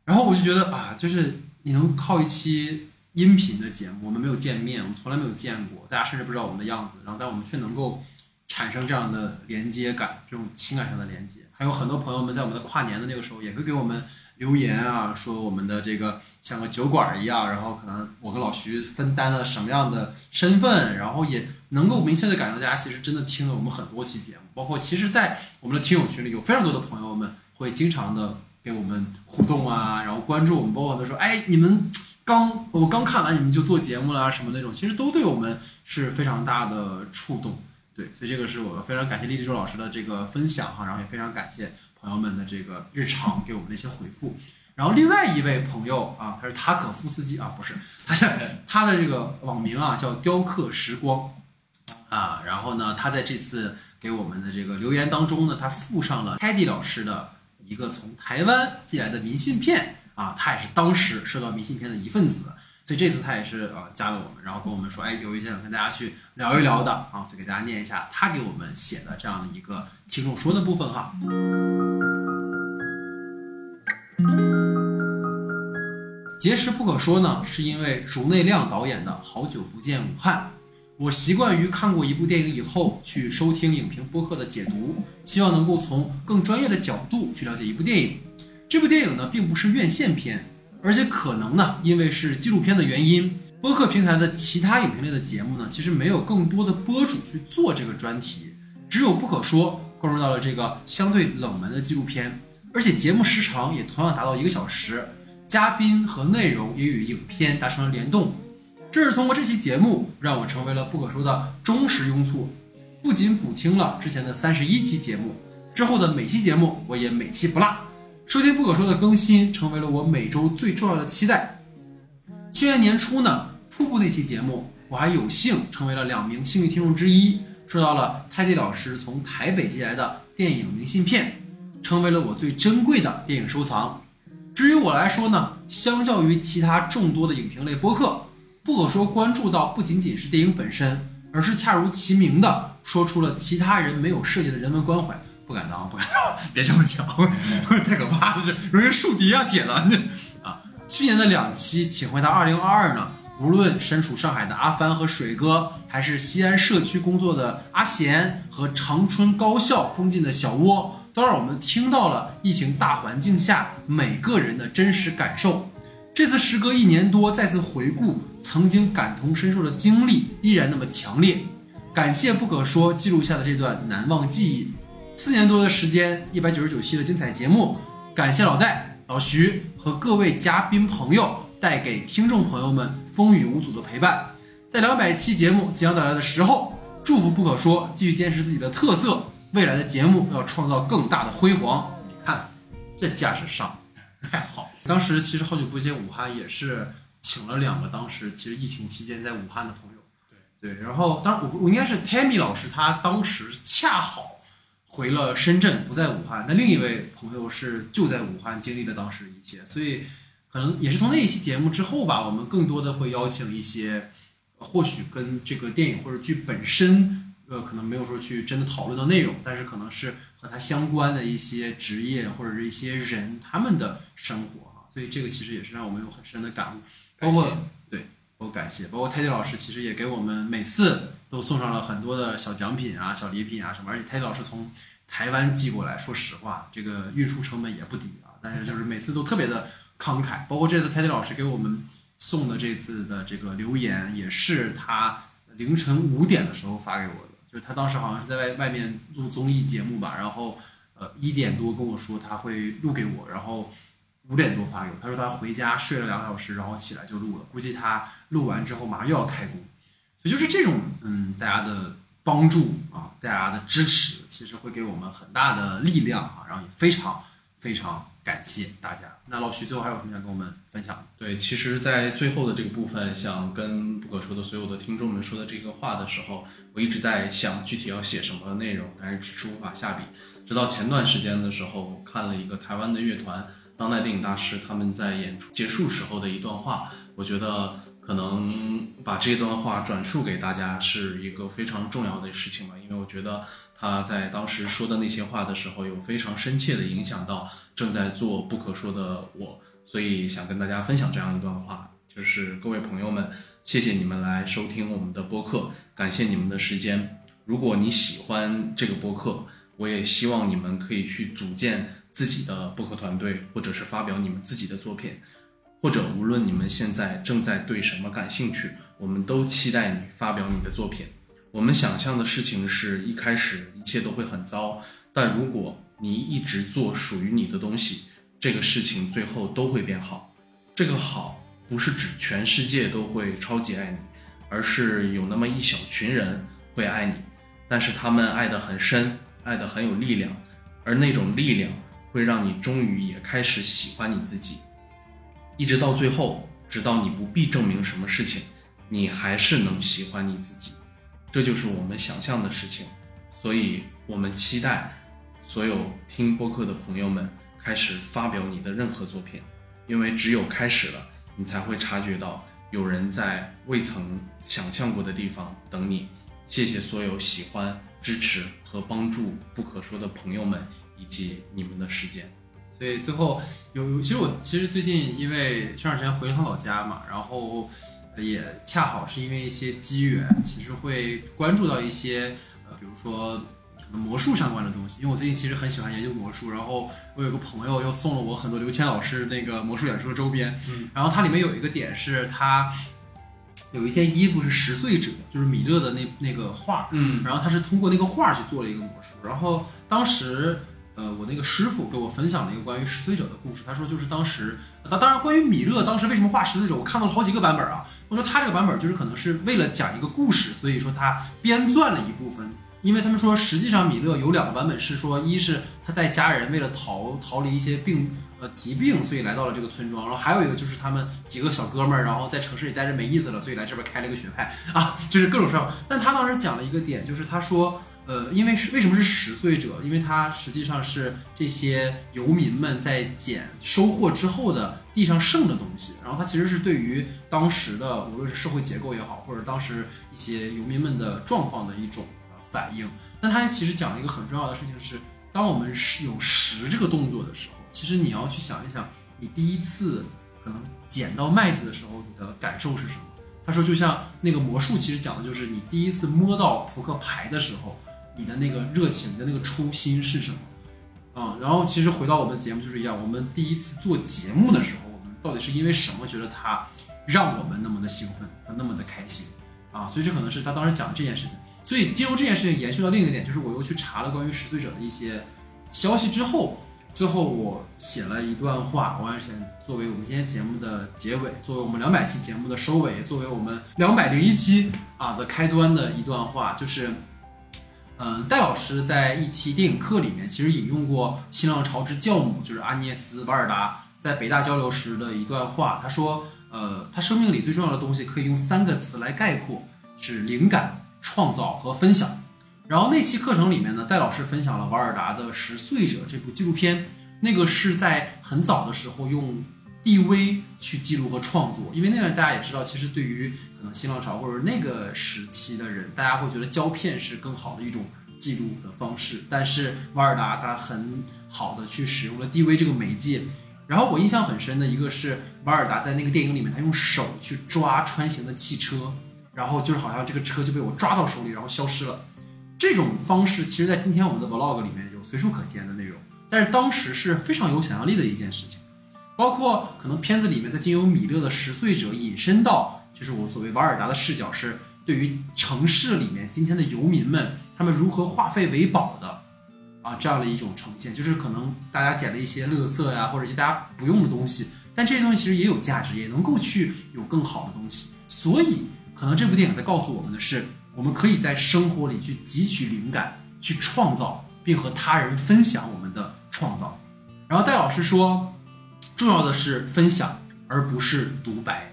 然后我就觉得啊，就是你能靠一期音频的节目，我们没有见面，我们从来没有见过，大家甚至不知道我们的样子，然后但我们却能够产生这样的连接感，这种情感上的连接，还有很多朋友们在我们的跨年的那个时候也会给我们。留言啊，说我们的这个像个酒馆一样，然后可能我跟老徐分担了什么样的身份，然后也能够明确的感觉到大家其实真的听了我们很多期节目，包括其实，在我们的听友群里有非常多的朋友们会经常的给我们互动啊，然后关注我们，包括他说，哎，你们刚我刚看完你们就做节目了什么那种，其实都对我们是非常大的触动，对，所以这个是我非常感谢丽丽周老师的这个分享哈，然后也非常感谢。朋友们的这个日常给我们的一些回复，然后另外一位朋友啊，他是塔可夫斯基啊，不是，他他的这个网名啊叫雕刻时光啊，然后呢，他在这次给我们的这个留言当中呢，他附上了 Teddy 老师的一个从台湾寄来的明信片啊，他也是当时收到明信片的一份子。所以这次他也是呃加了我们，然后跟我们说，哎，有一些想跟大家去聊一聊的啊，所以给大家念一下他给我们写的这样的一个听众说的部分哈。结石不可说呢，是因为竹内亮导演的《好久不见武汉》。我习惯于看过一部电影以后去收听影评播客的解读，希望能够从更专业的角度去了解一部电影。这部电影呢，并不是院线片，而且可能呢，因为是纪录片的原因，播客平台的其他影评类的节目呢，其实没有更多的播主去做这个专题，只有不可说关注到了这个相对冷门的纪录片，而且节目时长也同样达到一个小时，嘉宾和内容也与影片达成了联动。正是通过这期节目，让我成为了不可说的忠实拥簇，不仅补听了之前的三十一期节目，之后的每期节目我也每期不落。收听不可说的更新，成为了我每周最重要的期待。去年年初呢，瀑布那期节目，我还有幸成为了两名幸运听众之一，收到了泰迪老师从台北寄来的电影明信片，成为了我最珍贵的电影收藏。至于我来说呢，相较于其他众多的影评类播客，不可说关注到不仅仅是电影本身，而是恰如其名的说出了其他人没有设计的人文关怀。不敢当，不敢当，别这么讲，太可怕了，这容易树敌啊，铁子这 啊。去年的两期，请回答二零二二呢，无论身处上海的阿帆和水哥，还是西安社区工作的阿贤和长春高校封禁的小窝，都让我们听到了疫情大环境下每个人的真实感受。这次时隔一年多再次回顾曾经感同身受的经历，依然那么强烈。感谢不可说记录下的这段难忘记忆。四年多的时间，一百九十九期的精彩节目，感谢老戴、老徐和各位嘉宾朋友带给听众朋友们风雨无阻的陪伴。在两百期节目即将到来的时候，祝福不可说继续坚持自己的特色，未来的节目要创造更大的辉煌。你看，这架势上太好。当时其实好久不见武汉也是请了两个当时其实疫情期间在武汉的朋友。对对，然后当然我我应该是 Tammy 老师，他当时恰好。回了深圳，不在武汉。那另一位朋友是就在武汉经历了当时一切，所以可能也是从那一期节目之后吧，我们更多的会邀请一些，或许跟这个电影或者剧本身，呃，可能没有说去真的讨论到内容，但是可能是和他相关的一些职业或者是一些人他们的生活啊。所以这个其实也是让我们有很深的感悟，包括对。我感谢，包括泰迪老师，其实也给我们每次都送上了很多的小奖品啊、小礼品啊什么。而且泰迪老师从台湾寄过来，说实话，这个运输成本也不低啊。但是就是每次都特别的慷慨，包括这次泰迪老师给我们送的这次的这个留言，也是他凌晨五点的时候发给我的。就是他当时好像是在外外面录综艺节目吧，然后呃一点多跟我说他会录给我，然后。五点多发给我，他说他回家睡了两个小时，然后起来就录了。估计他录完之后马上又要开工，所以就是这种嗯，大家的帮助啊，大家的支持，其实会给我们很大的力量啊，然后也非常非常感谢大家。那老徐最后还有什么想跟我们分享？对，其实，在最后的这个部分，想跟不可说的所有的听众们说的这个话的时候，我一直在想具体要写什么内容，但是迟迟无法下笔。直到前段时间的时候，看了一个台湾的乐团。当代电影大师他们在演出结束时候的一段话，我觉得可能把这段话转述给大家是一个非常重要的事情吧，因为我觉得他在当时说的那些话的时候，有非常深切的影响到正在做不可说的我，所以想跟大家分享这样一段话，就是各位朋友们，谢谢你们来收听我们的播客，感谢你们的时间。如果你喜欢这个播客，我也希望你们可以去组建。自己的播客团队，或者是发表你们自己的作品，或者无论你们现在正在对什么感兴趣，我们都期待你发表你的作品。我们想象的事情是一开始一切都会很糟，但如果你一直做属于你的东西，这个事情最后都会变好。这个好不是指全世界都会超级爱你，而是有那么一小群人会爱你，但是他们爱得很深，爱的很有力量，而那种力量。会让你终于也开始喜欢你自己，一直到最后，直到你不必证明什么事情，你还是能喜欢你自己。这就是我们想象的事情，所以我们期待所有听播客的朋友们开始发表你的任何作品，因为只有开始了，你才会察觉到有人在未曾想象过的地方等你。谢谢所有喜欢、支持和帮助不可说的朋友们。以及你们的时间。所以最后有，其实我其实最近因为前段时间回了趟老家嘛，然后也恰好是因为一些机缘，其实会关注到一些呃，比如说可能魔术相关的东西。因为我最近其实很喜欢研究魔术，然后我有个朋友又送了我很多刘谦老师那个魔术演出的周边，嗯然后它里面有一个点是它有一件衣服是十岁者，就是米勒的那那个画，嗯然后他是通过那个画去做了一个魔术，然后当时。呃，我那个师傅给我分享了一个关于十岁者的故事。他说，就是当时，当当然，关于米勒当时为什么画十岁者，我看到了好几个版本啊。我说他这个版本就是可能是为了讲一个故事，所以说他编撰了一部分。因为他们说，实际上米勒有两个版本是说，一是他带家人为了逃逃离一些病呃疾病，所以来到了这个村庄，然后还有一个就是他们几个小哥们儿，然后在城市里待着没意思了，所以来这边开了一个学派啊，就是各种上。但他当时讲了一个点，就是他说。呃，因为是为什么是拾穗者？因为它实际上是这些游民们在捡收获之后的地上剩的东西，然后它其实是对于当时的无论是社会结构也好，或者当时一些游民们的状况的一种反应。那他其实讲了一个很重要的事情是，当我们是有拾这个动作的时候，其实你要去想一想，你第一次可能捡到麦子的时候，你的感受是什么？他说，就像那个魔术，其实讲的就是你第一次摸到扑克牌的时候。你的那个热情，的那个初心是什么？啊、然后其实回到我们的节目就是一样，我们第一次做节目的时候，我们到底是因为什么觉得它让我们那么的兴奋和那么的开心啊？所以这可能是他当时讲的这件事情。所以经由这件事情延续到另一个点，就是我又去查了关于十岁者的一些消息之后，最后我写了一段话，我想作为我们今天节目的结尾，作为我们两百期节目的收尾，作为我们两百零一期啊的开端的一段话，就是。嗯，戴老师在一期电影课里面其实引用过新浪潮之教母，就是阿涅斯·瓦尔达在北大交流时的一段话。他说：“呃，他生命里最重要的东西可以用三个词来概括，是灵感、创造和分享。”然后那期课程里面呢，戴老师分享了瓦尔达的《十岁者》这部纪录片，那个是在很早的时候用 DV 去记录和创作，因为那个大家也知道，其实对于可能新浪潮或者那个时期的人，大家会觉得胶片是更好的一种记录的方式。但是瓦尔达他很好的去使用了 DV 这个媒介。然后我印象很深的一个是瓦尔达在那个电影里面，他用手去抓穿行的汽车，然后就是好像这个车就被我抓到手里，然后消失了。这种方式其实，在今天我们的 vlog 里面有随处可见的内容，但是当时是非常有想象力的一件事情。包括可能片子里面在经由米勒的十岁者引申到，就是我所谓瓦尔达的视角是对于城市里面今天的游民们，他们如何化废为宝的啊这样的一种呈现，就是可能大家捡了一些垃圾呀，或者一些大家不用的东西，但这些东西其实也有价值，也能够去有更好的东西。所以可能这部电影在告诉我们的是，我们可以在生活里去汲取灵感，去创造，并和他人分享我们的创造。然后戴老师说。重要的是分享，而不是独白。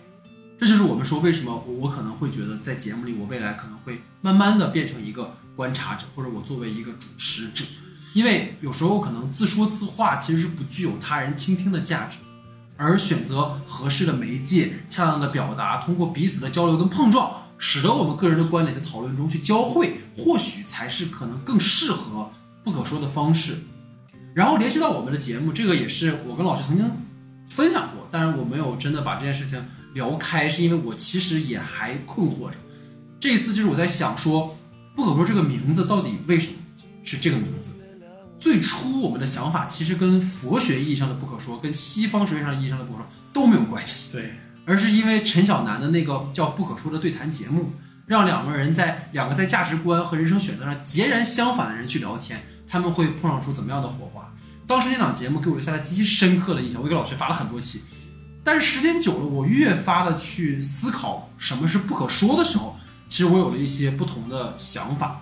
这就是我们说为什么我可能会觉得在节目里，我未来可能会慢慢的变成一个观察者，或者我作为一个主持者。因为有时候可能自说自话其实是不具有他人倾听的价值，而选择合适的媒介，恰当的表达，通过彼此的交流跟碰撞，使得我们个人的观点在讨论中去交汇，或许才是可能更适合不可说的方式。然后联系到我们的节目，这个也是我跟老师曾经。分享过，但是我没有真的把这件事情聊开，是因为我其实也还困惑着。这一次就是我在想说，不可说这个名字到底为什么是这个名字。最初我们的想法其实跟佛学意义上的不可说，跟西方哲学上意义上的不可说都没有关系，对，而是因为陈小南的那个叫不可说的对谈节目，让两个人在两个在价值观和人生选择上截然相反的人去聊天，他们会碰撞出怎么样的火花？当时那档节目给我留下了极其深刻的印象，我给老师发了很多期，但是时间久了，我越发的去思考什么是不可说的时候，其实我有了一些不同的想法。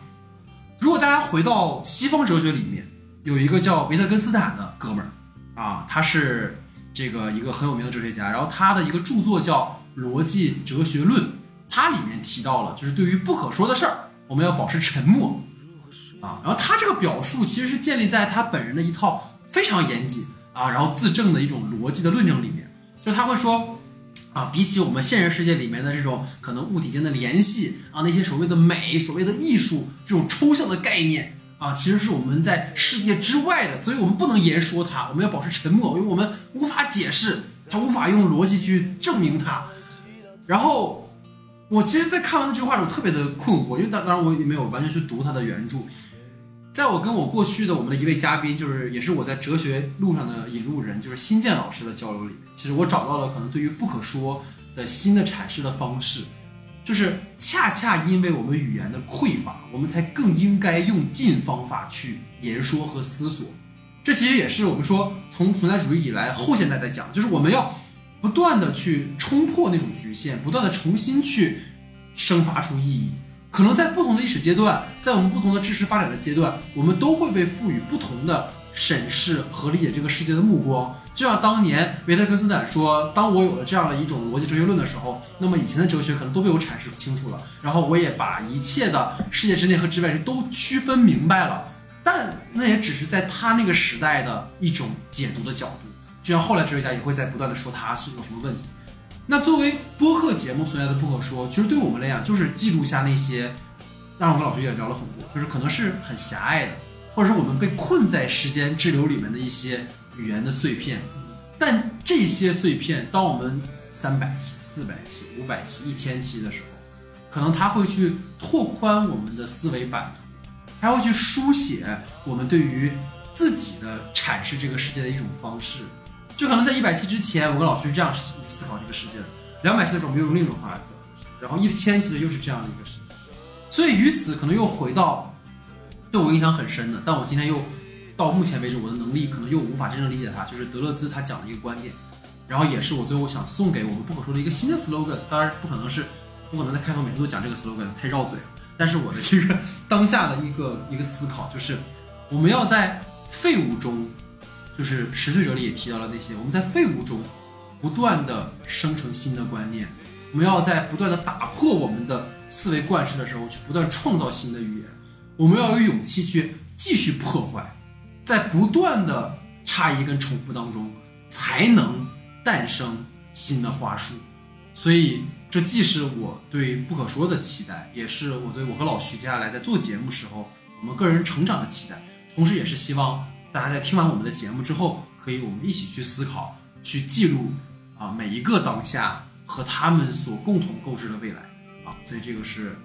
如果大家回到西方哲学里面，有一个叫维特根斯坦的哥们儿啊，他是这个一个很有名的哲学家，然后他的一个著作叫《逻辑哲学论》，它里面提到了，就是对于不可说的事儿，我们要保持沉默啊。然后他这个表述其实是建立在他本人的一套。非常严谨啊，然后自证的一种逻辑的论证里面，就他会说，啊，比起我们现实世界里面的这种可能物体间的联系啊，那些所谓的美、所谓的艺术这种抽象的概念啊，其实是我们在世界之外的，所以我们不能言说它，我们要保持沉默，因为我们无法解释它，无法用逻辑去证明它。然后我其实，在看完这句话的时候，特别的困惑，因为当当然我也没有完全去读它的原著。在我跟我过去的我们的一位嘉宾，就是也是我在哲学路上的引路人，就是新建老师的交流里，其实我找到了可能对于不可说的新的阐释的方式。就是恰恰因为我们语言的匮乏，我们才更应该用尽方法去言说和思索。这其实也是我们说从存在主义以来后现代在讲，就是我们要不断的去冲破那种局限，不断的重新去生发出意义。可能在不同的历史阶段，在我们不同的知识发展的阶段，我们都会被赋予不同的。审视和理解这个世界的目光，就像当年维特根斯坦说：“当我有了这样的一种逻辑哲学论的时候，那么以前的哲学可能都被我阐释清楚了，然后我也把一切的世界之内和之外都区分明白了。但那也只是在他那个时代的一种解读的角度，就像后来哲学家也会在不断的说他是有什么问题。那作为播客节目存在的不可说，其实对我们来讲就是记录下那些，当然我跟老徐也聊了很多，就是可能是很狭隘的。”或者说我们被困在时间滞留里面的一些语言的碎片，但这些碎片，当我们三百期、四百期、五百期、一千期的时候，可能它会去拓宽我们的思维版图，它会去书写我们对于自己的阐释这个世界的一种方式。就可能在一百期之前，我跟老师是这样思思考这个世界的；两百期的时候，我们又用另一种方法思考；然后一千期的又是这样的一个世界。所以于此，可能又回到。对我影响很深的，但我今天又到目前为止，我的能力可能又无法真正理解他，就是德勒兹他讲的一个观点，然后也是我最后想送给我们不可说的一个新的 slogan。当然不可能是，不可能在开头每次都讲这个 slogan，太绕嘴了。但是我的这个当下的一个一个思考就是，我们要在废物中，就是《十岁者》里也提到了那些，我们在废物中不断的生成新的观念，我们要在不断的打破我们的思维惯式的时候，去不断创造新的语言。我们要有勇气去继续破坏，在不断的差异跟重复当中，才能诞生新的话术。所以，这既是我对不可说的期待，也是我对我和老徐接下来在做节目时候我们个人成长的期待。同时，也是希望大家在听完我们的节目之后，可以我们一起去思考，去记录啊每一个当下和他们所共同构织的未来啊。所以，这个是。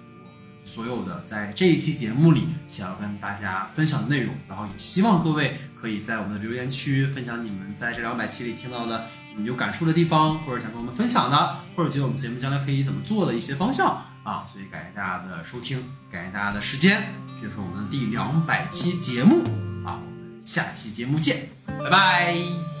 所有的在这一期节目里想要跟大家分享的内容，然后也希望各位可以在我们的留言区分享你们在这两百期里听到的你有感触的地方，或者想跟我们分享的，或者觉得我们节目将来可以怎么做的一些方向啊。所以感谢大家的收听，感谢大家的时间，这就是我们的第两百期节目啊，下期节目见，拜拜。